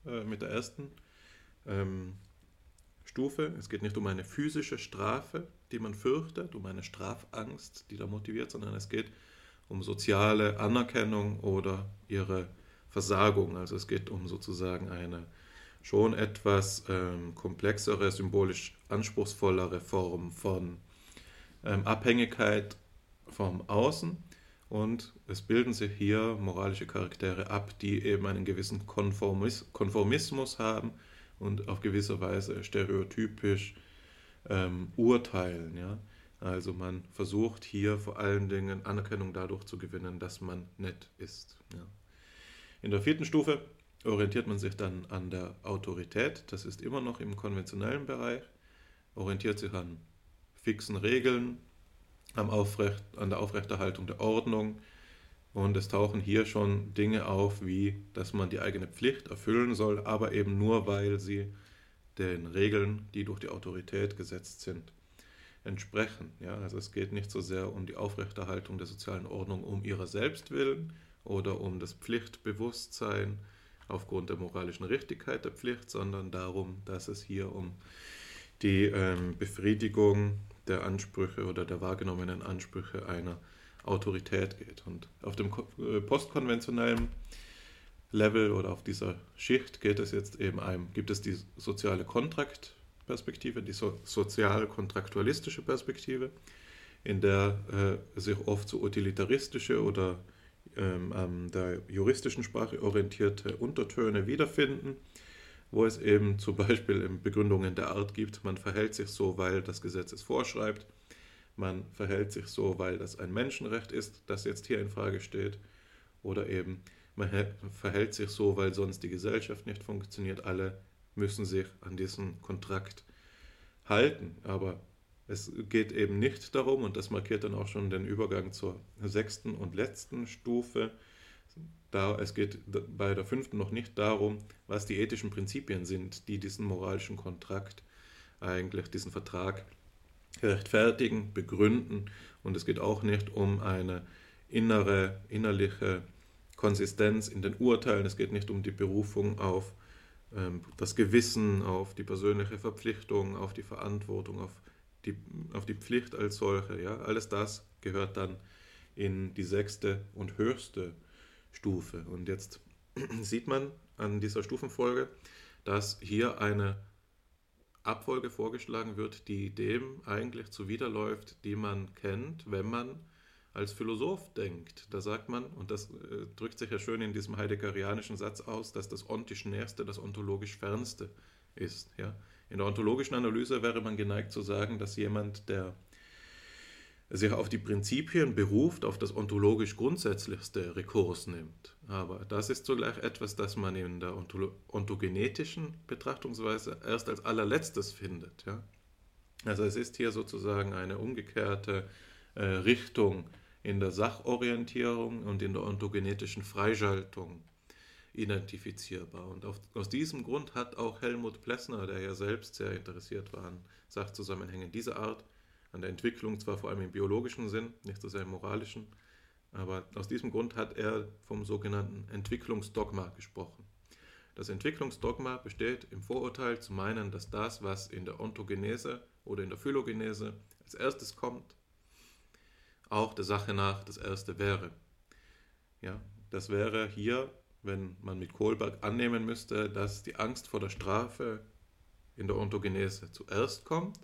äh, mit der ersten ähm, Stufe. Es geht nicht um eine physische Strafe, die man fürchtet, um eine Strafangst, die da motiviert, sondern es geht um soziale Anerkennung oder ihre Versagung. Also es geht um sozusagen eine schon etwas ähm, komplexere, symbolisch anspruchsvollere Form von ähm, Abhängigkeit vom Außen und es bilden sich hier moralische Charaktere ab, die eben einen gewissen Konformis Konformismus haben und auf gewisse Weise stereotypisch ähm, urteilen. Ja? Also man versucht hier vor allen Dingen Anerkennung dadurch zu gewinnen, dass man nett ist. Ja? In der vierten Stufe orientiert man sich dann an der Autorität, das ist immer noch im konventionellen Bereich, orientiert sich an fixen Regeln, am Aufrecht, an der Aufrechterhaltung der Ordnung, und es tauchen hier schon Dinge auf, wie dass man die eigene Pflicht erfüllen soll, aber eben nur, weil sie den Regeln, die durch die Autorität gesetzt sind, entsprechen. Ja, also es geht nicht so sehr um die Aufrechterhaltung der sozialen Ordnung um ihrer selbst willen oder um das Pflichtbewusstsein aufgrund der moralischen Richtigkeit der Pflicht, sondern darum, dass es hier um die ähm, Befriedigung der Ansprüche oder der wahrgenommenen Ansprüche einer Autorität geht. Und auf dem äh, postkonventionellen Level oder auf dieser Schicht geht es jetzt eben einem, gibt es die soziale Kontraktperspektive, die so, sozial-kontraktualistische Perspektive, in der äh, sich oft so utilitaristische oder ähm, an der juristischen Sprache orientierte Untertöne wiederfinden, wo es eben zum Beispiel in Begründungen der Art gibt, man verhält sich so, weil das Gesetz es vorschreibt, man verhält sich so, weil das ein Menschenrecht ist, das jetzt hier in Frage steht, oder eben man verhält sich so, weil sonst die Gesellschaft nicht funktioniert. Alle müssen sich an diesen Kontrakt halten, aber es geht eben nicht darum, und das markiert dann auch schon den Übergang zur sechsten und letzten Stufe, da, es geht bei der fünften noch nicht darum, was die ethischen Prinzipien sind, die diesen moralischen Kontrakt eigentlich, diesen Vertrag rechtfertigen, begründen und es geht auch nicht um eine innere, innerliche Konsistenz in den Urteilen, es geht nicht um die Berufung auf ähm, das Gewissen, auf die persönliche Verpflichtung, auf die Verantwortung, auf die, auf die Pflicht als solche. Ja? Alles das gehört dann in die sechste und höchste Stufe. Und jetzt sieht man an dieser Stufenfolge, dass hier eine Abfolge vorgeschlagen wird, die dem eigentlich zuwiderläuft, die man kennt, wenn man als Philosoph denkt. Da sagt man, und das äh, drückt sich ja schön in diesem heideggerianischen Satz aus, dass das ontisch Nächste das ontologisch Fernste ist. Ja? In der ontologischen Analyse wäre man geneigt zu sagen, dass jemand, der sich auf die Prinzipien beruft, auf das ontologisch Grundsätzlichste Rekurs nimmt. Aber das ist zugleich etwas, das man in der ontogenetischen Betrachtungsweise erst als allerletztes findet. Ja? Also es ist hier sozusagen eine umgekehrte äh, Richtung in der Sachorientierung und in der ontogenetischen Freischaltung identifizierbar. Und auf, aus diesem Grund hat auch Helmut Plessner, der ja selbst sehr interessiert war an Sachzusammenhängen dieser Art, an der Entwicklung, zwar vor allem im biologischen Sinn, nicht so sehr im moralischen, aber aus diesem Grund hat er vom sogenannten Entwicklungsdogma gesprochen. Das Entwicklungsdogma besteht im Vorurteil zu meinen, dass das, was in der Ontogenese oder in der Phylogenese als erstes kommt, auch der Sache nach das erste wäre. Ja, das wäre hier, wenn man mit Kohlberg annehmen müsste, dass die Angst vor der Strafe in der Ontogenese zuerst kommt,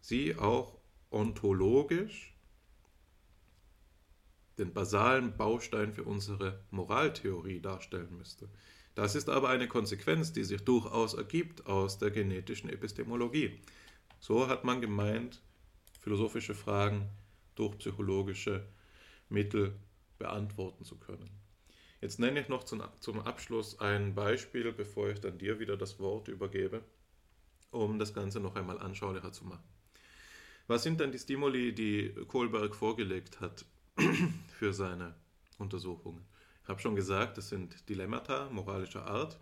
sie auch ontologisch den basalen Baustein für unsere Moraltheorie darstellen müsste. Das ist aber eine Konsequenz, die sich durchaus ergibt aus der genetischen Epistemologie. So hat man gemeint, philosophische Fragen durch psychologische Mittel beantworten zu können. Jetzt nenne ich noch zum, zum Abschluss ein Beispiel, bevor ich dann dir wieder das Wort übergebe, um das Ganze noch einmal anschaulicher zu machen. Was sind denn die Stimuli, die Kohlberg vorgelegt hat für seine Untersuchungen? Ich habe schon gesagt, das sind Dilemmata moralischer Art.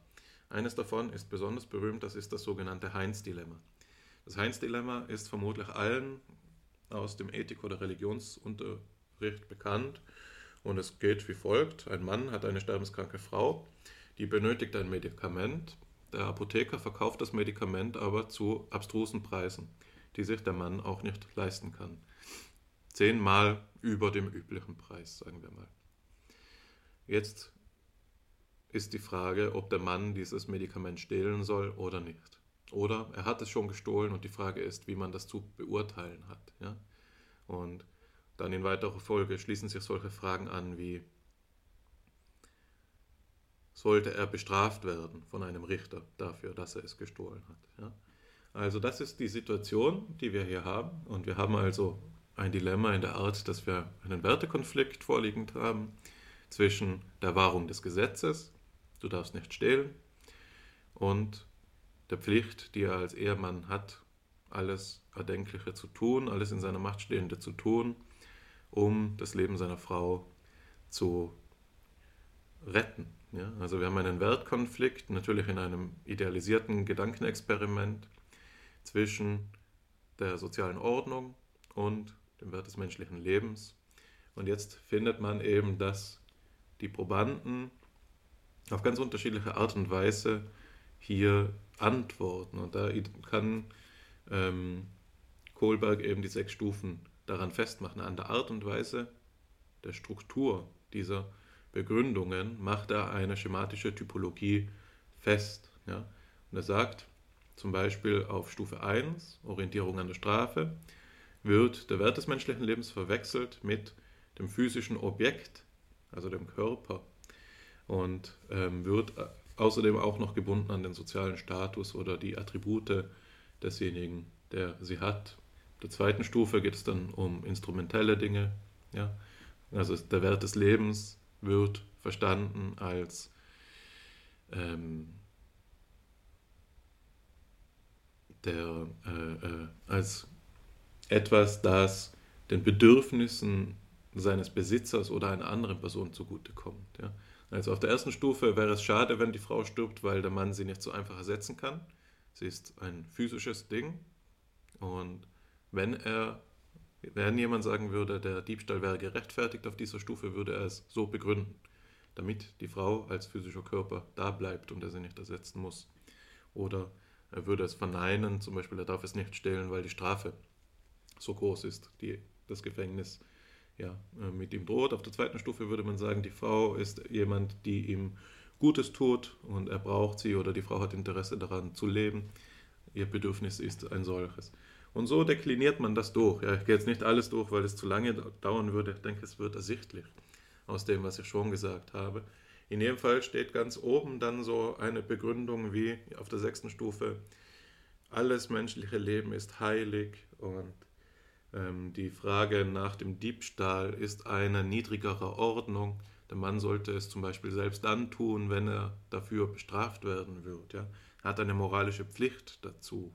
Eines davon ist besonders berühmt, das ist das sogenannte Heinz-Dilemma. Das Heinz-Dilemma ist vermutlich allen aus dem Ethik- oder Religionsunterricht bekannt und es geht wie folgt. Ein Mann hat eine sterbenskranke Frau, die benötigt ein Medikament. Der Apotheker verkauft das Medikament aber zu abstrusen Preisen, die sich der Mann auch nicht leisten kann. Zehnmal über dem üblichen Preis, sagen wir mal. Jetzt ist die Frage, ob der Mann dieses Medikament stehlen soll oder nicht. Oder er hat es schon gestohlen und die Frage ist, wie man das zu beurteilen hat. Ja? Und dann in weiterer Folge schließen sich solche Fragen an wie, sollte er bestraft werden von einem Richter dafür, dass er es gestohlen hat. Ja? Also das ist die Situation, die wir hier haben. Und wir haben also ein Dilemma in der Art, dass wir einen Wertekonflikt vorliegend haben zwischen der Wahrung des Gesetzes, du darfst nicht stehlen, und der Pflicht, die er als Ehemann hat, alles Erdenkliche zu tun, alles in seiner Macht Stehende zu tun, um das Leben seiner Frau zu retten. Ja? Also wir haben einen Wertkonflikt, natürlich in einem idealisierten Gedankenexperiment zwischen der sozialen Ordnung und dem Wert des menschlichen Lebens. Und jetzt findet man eben, dass die Probanden auf ganz unterschiedliche Art und Weise hier antworten. Und da kann ähm, Kohlberg eben die sechs Stufen daran festmachen. An der Art und Weise der Struktur dieser Begründungen macht er eine schematische Typologie fest. Ja? Und er sagt zum Beispiel auf Stufe 1, Orientierung an der Strafe, wird der Wert des menschlichen Lebens verwechselt mit dem physischen Objekt, also dem Körper, und ähm, wird außerdem auch noch gebunden an den sozialen Status oder die Attribute desjenigen, der sie hat. In der zweiten Stufe geht es dann um instrumentelle Dinge. Ja? Also der Wert des Lebens wird verstanden als ähm, der, äh, äh, als etwas, das den Bedürfnissen seines Besitzers oder einer anderen Person zugutekommt. Ja? Also auf der ersten Stufe wäre es schade, wenn die Frau stirbt, weil der Mann sie nicht so einfach ersetzen kann. Sie ist ein physisches Ding. Und wenn er, wenn jemand sagen würde, der Diebstahl wäre gerechtfertigt auf dieser Stufe, würde er es so begründen, damit die Frau als physischer Körper da bleibt und er sie nicht ersetzen muss. Oder er würde es verneinen, zum Beispiel, er darf es nicht stehlen, weil die Strafe so groß ist, die das Gefängnis ja, äh, mit ihm droht. Auf der zweiten Stufe würde man sagen, die Frau ist jemand, die ihm Gutes tut und er braucht sie oder die Frau hat Interesse daran zu leben. Ihr Bedürfnis ist ein solches. Und so dekliniert man das durch. Ja, ich gehe jetzt nicht alles durch, weil es zu lange dauern würde. Ich denke, es wird ersichtlich aus dem, was ich schon gesagt habe. In jedem Fall steht ganz oben dann so eine Begründung wie auf der sechsten Stufe, alles menschliche Leben ist heilig und ähm, die Frage nach dem Diebstahl ist eine niedrigere Ordnung. Der Mann sollte es zum Beispiel selbst dann tun, wenn er dafür bestraft werden wird. Ja? Er hat eine moralische Pflicht dazu.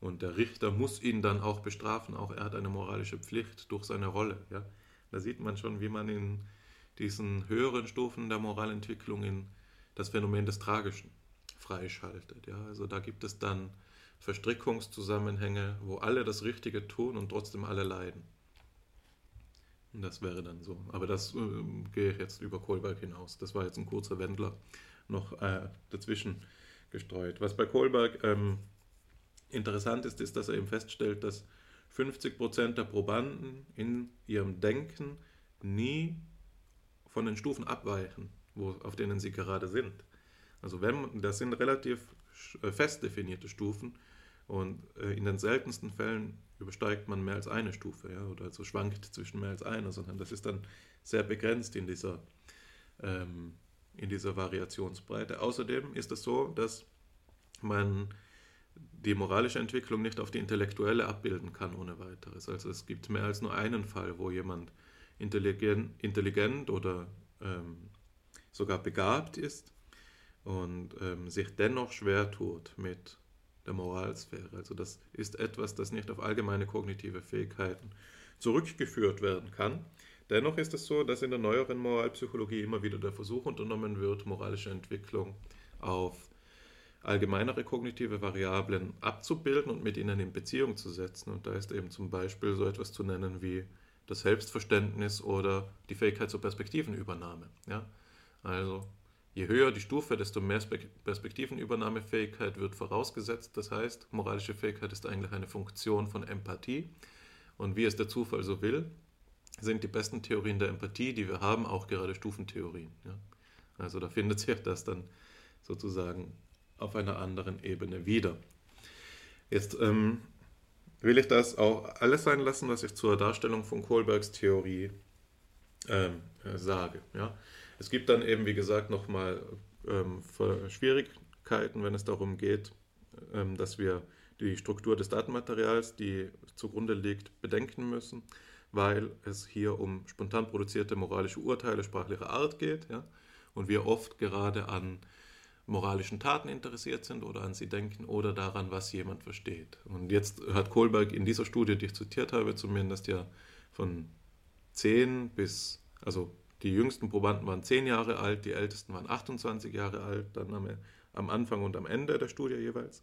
Und der Richter muss ihn dann auch bestrafen. Auch er hat eine moralische Pflicht durch seine Rolle. Ja? Da sieht man schon, wie man in diesen höheren Stufen der Moralentwicklung in das Phänomen des Tragischen freischaltet. Ja? Also da gibt es dann Verstrickungszusammenhänge, wo alle das Richtige tun und trotzdem alle leiden. Und das wäre dann so. Aber das äh, gehe ich jetzt über Kohlberg hinaus. Das war jetzt ein kurzer Wendler noch äh, dazwischen gestreut. Was bei Kohlberg ähm, interessant ist, ist, dass er eben feststellt, dass 50% der Probanden in ihrem Denken nie von den Stufen abweichen, wo, auf denen sie gerade sind. Also wenn, das sind relativ äh, fest definierte Stufen, und äh, in den seltensten Fällen übersteigt man mehr als eine Stufe, ja, oder also schwankt zwischen mehr als einer, sondern das ist dann sehr begrenzt in dieser, ähm, in dieser Variationsbreite. Außerdem ist es so, dass man die moralische Entwicklung nicht auf die intellektuelle abbilden kann ohne weiteres. Also es gibt mehr als nur einen Fall, wo jemand intelligent, intelligent oder ähm, sogar begabt ist und ähm, sich dennoch schwer tut mit der Moralsphäre. Also das ist etwas, das nicht auf allgemeine kognitive Fähigkeiten zurückgeführt werden kann. Dennoch ist es so, dass in der neueren Moralpsychologie immer wieder der Versuch unternommen wird, moralische Entwicklung auf allgemeinere kognitive Variablen abzubilden und mit ihnen in Beziehung zu setzen. Und da ist eben zum Beispiel so etwas zu nennen wie das Selbstverständnis oder die Fähigkeit zur Perspektivenübernahme. Ja? Also je höher die Stufe, desto mehr Perspektivenübernahmefähigkeit wird vorausgesetzt. Das heißt, moralische Fähigkeit ist eigentlich eine Funktion von Empathie. Und wie es der Zufall so will, sind die besten Theorien der Empathie, die wir haben, auch gerade Stufentheorien. Ja? Also da findet sich das dann sozusagen auf einer anderen Ebene wieder. Jetzt ähm, will ich das auch alles sein lassen, was ich zur Darstellung von Kohlbergs Theorie ähm, äh, sage. Ja? Es gibt dann eben, wie gesagt, nochmal ähm, Schwierigkeiten, wenn es darum geht, ähm, dass wir die Struktur des Datenmaterials, die zugrunde liegt, bedenken müssen, weil es hier um spontan produzierte moralische Urteile sprachlicher Art geht ja? und wir oft gerade an moralischen Taten interessiert sind oder an sie denken oder daran, was jemand versteht. Und jetzt hat Kohlberg in dieser Studie, die ich zitiert habe, zumindest ja von 10 bis, also die jüngsten Probanden waren 10 Jahre alt, die ältesten waren 28 Jahre alt, dann am, am Anfang und am Ende der Studie jeweils,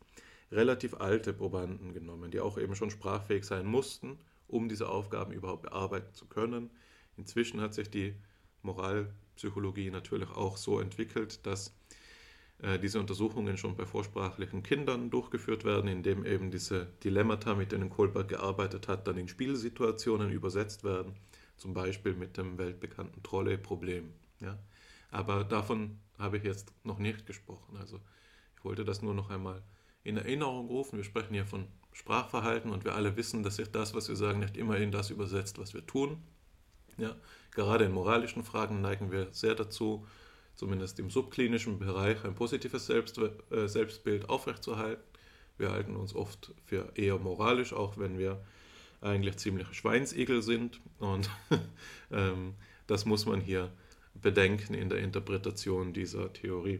relativ alte Probanden genommen, die auch eben schon sprachfähig sein mussten, um diese Aufgaben überhaupt bearbeiten zu können. Inzwischen hat sich die Moralpsychologie natürlich auch so entwickelt, dass diese Untersuchungen schon bei vorsprachlichen Kindern durchgeführt werden, indem eben diese Dilemmata, mit denen Kohlberg gearbeitet hat, dann in Spielsituationen übersetzt werden, zum Beispiel mit dem weltbekannten Trolley-Problem. Ja? Aber davon habe ich jetzt noch nicht gesprochen. Also ich wollte das nur noch einmal in Erinnerung rufen. Wir sprechen hier von Sprachverhalten und wir alle wissen, dass sich das, was wir sagen, nicht immer in das übersetzt, was wir tun. Ja? Gerade in moralischen Fragen neigen wir sehr dazu, zumindest im subklinischen Bereich, ein positives Selbst, äh, Selbstbild aufrechtzuerhalten. Wir halten uns oft für eher moralisch, auch wenn wir eigentlich ziemliche Schweinsigel sind. Und ähm, das muss man hier bedenken in der Interpretation dieser Theorie.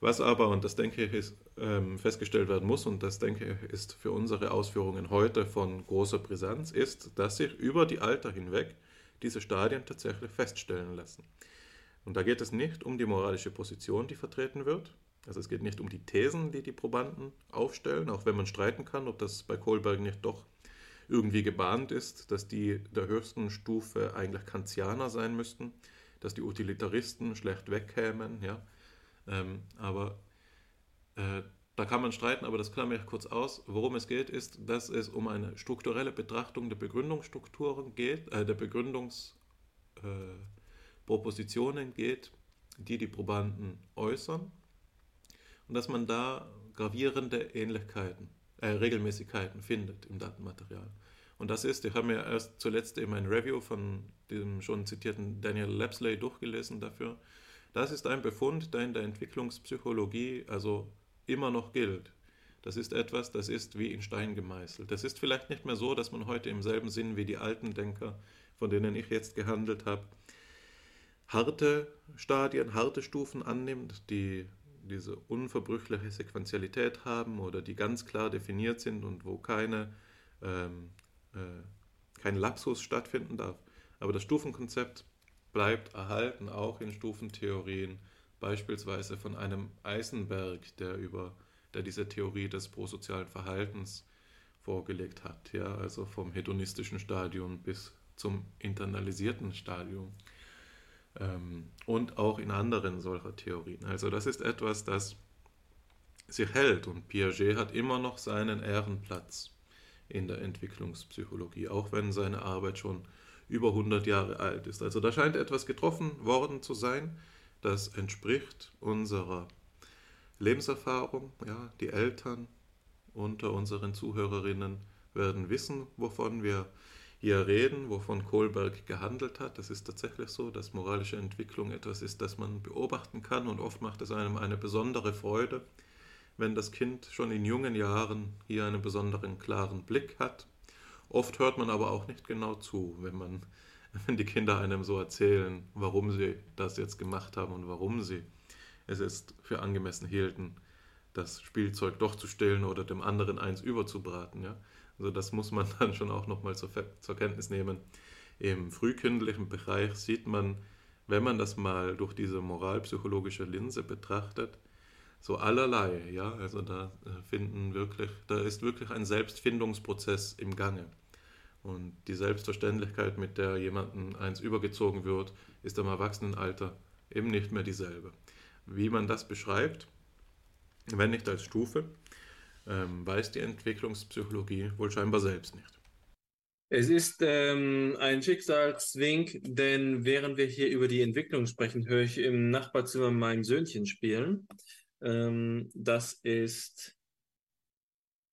Was aber, und das denke ich, ist, ähm, festgestellt werden muss, und das denke ich, ist für unsere Ausführungen heute von großer Brisanz, ist, dass sich über die Alter hinweg diese Stadien tatsächlich feststellen lassen. Und da geht es nicht um die moralische Position, die vertreten wird. Also es geht nicht um die Thesen, die die Probanden aufstellen, auch wenn man streiten kann, ob das bei Kohlberg nicht doch irgendwie gebahnt ist, dass die der höchsten Stufe eigentlich Kantianer sein müssten, dass die Utilitaristen schlecht wegkämen. Ja? Ähm, aber äh, da kann man streiten, aber das klammere ich kurz aus. Worum es geht, ist, dass es um eine strukturelle Betrachtung der Begründungsstrukturen geht, äh, der Begründungs... Äh, Propositionen geht, die die Probanden äußern und dass man da gravierende Ähnlichkeiten, äh, Regelmäßigkeiten findet im Datenmaterial. Und das ist, ich habe mir erst zuletzt eben ein Review von dem schon zitierten Daniel Lapsley durchgelesen dafür. Das ist ein Befund, der in der Entwicklungspsychologie also immer noch gilt. Das ist etwas, das ist wie in Stein gemeißelt. Das ist vielleicht nicht mehr so, dass man heute im selben Sinn wie die alten Denker, von denen ich jetzt gehandelt habe, harte Stadien, harte Stufen annimmt, die diese unverbrüchliche Sequenzialität haben oder die ganz klar definiert sind und wo keine, ähm, äh, kein Lapsus stattfinden darf. Aber das Stufenkonzept bleibt erhalten, auch in Stufentheorien, beispielsweise von einem Eisenberg, der über der diese Theorie des prosozialen Verhaltens vorgelegt hat, ja, also vom hedonistischen Stadium bis zum internalisierten Stadium und auch in anderen solcher Theorien. Also das ist etwas, das sich hält und Piaget hat immer noch seinen Ehrenplatz in der Entwicklungspsychologie, auch wenn seine Arbeit schon über 100 Jahre alt ist. Also da scheint etwas getroffen worden zu sein, das entspricht unserer Lebenserfahrung. Ja, die Eltern unter unseren Zuhörerinnen werden wissen, wovon wir hier reden, wovon Kohlberg gehandelt hat. Das ist tatsächlich so, dass moralische Entwicklung etwas ist, das man beobachten kann und oft macht es einem eine besondere Freude, wenn das Kind schon in jungen Jahren hier einen besonderen klaren Blick hat. Oft hört man aber auch nicht genau zu, wenn man wenn die Kinder einem so erzählen, warum sie das jetzt gemacht haben und warum sie es ist für angemessen hielten, das Spielzeug doch zu stehlen oder dem anderen eins überzubraten. Ja? Also das muss man dann schon auch nochmal zur, zur Kenntnis nehmen. Im frühkindlichen Bereich sieht man, wenn man das mal durch diese moralpsychologische Linse betrachtet, so allerlei, ja, also da äh, finden wirklich, da ist wirklich ein Selbstfindungsprozess im Gange. Und die Selbstverständlichkeit, mit der jemandem eins übergezogen wird, ist im Erwachsenenalter eben nicht mehr dieselbe. Wie man das beschreibt, wenn nicht als Stufe, ähm, weiß die Entwicklungspsychologie wohl scheinbar selbst nicht. Es ist ähm, ein Schicksalswink, denn während wir hier über die Entwicklung sprechen, höre ich im Nachbarzimmer mein Söhnchen spielen. Ähm, das ist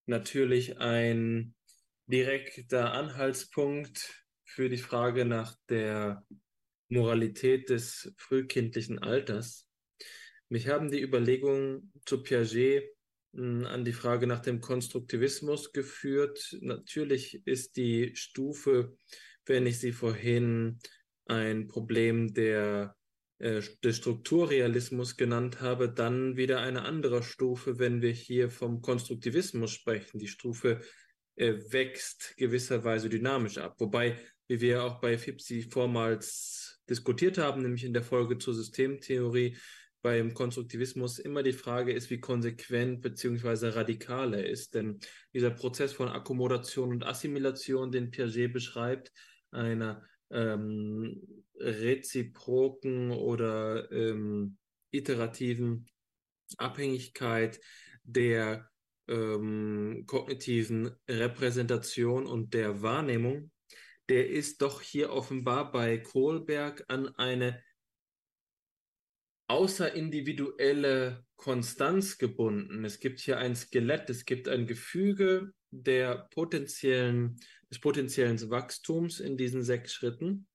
natürlich ein direkter Anhaltspunkt für die Frage nach der Moralität des frühkindlichen Alters. Mich haben die Überlegungen zu Piaget an die Frage nach dem Konstruktivismus geführt. Natürlich ist die Stufe, wenn ich sie vorhin ein Problem der, äh, des Strukturrealismus genannt habe, dann wieder eine andere Stufe, wenn wir hier vom Konstruktivismus sprechen. Die Stufe äh, wächst gewisserweise dynamisch ab. Wobei, wie wir auch bei FIPSI vormals diskutiert haben, nämlich in der Folge zur Systemtheorie, beim Konstruktivismus immer die Frage ist, wie konsequent bzw. radikal er ist. Denn dieser Prozess von Akkommodation und Assimilation, den Piaget beschreibt, einer ähm, reziproken oder ähm, iterativen Abhängigkeit der ähm, kognitiven Repräsentation und der Wahrnehmung, der ist doch hier offenbar bei Kohlberg an eine außerindividuelle Konstanz gebunden. Es gibt hier ein Skelett, es gibt ein Gefüge der potenziellen, des potenziellen Wachstums in diesen sechs Schritten,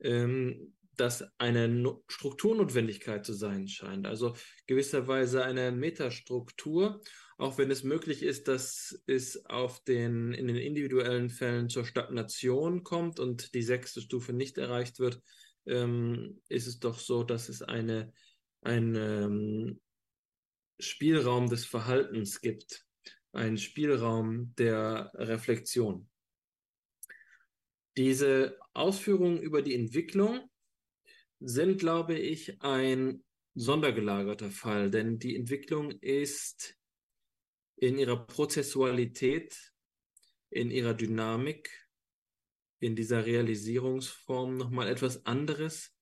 ähm, das eine no Strukturnotwendigkeit zu sein scheint. Also gewisserweise eine Metastruktur, auch wenn es möglich ist, dass es auf den, in den individuellen Fällen zur Stagnation kommt und die sechste Stufe nicht erreicht wird, ähm, ist es doch so, dass es eine, ein ähm, Spielraum des Verhaltens gibt, einen Spielraum der Reflexion. Diese Ausführungen über die Entwicklung sind, glaube ich, ein sondergelagerter Fall, denn die Entwicklung ist in ihrer Prozessualität, in ihrer Dynamik in dieser Realisierungsform nochmal etwas anderes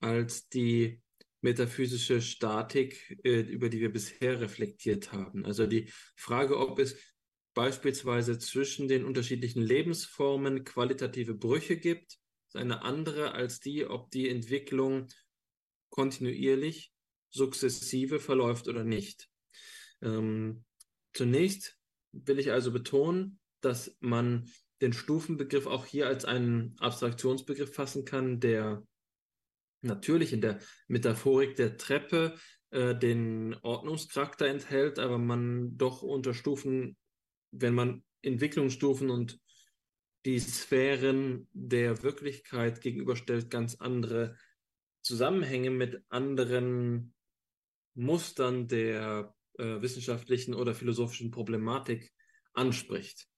als die metaphysische Statik, äh, über die wir bisher reflektiert haben. Also die Frage, ob es beispielsweise zwischen den unterschiedlichen Lebensformen qualitative Brüche gibt, ist eine andere als die, ob die Entwicklung kontinuierlich, sukzessive verläuft oder nicht. Ähm, zunächst will ich also betonen, dass man den Stufenbegriff auch hier als einen Abstraktionsbegriff fassen kann, der natürlich in der Metaphorik der Treppe äh, den Ordnungscharakter enthält, aber man doch unter Stufen, wenn man Entwicklungsstufen und die Sphären der Wirklichkeit gegenüberstellt, ganz andere Zusammenhänge mit anderen Mustern der äh, wissenschaftlichen oder philosophischen Problematik anspricht.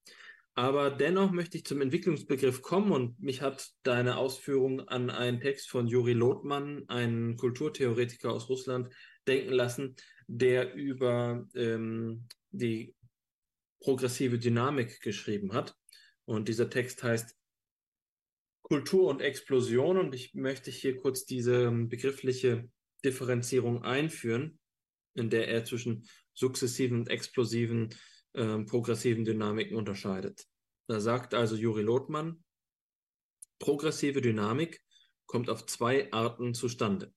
Aber dennoch möchte ich zum Entwicklungsbegriff kommen und mich hat deine Ausführung an einen Text von Juri Lothmann, einen Kulturtheoretiker aus Russland, denken lassen, der über ähm, die progressive Dynamik geschrieben hat. Und dieser Text heißt Kultur und Explosion und ich möchte hier kurz diese begriffliche Differenzierung einführen, in der er zwischen sukzessiven und explosiven äh, progressiven Dynamiken unterscheidet. Da sagt also Juri Lothmann, progressive Dynamik kommt auf zwei Arten zustande.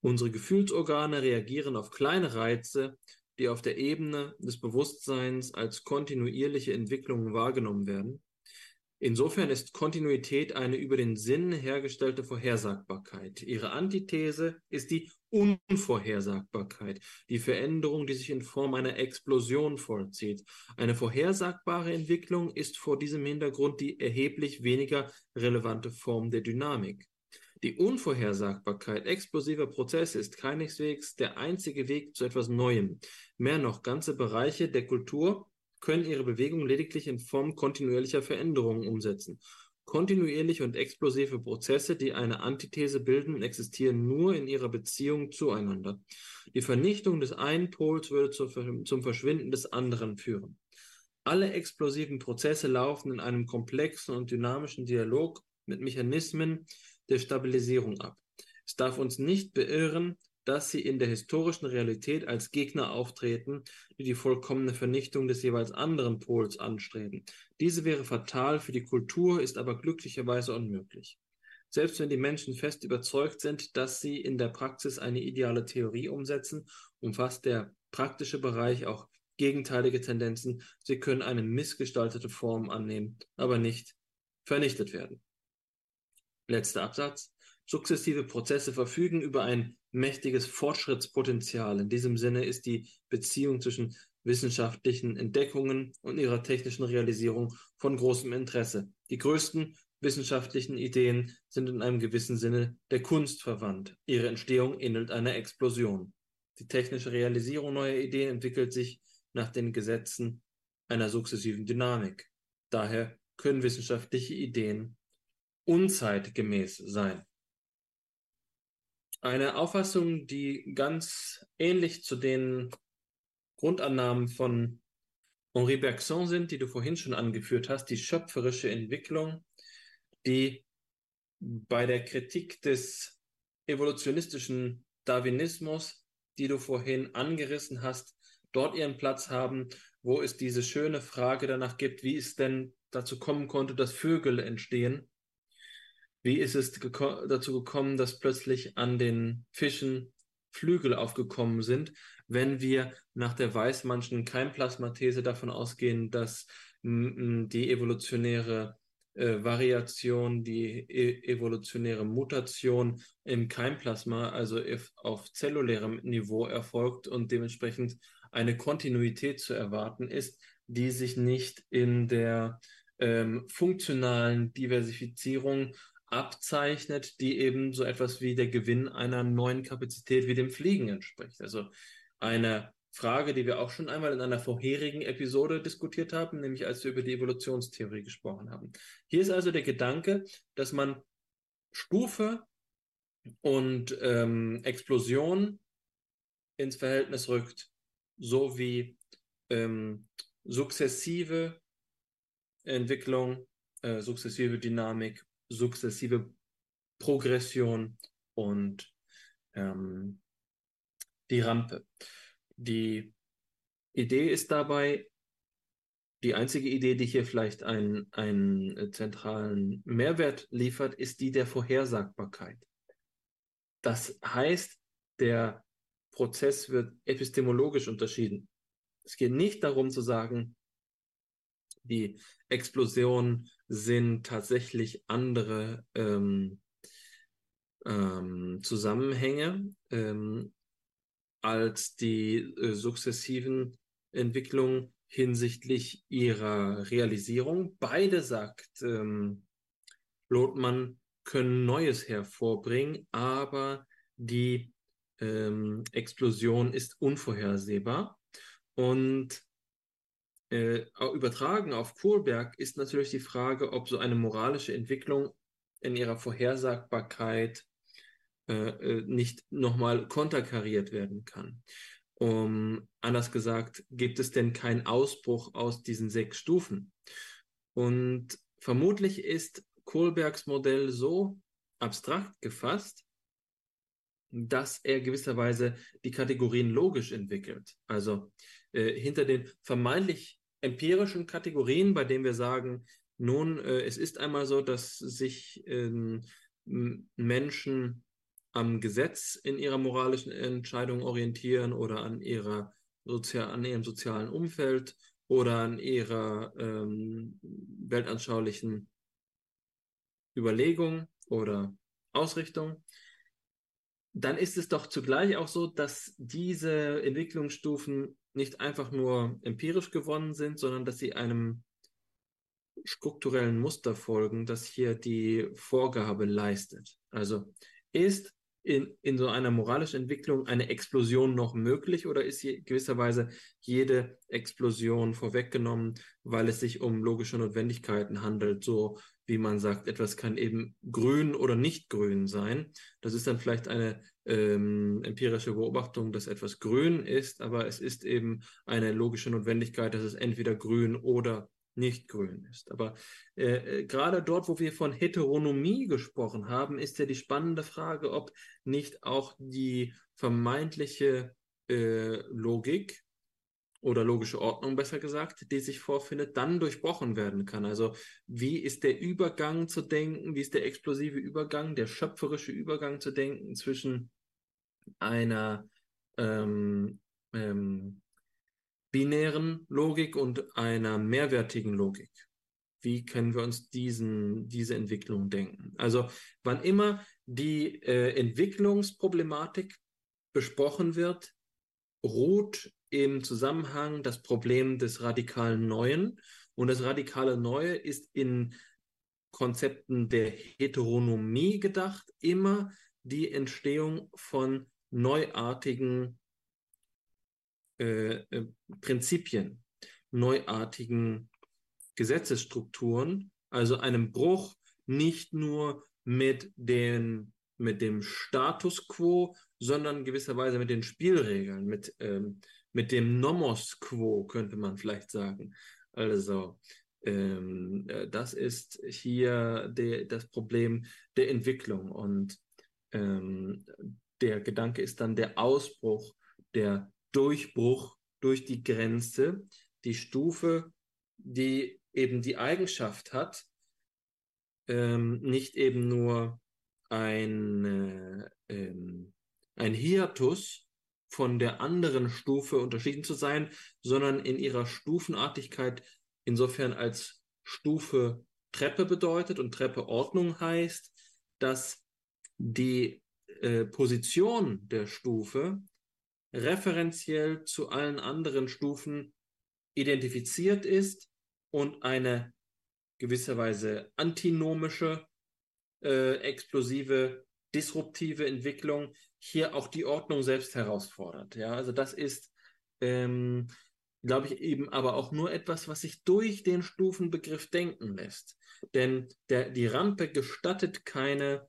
Unsere Gefühlsorgane reagieren auf kleine Reize, die auf der Ebene des Bewusstseins als kontinuierliche Entwicklungen wahrgenommen werden. Insofern ist Kontinuität eine über den Sinn hergestellte Vorhersagbarkeit. Ihre Antithese ist die Unvorhersagbarkeit, die Veränderung, die sich in Form einer Explosion vollzieht. Eine vorhersagbare Entwicklung ist vor diesem Hintergrund die erheblich weniger relevante Form der Dynamik. Die Unvorhersagbarkeit explosiver Prozesse ist keineswegs der einzige Weg zu etwas Neuem. Mehr noch, ganze Bereiche der Kultur können ihre Bewegung lediglich in Form kontinuierlicher Veränderungen umsetzen. Kontinuierliche und explosive Prozesse, die eine Antithese bilden, existieren nur in ihrer Beziehung zueinander. Die Vernichtung des einen Pols würde zum Verschwinden des anderen führen. Alle explosiven Prozesse laufen in einem komplexen und dynamischen Dialog mit Mechanismen der Stabilisierung ab. Es darf uns nicht beirren, dass sie in der historischen Realität als Gegner auftreten, die die vollkommene Vernichtung des jeweils anderen Pols anstreben. Diese wäre fatal für die Kultur, ist aber glücklicherweise unmöglich. Selbst wenn die Menschen fest überzeugt sind, dass sie in der Praxis eine ideale Theorie umsetzen, umfasst der praktische Bereich auch gegenteilige Tendenzen. Sie können eine missgestaltete Form annehmen, aber nicht vernichtet werden. Letzter Absatz. Sukzessive Prozesse verfügen über ein mächtiges Fortschrittspotenzial. In diesem Sinne ist die Beziehung zwischen wissenschaftlichen Entdeckungen und ihrer technischen Realisierung von großem Interesse. Die größten wissenschaftlichen Ideen sind in einem gewissen Sinne der Kunst verwandt. Ihre Entstehung ähnelt einer Explosion. Die technische Realisierung neuer Ideen entwickelt sich nach den Gesetzen einer sukzessiven Dynamik. Daher können wissenschaftliche Ideen unzeitgemäß sein. Eine Auffassung, die ganz ähnlich zu den Grundannahmen von Henri Bergson sind, die du vorhin schon angeführt hast, die schöpferische Entwicklung, die bei der Kritik des evolutionistischen Darwinismus, die du vorhin angerissen hast, dort ihren Platz haben, wo es diese schöne Frage danach gibt, wie es denn dazu kommen konnte, dass Vögel entstehen wie ist es geko dazu gekommen, dass plötzlich an den Fischen Flügel aufgekommen sind, wenn wir nach der Weißmannschen Keimplasmathese davon ausgehen, dass die evolutionäre äh, Variation, die e evolutionäre Mutation im Keimplasma, also auf zellulärem Niveau erfolgt und dementsprechend eine Kontinuität zu erwarten ist, die sich nicht in der ähm, funktionalen Diversifizierung abzeichnet, die eben so etwas wie der Gewinn einer neuen Kapazität wie dem Fliegen entspricht. Also eine Frage, die wir auch schon einmal in einer vorherigen Episode diskutiert haben, nämlich als wir über die Evolutionstheorie gesprochen haben. Hier ist also der Gedanke, dass man Stufe und ähm, Explosion ins Verhältnis rückt, sowie ähm, sukzessive Entwicklung, äh, sukzessive Dynamik sukzessive Progression und ähm, die Rampe. Die Idee ist dabei, die einzige Idee, die hier vielleicht einen, einen zentralen Mehrwert liefert, ist die der Vorhersagbarkeit. Das heißt, der Prozess wird epistemologisch unterschieden. Es geht nicht darum zu sagen, die Explosion sind tatsächlich andere ähm, ähm, Zusammenhänge ähm, als die äh, sukzessiven Entwicklungen hinsichtlich ihrer Realisierung. Beide, sagt ähm, Lotmann, können Neues hervorbringen, aber die ähm, Explosion ist unvorhersehbar. Und äh, übertragen auf Kohlberg ist natürlich die Frage, ob so eine moralische Entwicklung in ihrer Vorhersagbarkeit äh, äh, nicht nochmal konterkariert werden kann. Um, anders gesagt, gibt es denn keinen Ausbruch aus diesen sechs Stufen? Und vermutlich ist Kohlbergs Modell so abstrakt gefasst, dass er gewisserweise die Kategorien logisch entwickelt. Also äh, hinter den vermeintlich empirischen Kategorien, bei denen wir sagen, nun, äh, es ist einmal so, dass sich ähm, Menschen am Gesetz in ihrer moralischen Entscheidung orientieren oder an ihrer Sozial an ihrem sozialen Umfeld oder an ihrer ähm, weltanschaulichen Überlegung oder Ausrichtung, dann ist es doch zugleich auch so, dass diese Entwicklungsstufen nicht einfach nur empirisch gewonnen sind, sondern dass sie einem strukturellen Muster folgen, das hier die Vorgabe leistet. Also ist in, in so einer moralischen Entwicklung eine Explosion noch möglich oder ist je, gewisserweise jede Explosion vorweggenommen, weil es sich um logische Notwendigkeiten handelt, so wie man sagt, etwas kann eben grün oder nicht grün sein. Das ist dann vielleicht eine ähm, empirische Beobachtung, dass etwas grün ist, aber es ist eben eine logische Notwendigkeit, dass es entweder grün oder nicht grün ist. Aber äh, äh, gerade dort, wo wir von Heteronomie gesprochen haben, ist ja die spannende Frage, ob nicht auch die vermeintliche äh, Logik oder logische Ordnung besser gesagt, die sich vorfindet, dann durchbrochen werden kann. Also wie ist der Übergang zu denken, wie ist der explosive Übergang, der schöpferische Übergang zu denken zwischen einer ähm, ähm, binären Logik und einer mehrwertigen Logik. Wie können wir uns diesen, diese Entwicklung denken? Also wann immer die äh, Entwicklungsproblematik besprochen wird, ruht im Zusammenhang das Problem des radikalen Neuen. Und das radikale Neue ist in Konzepten der Heteronomie gedacht, immer die Entstehung von neuartigen äh, äh, Prinzipien, neuartigen Gesetzesstrukturen, also einem Bruch nicht nur mit, den, mit dem Status quo, sondern gewisserweise mit den Spielregeln, mit, ähm, mit dem Nomos quo, könnte man vielleicht sagen. Also, ähm, äh, das ist hier de, das Problem der Entwicklung und ähm, der Gedanke ist dann der Ausbruch der Durchbruch durch die Grenze, die Stufe, die eben die Eigenschaft hat, ähm, nicht eben nur ein, äh, ähm, ein Hiatus von der anderen Stufe unterschieden zu sein, sondern in ihrer Stufenartigkeit insofern als Stufe Treppe bedeutet und Treppe Ordnung heißt, dass die äh, Position der Stufe referenziell zu allen anderen Stufen identifiziert ist und eine gewisserweise antinomische, äh, explosive, disruptive Entwicklung hier auch die Ordnung selbst herausfordert. Ja, also das ist, ähm, glaube ich, eben aber auch nur etwas, was sich durch den Stufenbegriff denken lässt. Denn der, die Rampe gestattet keine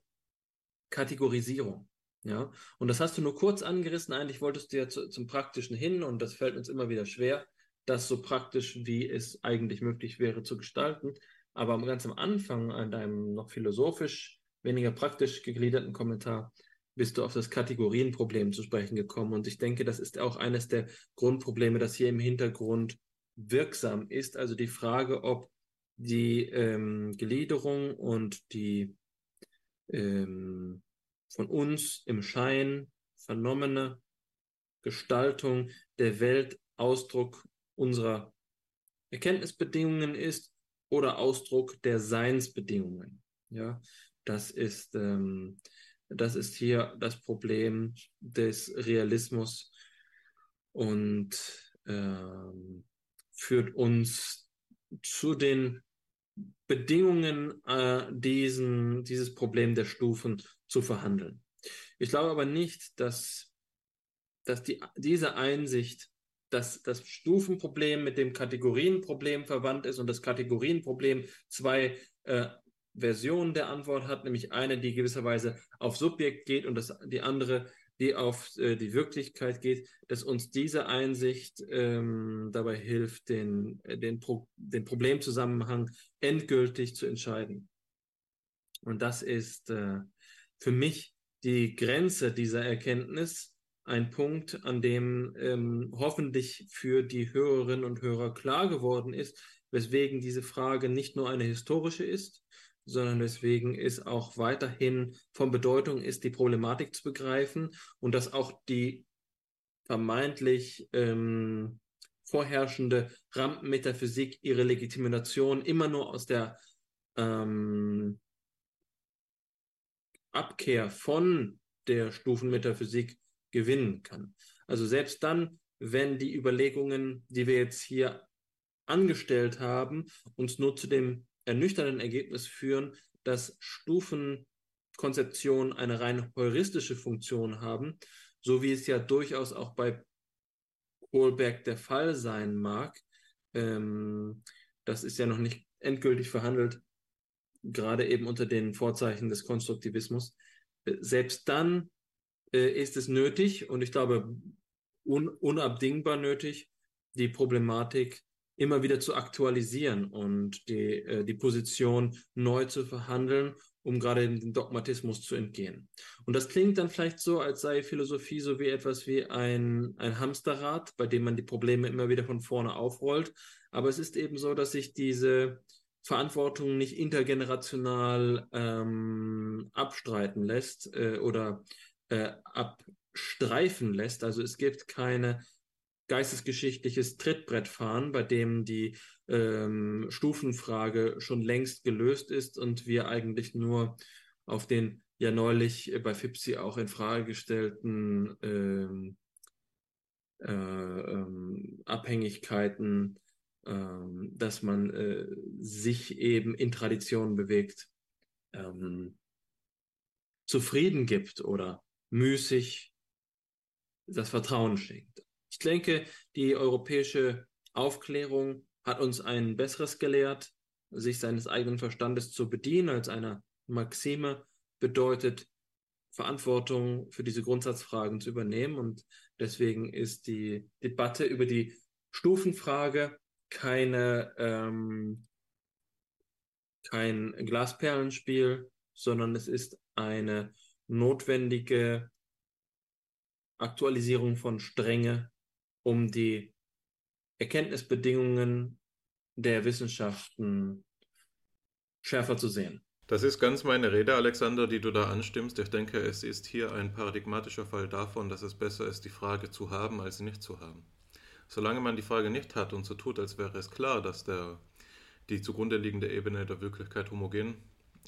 Kategorisierung. Ja, und das hast du nur kurz angerissen. Eigentlich wolltest du ja zu, zum Praktischen hin und das fällt uns immer wieder schwer, das so praktisch, wie es eigentlich möglich wäre, zu gestalten. Aber ganz am Anfang, an deinem noch philosophisch, weniger praktisch gegliederten Kommentar, bist du auf das Kategorienproblem zu sprechen gekommen. Und ich denke, das ist auch eines der Grundprobleme, das hier im Hintergrund wirksam ist. Also die Frage, ob die ähm, Gliederung und die ähm, von uns im Schein vernommene Gestaltung der Welt Ausdruck unserer Erkenntnisbedingungen ist oder Ausdruck der Seinsbedingungen. Ja, das ist, ähm, das ist hier das Problem des Realismus und ähm, führt uns zu den Bedingungen, äh, diesen, dieses Problem der Stufen zu verhandeln. Ich glaube aber nicht, dass, dass die, diese Einsicht, dass das Stufenproblem mit dem Kategorienproblem verwandt ist und das Kategorienproblem zwei äh, Versionen der Antwort hat, nämlich eine, die gewisserweise auf Subjekt geht und das, die andere, die auf äh, die Wirklichkeit geht, dass uns diese Einsicht ähm, dabei hilft, den, den, Pro den Problemzusammenhang endgültig zu entscheiden. Und das ist äh, für mich die Grenze dieser Erkenntnis ein Punkt, an dem ähm, hoffentlich für die Hörerinnen und Hörer klar geworden ist, weswegen diese Frage nicht nur eine historische ist, sondern weswegen es auch weiterhin von Bedeutung ist, die Problematik zu begreifen und dass auch die vermeintlich ähm, vorherrschende Rampenmetaphysik ihre Legitimation immer nur aus der ähm, Abkehr von der Stufenmetaphysik gewinnen kann. Also selbst dann, wenn die Überlegungen, die wir jetzt hier angestellt haben, uns nur zu dem ernüchternden Ergebnis führen, dass Stufenkonzeptionen eine rein heuristische Funktion haben, so wie es ja durchaus auch bei Kohlberg der Fall sein mag. Ähm, das ist ja noch nicht endgültig verhandelt, gerade eben unter den Vorzeichen des Konstruktivismus. Äh, selbst dann äh, ist es nötig und ich glaube un unabdingbar nötig, die Problematik immer wieder zu aktualisieren und die, äh, die Position neu zu verhandeln, um gerade dem Dogmatismus zu entgehen. Und das klingt dann vielleicht so, als sei Philosophie so wie etwas wie ein, ein Hamsterrad, bei dem man die Probleme immer wieder von vorne aufrollt. Aber es ist eben so, dass sich diese Verantwortung nicht intergenerational ähm, abstreiten lässt äh, oder äh, abstreifen lässt. Also es gibt keine geistesgeschichtliches Trittbrettfahren, bei dem die ähm, Stufenfrage schon längst gelöst ist und wir eigentlich nur auf den ja neulich bei FIPSI auch in Frage gestellten ähm, äh, ähm, Abhängigkeiten, ähm, dass man äh, sich eben in Traditionen bewegt, ähm, zufrieden gibt oder müßig das Vertrauen schenkt. Ich denke, die europäische Aufklärung hat uns ein besseres gelehrt, sich seines eigenen Verstandes zu bedienen, als eine Maxime bedeutet, Verantwortung für diese Grundsatzfragen zu übernehmen. Und deswegen ist die Debatte über die Stufenfrage keine, ähm, kein Glasperlenspiel, sondern es ist eine notwendige Aktualisierung von Strenge um die Erkenntnisbedingungen der Wissenschaften schärfer zu sehen. Das ist ganz meine Rede, Alexander, die du da anstimmst. Ich denke, es ist hier ein paradigmatischer Fall davon, dass es besser ist, die Frage zu haben, als sie nicht zu haben. Solange man die Frage nicht hat und so tut, als wäre es klar, dass der, die zugrunde liegende Ebene der Wirklichkeit homogen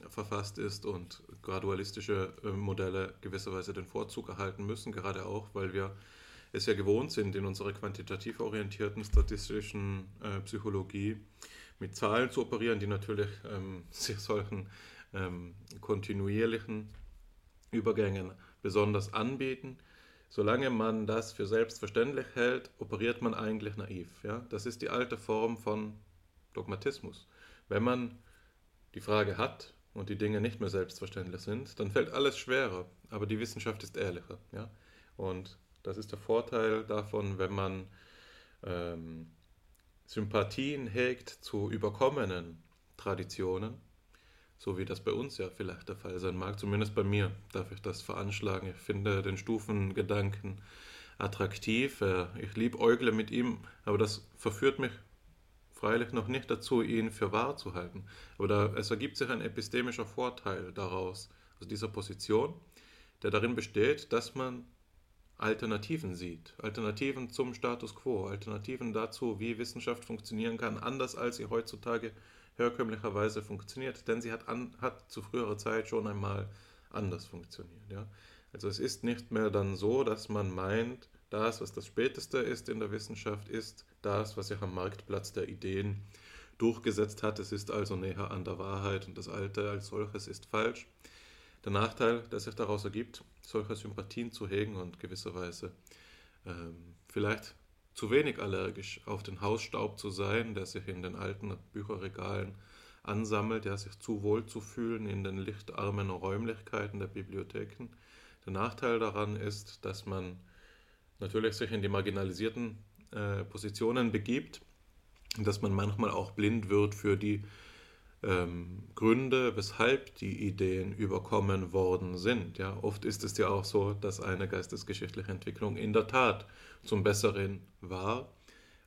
verfasst ist und gradualistische äh, Modelle gewisserweise den Vorzug erhalten müssen, gerade auch, weil wir es ja gewohnt sind, in unserer quantitativ orientierten statistischen äh, Psychologie mit Zahlen zu operieren, die natürlich ähm, sich solchen ähm, kontinuierlichen Übergängen besonders anbieten. Solange man das für selbstverständlich hält, operiert man eigentlich naiv. Ja? Das ist die alte Form von Dogmatismus. Wenn man die Frage hat und die Dinge nicht mehr selbstverständlich sind, dann fällt alles schwerer, aber die Wissenschaft ist ehrlicher. Ja? Und das ist der Vorteil davon, wenn man ähm, Sympathien hegt zu überkommenen Traditionen, so wie das bei uns ja vielleicht der Fall sein mag. Zumindest bei mir darf ich das veranschlagen. Ich finde den Stufengedanken attraktiv. Ich liebe Eugle mit ihm, aber das verführt mich freilich noch nicht dazu, ihn für wahr zu halten. Aber da, es ergibt sich ein epistemischer Vorteil daraus, also dieser Position, der darin besteht, dass man Alternativen sieht. Alternativen zum Status quo, Alternativen dazu, wie Wissenschaft funktionieren kann, anders als sie heutzutage herkömmlicherweise funktioniert, denn sie hat, an, hat zu früherer Zeit schon einmal anders funktioniert. Ja? Also es ist nicht mehr dann so, dass man meint, das, was das Späteste ist in der Wissenschaft, ist das, was sich am Marktplatz der Ideen durchgesetzt hat. Es ist also näher an der Wahrheit und das Alte als solches ist falsch. Der Nachteil, der sich daraus ergibt, solche Sympathien zu hegen und gewisserweise ähm, vielleicht zu wenig allergisch auf den Hausstaub zu sein, der sich in den alten Bücherregalen ansammelt, ja, sich zu wohl zu fühlen in den lichtarmen Räumlichkeiten der Bibliotheken. Der Nachteil daran ist, dass man natürlich sich in die marginalisierten äh, Positionen begibt dass man manchmal auch blind wird für die ähm, Gründe, weshalb die Ideen überkommen worden sind. Ja, oft ist es ja auch so, dass eine geistesgeschichtliche Entwicklung in der Tat zum Besseren war.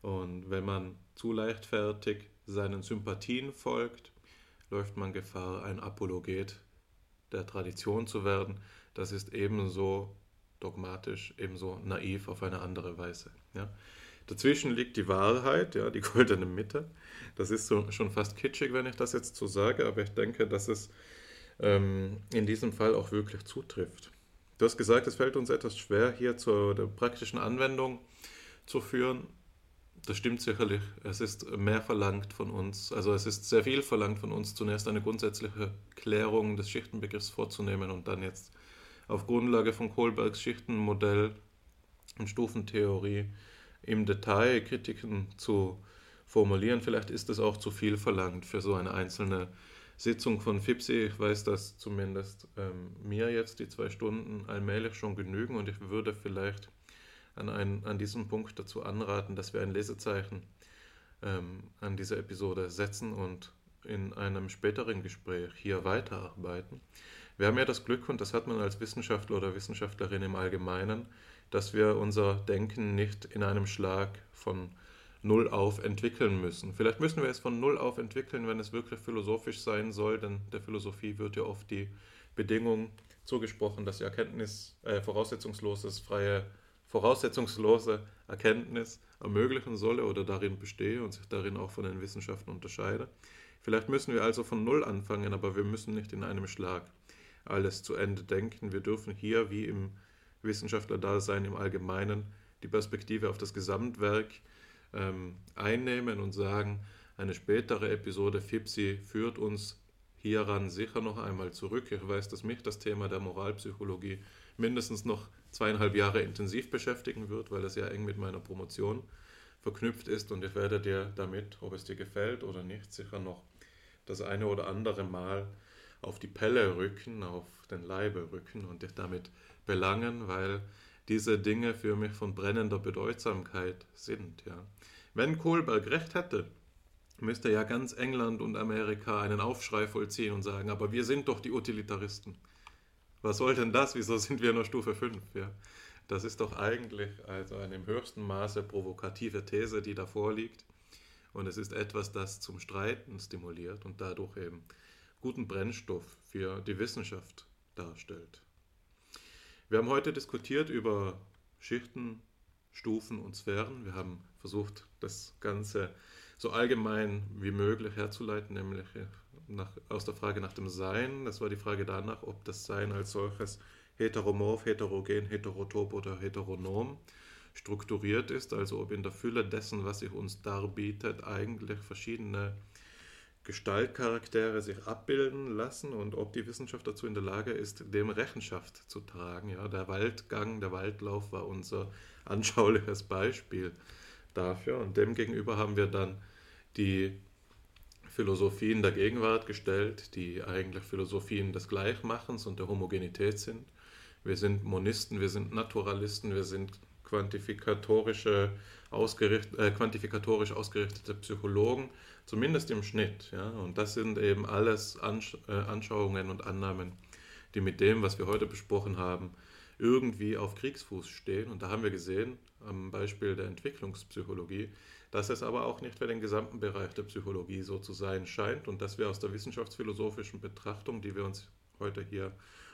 Und wenn man zu leichtfertig seinen Sympathien folgt, läuft man Gefahr, ein Apologet der Tradition zu werden. Das ist ebenso dogmatisch, ebenso naiv auf eine andere Weise. Ja? Dazwischen liegt die Wahrheit, ja, die goldene Mitte. Das ist so, schon fast kitschig, wenn ich das jetzt so sage, aber ich denke, dass es ähm, in diesem Fall auch wirklich zutrifft. Du hast gesagt, es fällt uns etwas schwer, hier zur praktischen Anwendung zu führen. Das stimmt sicherlich. Es ist mehr verlangt von uns. Also es ist sehr viel verlangt von uns, zunächst eine grundsätzliche Klärung des Schichtenbegriffs vorzunehmen und dann jetzt auf Grundlage von Kohlbergs Schichtenmodell und Stufentheorie im Detail Kritiken zu formulieren. Vielleicht ist es auch zu viel verlangt für so eine einzelne Sitzung von FIPSI. Ich weiß, dass zumindest ähm, mir jetzt die zwei Stunden allmählich schon genügen und ich würde vielleicht an, ein, an diesem Punkt dazu anraten, dass wir ein Lesezeichen ähm, an dieser Episode setzen und in einem späteren Gespräch hier weiterarbeiten. Wir haben ja das Glück, und das hat man als Wissenschaftler oder Wissenschaftlerin im Allgemeinen, dass wir unser Denken nicht in einem Schlag von Null auf entwickeln müssen. Vielleicht müssen wir es von Null auf entwickeln, wenn es wirklich philosophisch sein soll, denn der Philosophie wird ja oft die Bedingung zugesprochen, dass die Erkenntnis äh, voraussetzungsloses, freie, voraussetzungslose Erkenntnis ermöglichen solle oder darin bestehe und sich darin auch von den Wissenschaften unterscheide. Vielleicht müssen wir also von Null anfangen, aber wir müssen nicht in einem Schlag alles zu Ende denken. Wir dürfen hier, wie im Wissenschaftlerdasein im Allgemeinen, die Perspektive auf das Gesamtwerk ähm, einnehmen und sagen, eine spätere Episode FIPSI führt uns hieran sicher noch einmal zurück. Ich weiß, dass mich das Thema der Moralpsychologie mindestens noch zweieinhalb Jahre intensiv beschäftigen wird, weil es ja eng mit meiner Promotion verknüpft ist und ich werde dir damit, ob es dir gefällt oder nicht, sicher noch das eine oder andere Mal auf die Pelle rücken, auf den Leibe rücken und dich damit belangen, weil diese Dinge für mich von brennender Bedeutsamkeit sind. Ja. Wenn Kohlberg recht hätte, müsste ja ganz England und Amerika einen Aufschrei vollziehen und sagen, aber wir sind doch die Utilitaristen. Was soll denn das? Wieso sind wir nur Stufe 5? Ja? Das ist doch eigentlich also eine im höchsten Maße provokative These, die da vorliegt. Und es ist etwas, das zum Streiten stimuliert und dadurch eben guten Brennstoff für die Wissenschaft darstellt. Wir haben heute diskutiert über Schichten, Stufen und Sphären. Wir haben versucht, das Ganze so allgemein wie möglich herzuleiten, nämlich nach, aus der Frage nach dem Sein. Das war die Frage danach, ob das Sein als solches heteromorph, heterogen, heterotop oder heteronom strukturiert ist, also ob in der Fülle dessen, was sich uns darbietet, eigentlich verschiedene Gestaltcharaktere sich abbilden lassen und ob die Wissenschaft dazu in der Lage ist, dem Rechenschaft zu tragen. Ja, der Waldgang, der Waldlauf war unser anschauliches Beispiel dafür und demgegenüber haben wir dann die Philosophien der Gegenwart gestellt, die eigentlich Philosophien des Gleichmachens und der Homogenität sind. Wir sind Monisten, wir sind Naturalisten, wir sind quantifikatorische ausgericht, äh, quantifikatorisch ausgerichtete Psychologen, zumindest im Schnitt. Ja? Und das sind eben alles Ansch äh, Anschauungen und Annahmen, die mit dem, was wir heute besprochen haben, irgendwie auf Kriegsfuß stehen. Und da haben wir gesehen, am Beispiel der Entwicklungspsychologie, dass es aber auch nicht für den gesamten Bereich der Psychologie so zu sein scheint und dass wir aus der wissenschaftsphilosophischen Betrachtung, die wir uns heute hier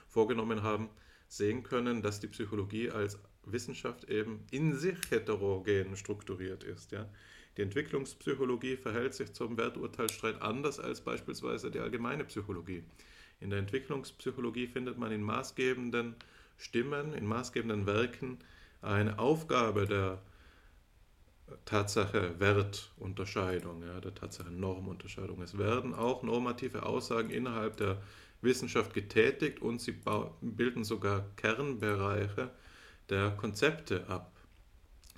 vorgenommen haben, sehen können, dass die Psychologie als Wissenschaft eben in sich heterogen strukturiert ist. Ja? Die Entwicklungspsychologie verhält sich zum Werturteilsstreit anders als beispielsweise die allgemeine Psychologie. In der Entwicklungspsychologie findet man in maßgebenden Stimmen, in maßgebenden Werken eine Aufgabe der Tatsache Wertunterscheidung, ja, der Tatsache Normunterscheidung. Es werden auch normative Aussagen innerhalb der Wissenschaft getätigt und sie bilden sogar Kernbereiche der Konzepte ab.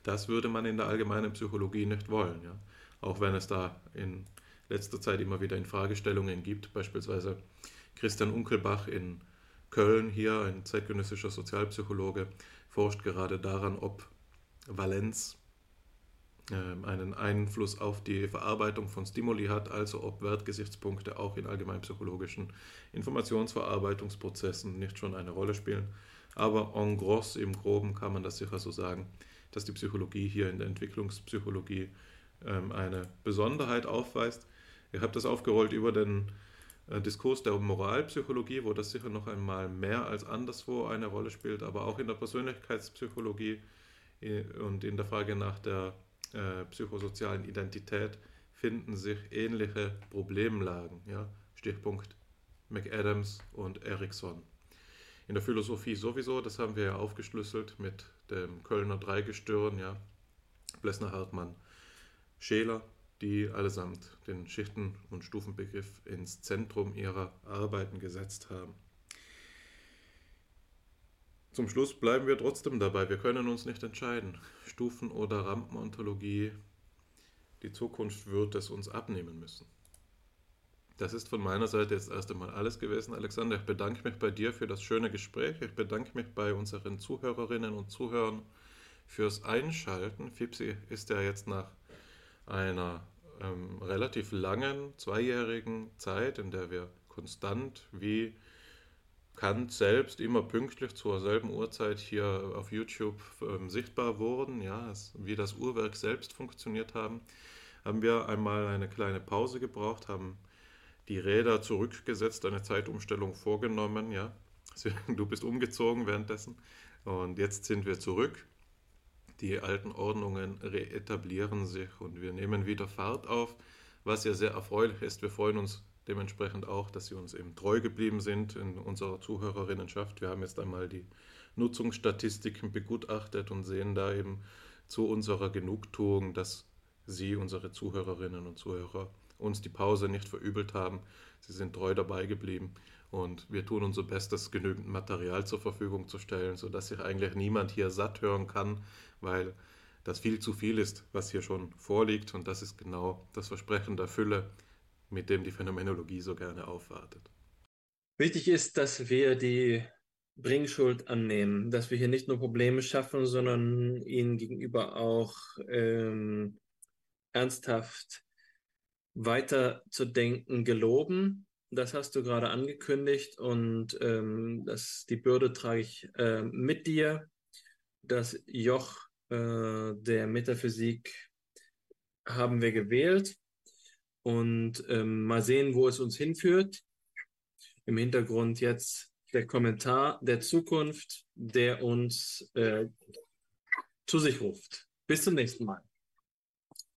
Das würde man in der allgemeinen Psychologie nicht wollen. Ja? Auch wenn es da in letzter Zeit immer wieder in Fragestellungen gibt, beispielsweise Christian Unkelbach in Köln, hier ein zeitgenössischer Sozialpsychologe, forscht gerade daran, ob Valenz äh, einen Einfluss auf die Verarbeitung von Stimuli hat, also ob Wertgesichtspunkte auch in allgemeinpsychologischen Informationsverarbeitungsprozessen nicht schon eine Rolle spielen. Aber en gros, im Groben kann man das sicher so sagen, dass die Psychologie hier in der Entwicklungspsychologie ähm, eine Besonderheit aufweist. Ich habe das aufgerollt über den äh, Diskurs der Moralpsychologie, wo das sicher noch einmal mehr als anderswo eine Rolle spielt, aber auch in der Persönlichkeitspsychologie äh, und in der Frage nach der äh, psychosozialen Identität finden sich ähnliche Problemlagen. Ja? Stichpunkt McAdams und Erikson. In der Philosophie sowieso, das haben wir ja aufgeschlüsselt mit dem Kölner Dreigestirn, ja, Blessner, Hartmann, Scheler, die allesamt den Schichten- und Stufenbegriff ins Zentrum ihrer Arbeiten gesetzt haben. Zum Schluss bleiben wir trotzdem dabei. Wir können uns nicht entscheiden. Stufen- oder Rampenontologie, die Zukunft wird es uns abnehmen müssen. Das ist von meiner Seite jetzt erst einmal alles gewesen. Alexander, ich bedanke mich bei dir für das schöne Gespräch. Ich bedanke mich bei unseren Zuhörerinnen und Zuhörern fürs Einschalten. Fipsi ist ja jetzt nach einer ähm, relativ langen, zweijährigen Zeit, in der wir konstant wie Kant selbst immer pünktlich zur selben Uhrzeit hier auf YouTube ähm, sichtbar wurden, ja, wie das Uhrwerk selbst funktioniert haben, haben wir einmal eine kleine Pause gebraucht, haben die Räder zurückgesetzt, eine Zeitumstellung vorgenommen, ja. Du bist umgezogen währenddessen und jetzt sind wir zurück. Die alten Ordnungen reetablieren sich und wir nehmen wieder Fahrt auf, was ja sehr erfreulich ist. Wir freuen uns dementsprechend auch, dass Sie uns eben treu geblieben sind in unserer Zuhörerinnenschaft. Wir haben jetzt einmal die Nutzungsstatistiken begutachtet und sehen da eben zu unserer Genugtuung, dass Sie, unsere Zuhörerinnen und Zuhörer, uns die Pause nicht verübelt haben. Sie sind treu dabei geblieben und wir tun unser Bestes, genügend Material zur Verfügung zu stellen, sodass sich eigentlich niemand hier satt hören kann, weil das viel zu viel ist, was hier schon vorliegt und das ist genau das Versprechen der Fülle, mit dem die Phänomenologie so gerne aufwartet. Wichtig ist, dass wir die Bringschuld annehmen, dass wir hier nicht nur Probleme schaffen, sondern ihnen gegenüber auch ähm, ernsthaft weiterzudenken geloben. Das hast du gerade angekündigt und ähm, das, die Bürde trage ich äh, mit dir. Das Joch äh, der Metaphysik haben wir gewählt und ähm, mal sehen, wo es uns hinführt. Im Hintergrund jetzt der Kommentar der Zukunft, der uns äh, zu sich ruft. Bis zum nächsten Mal.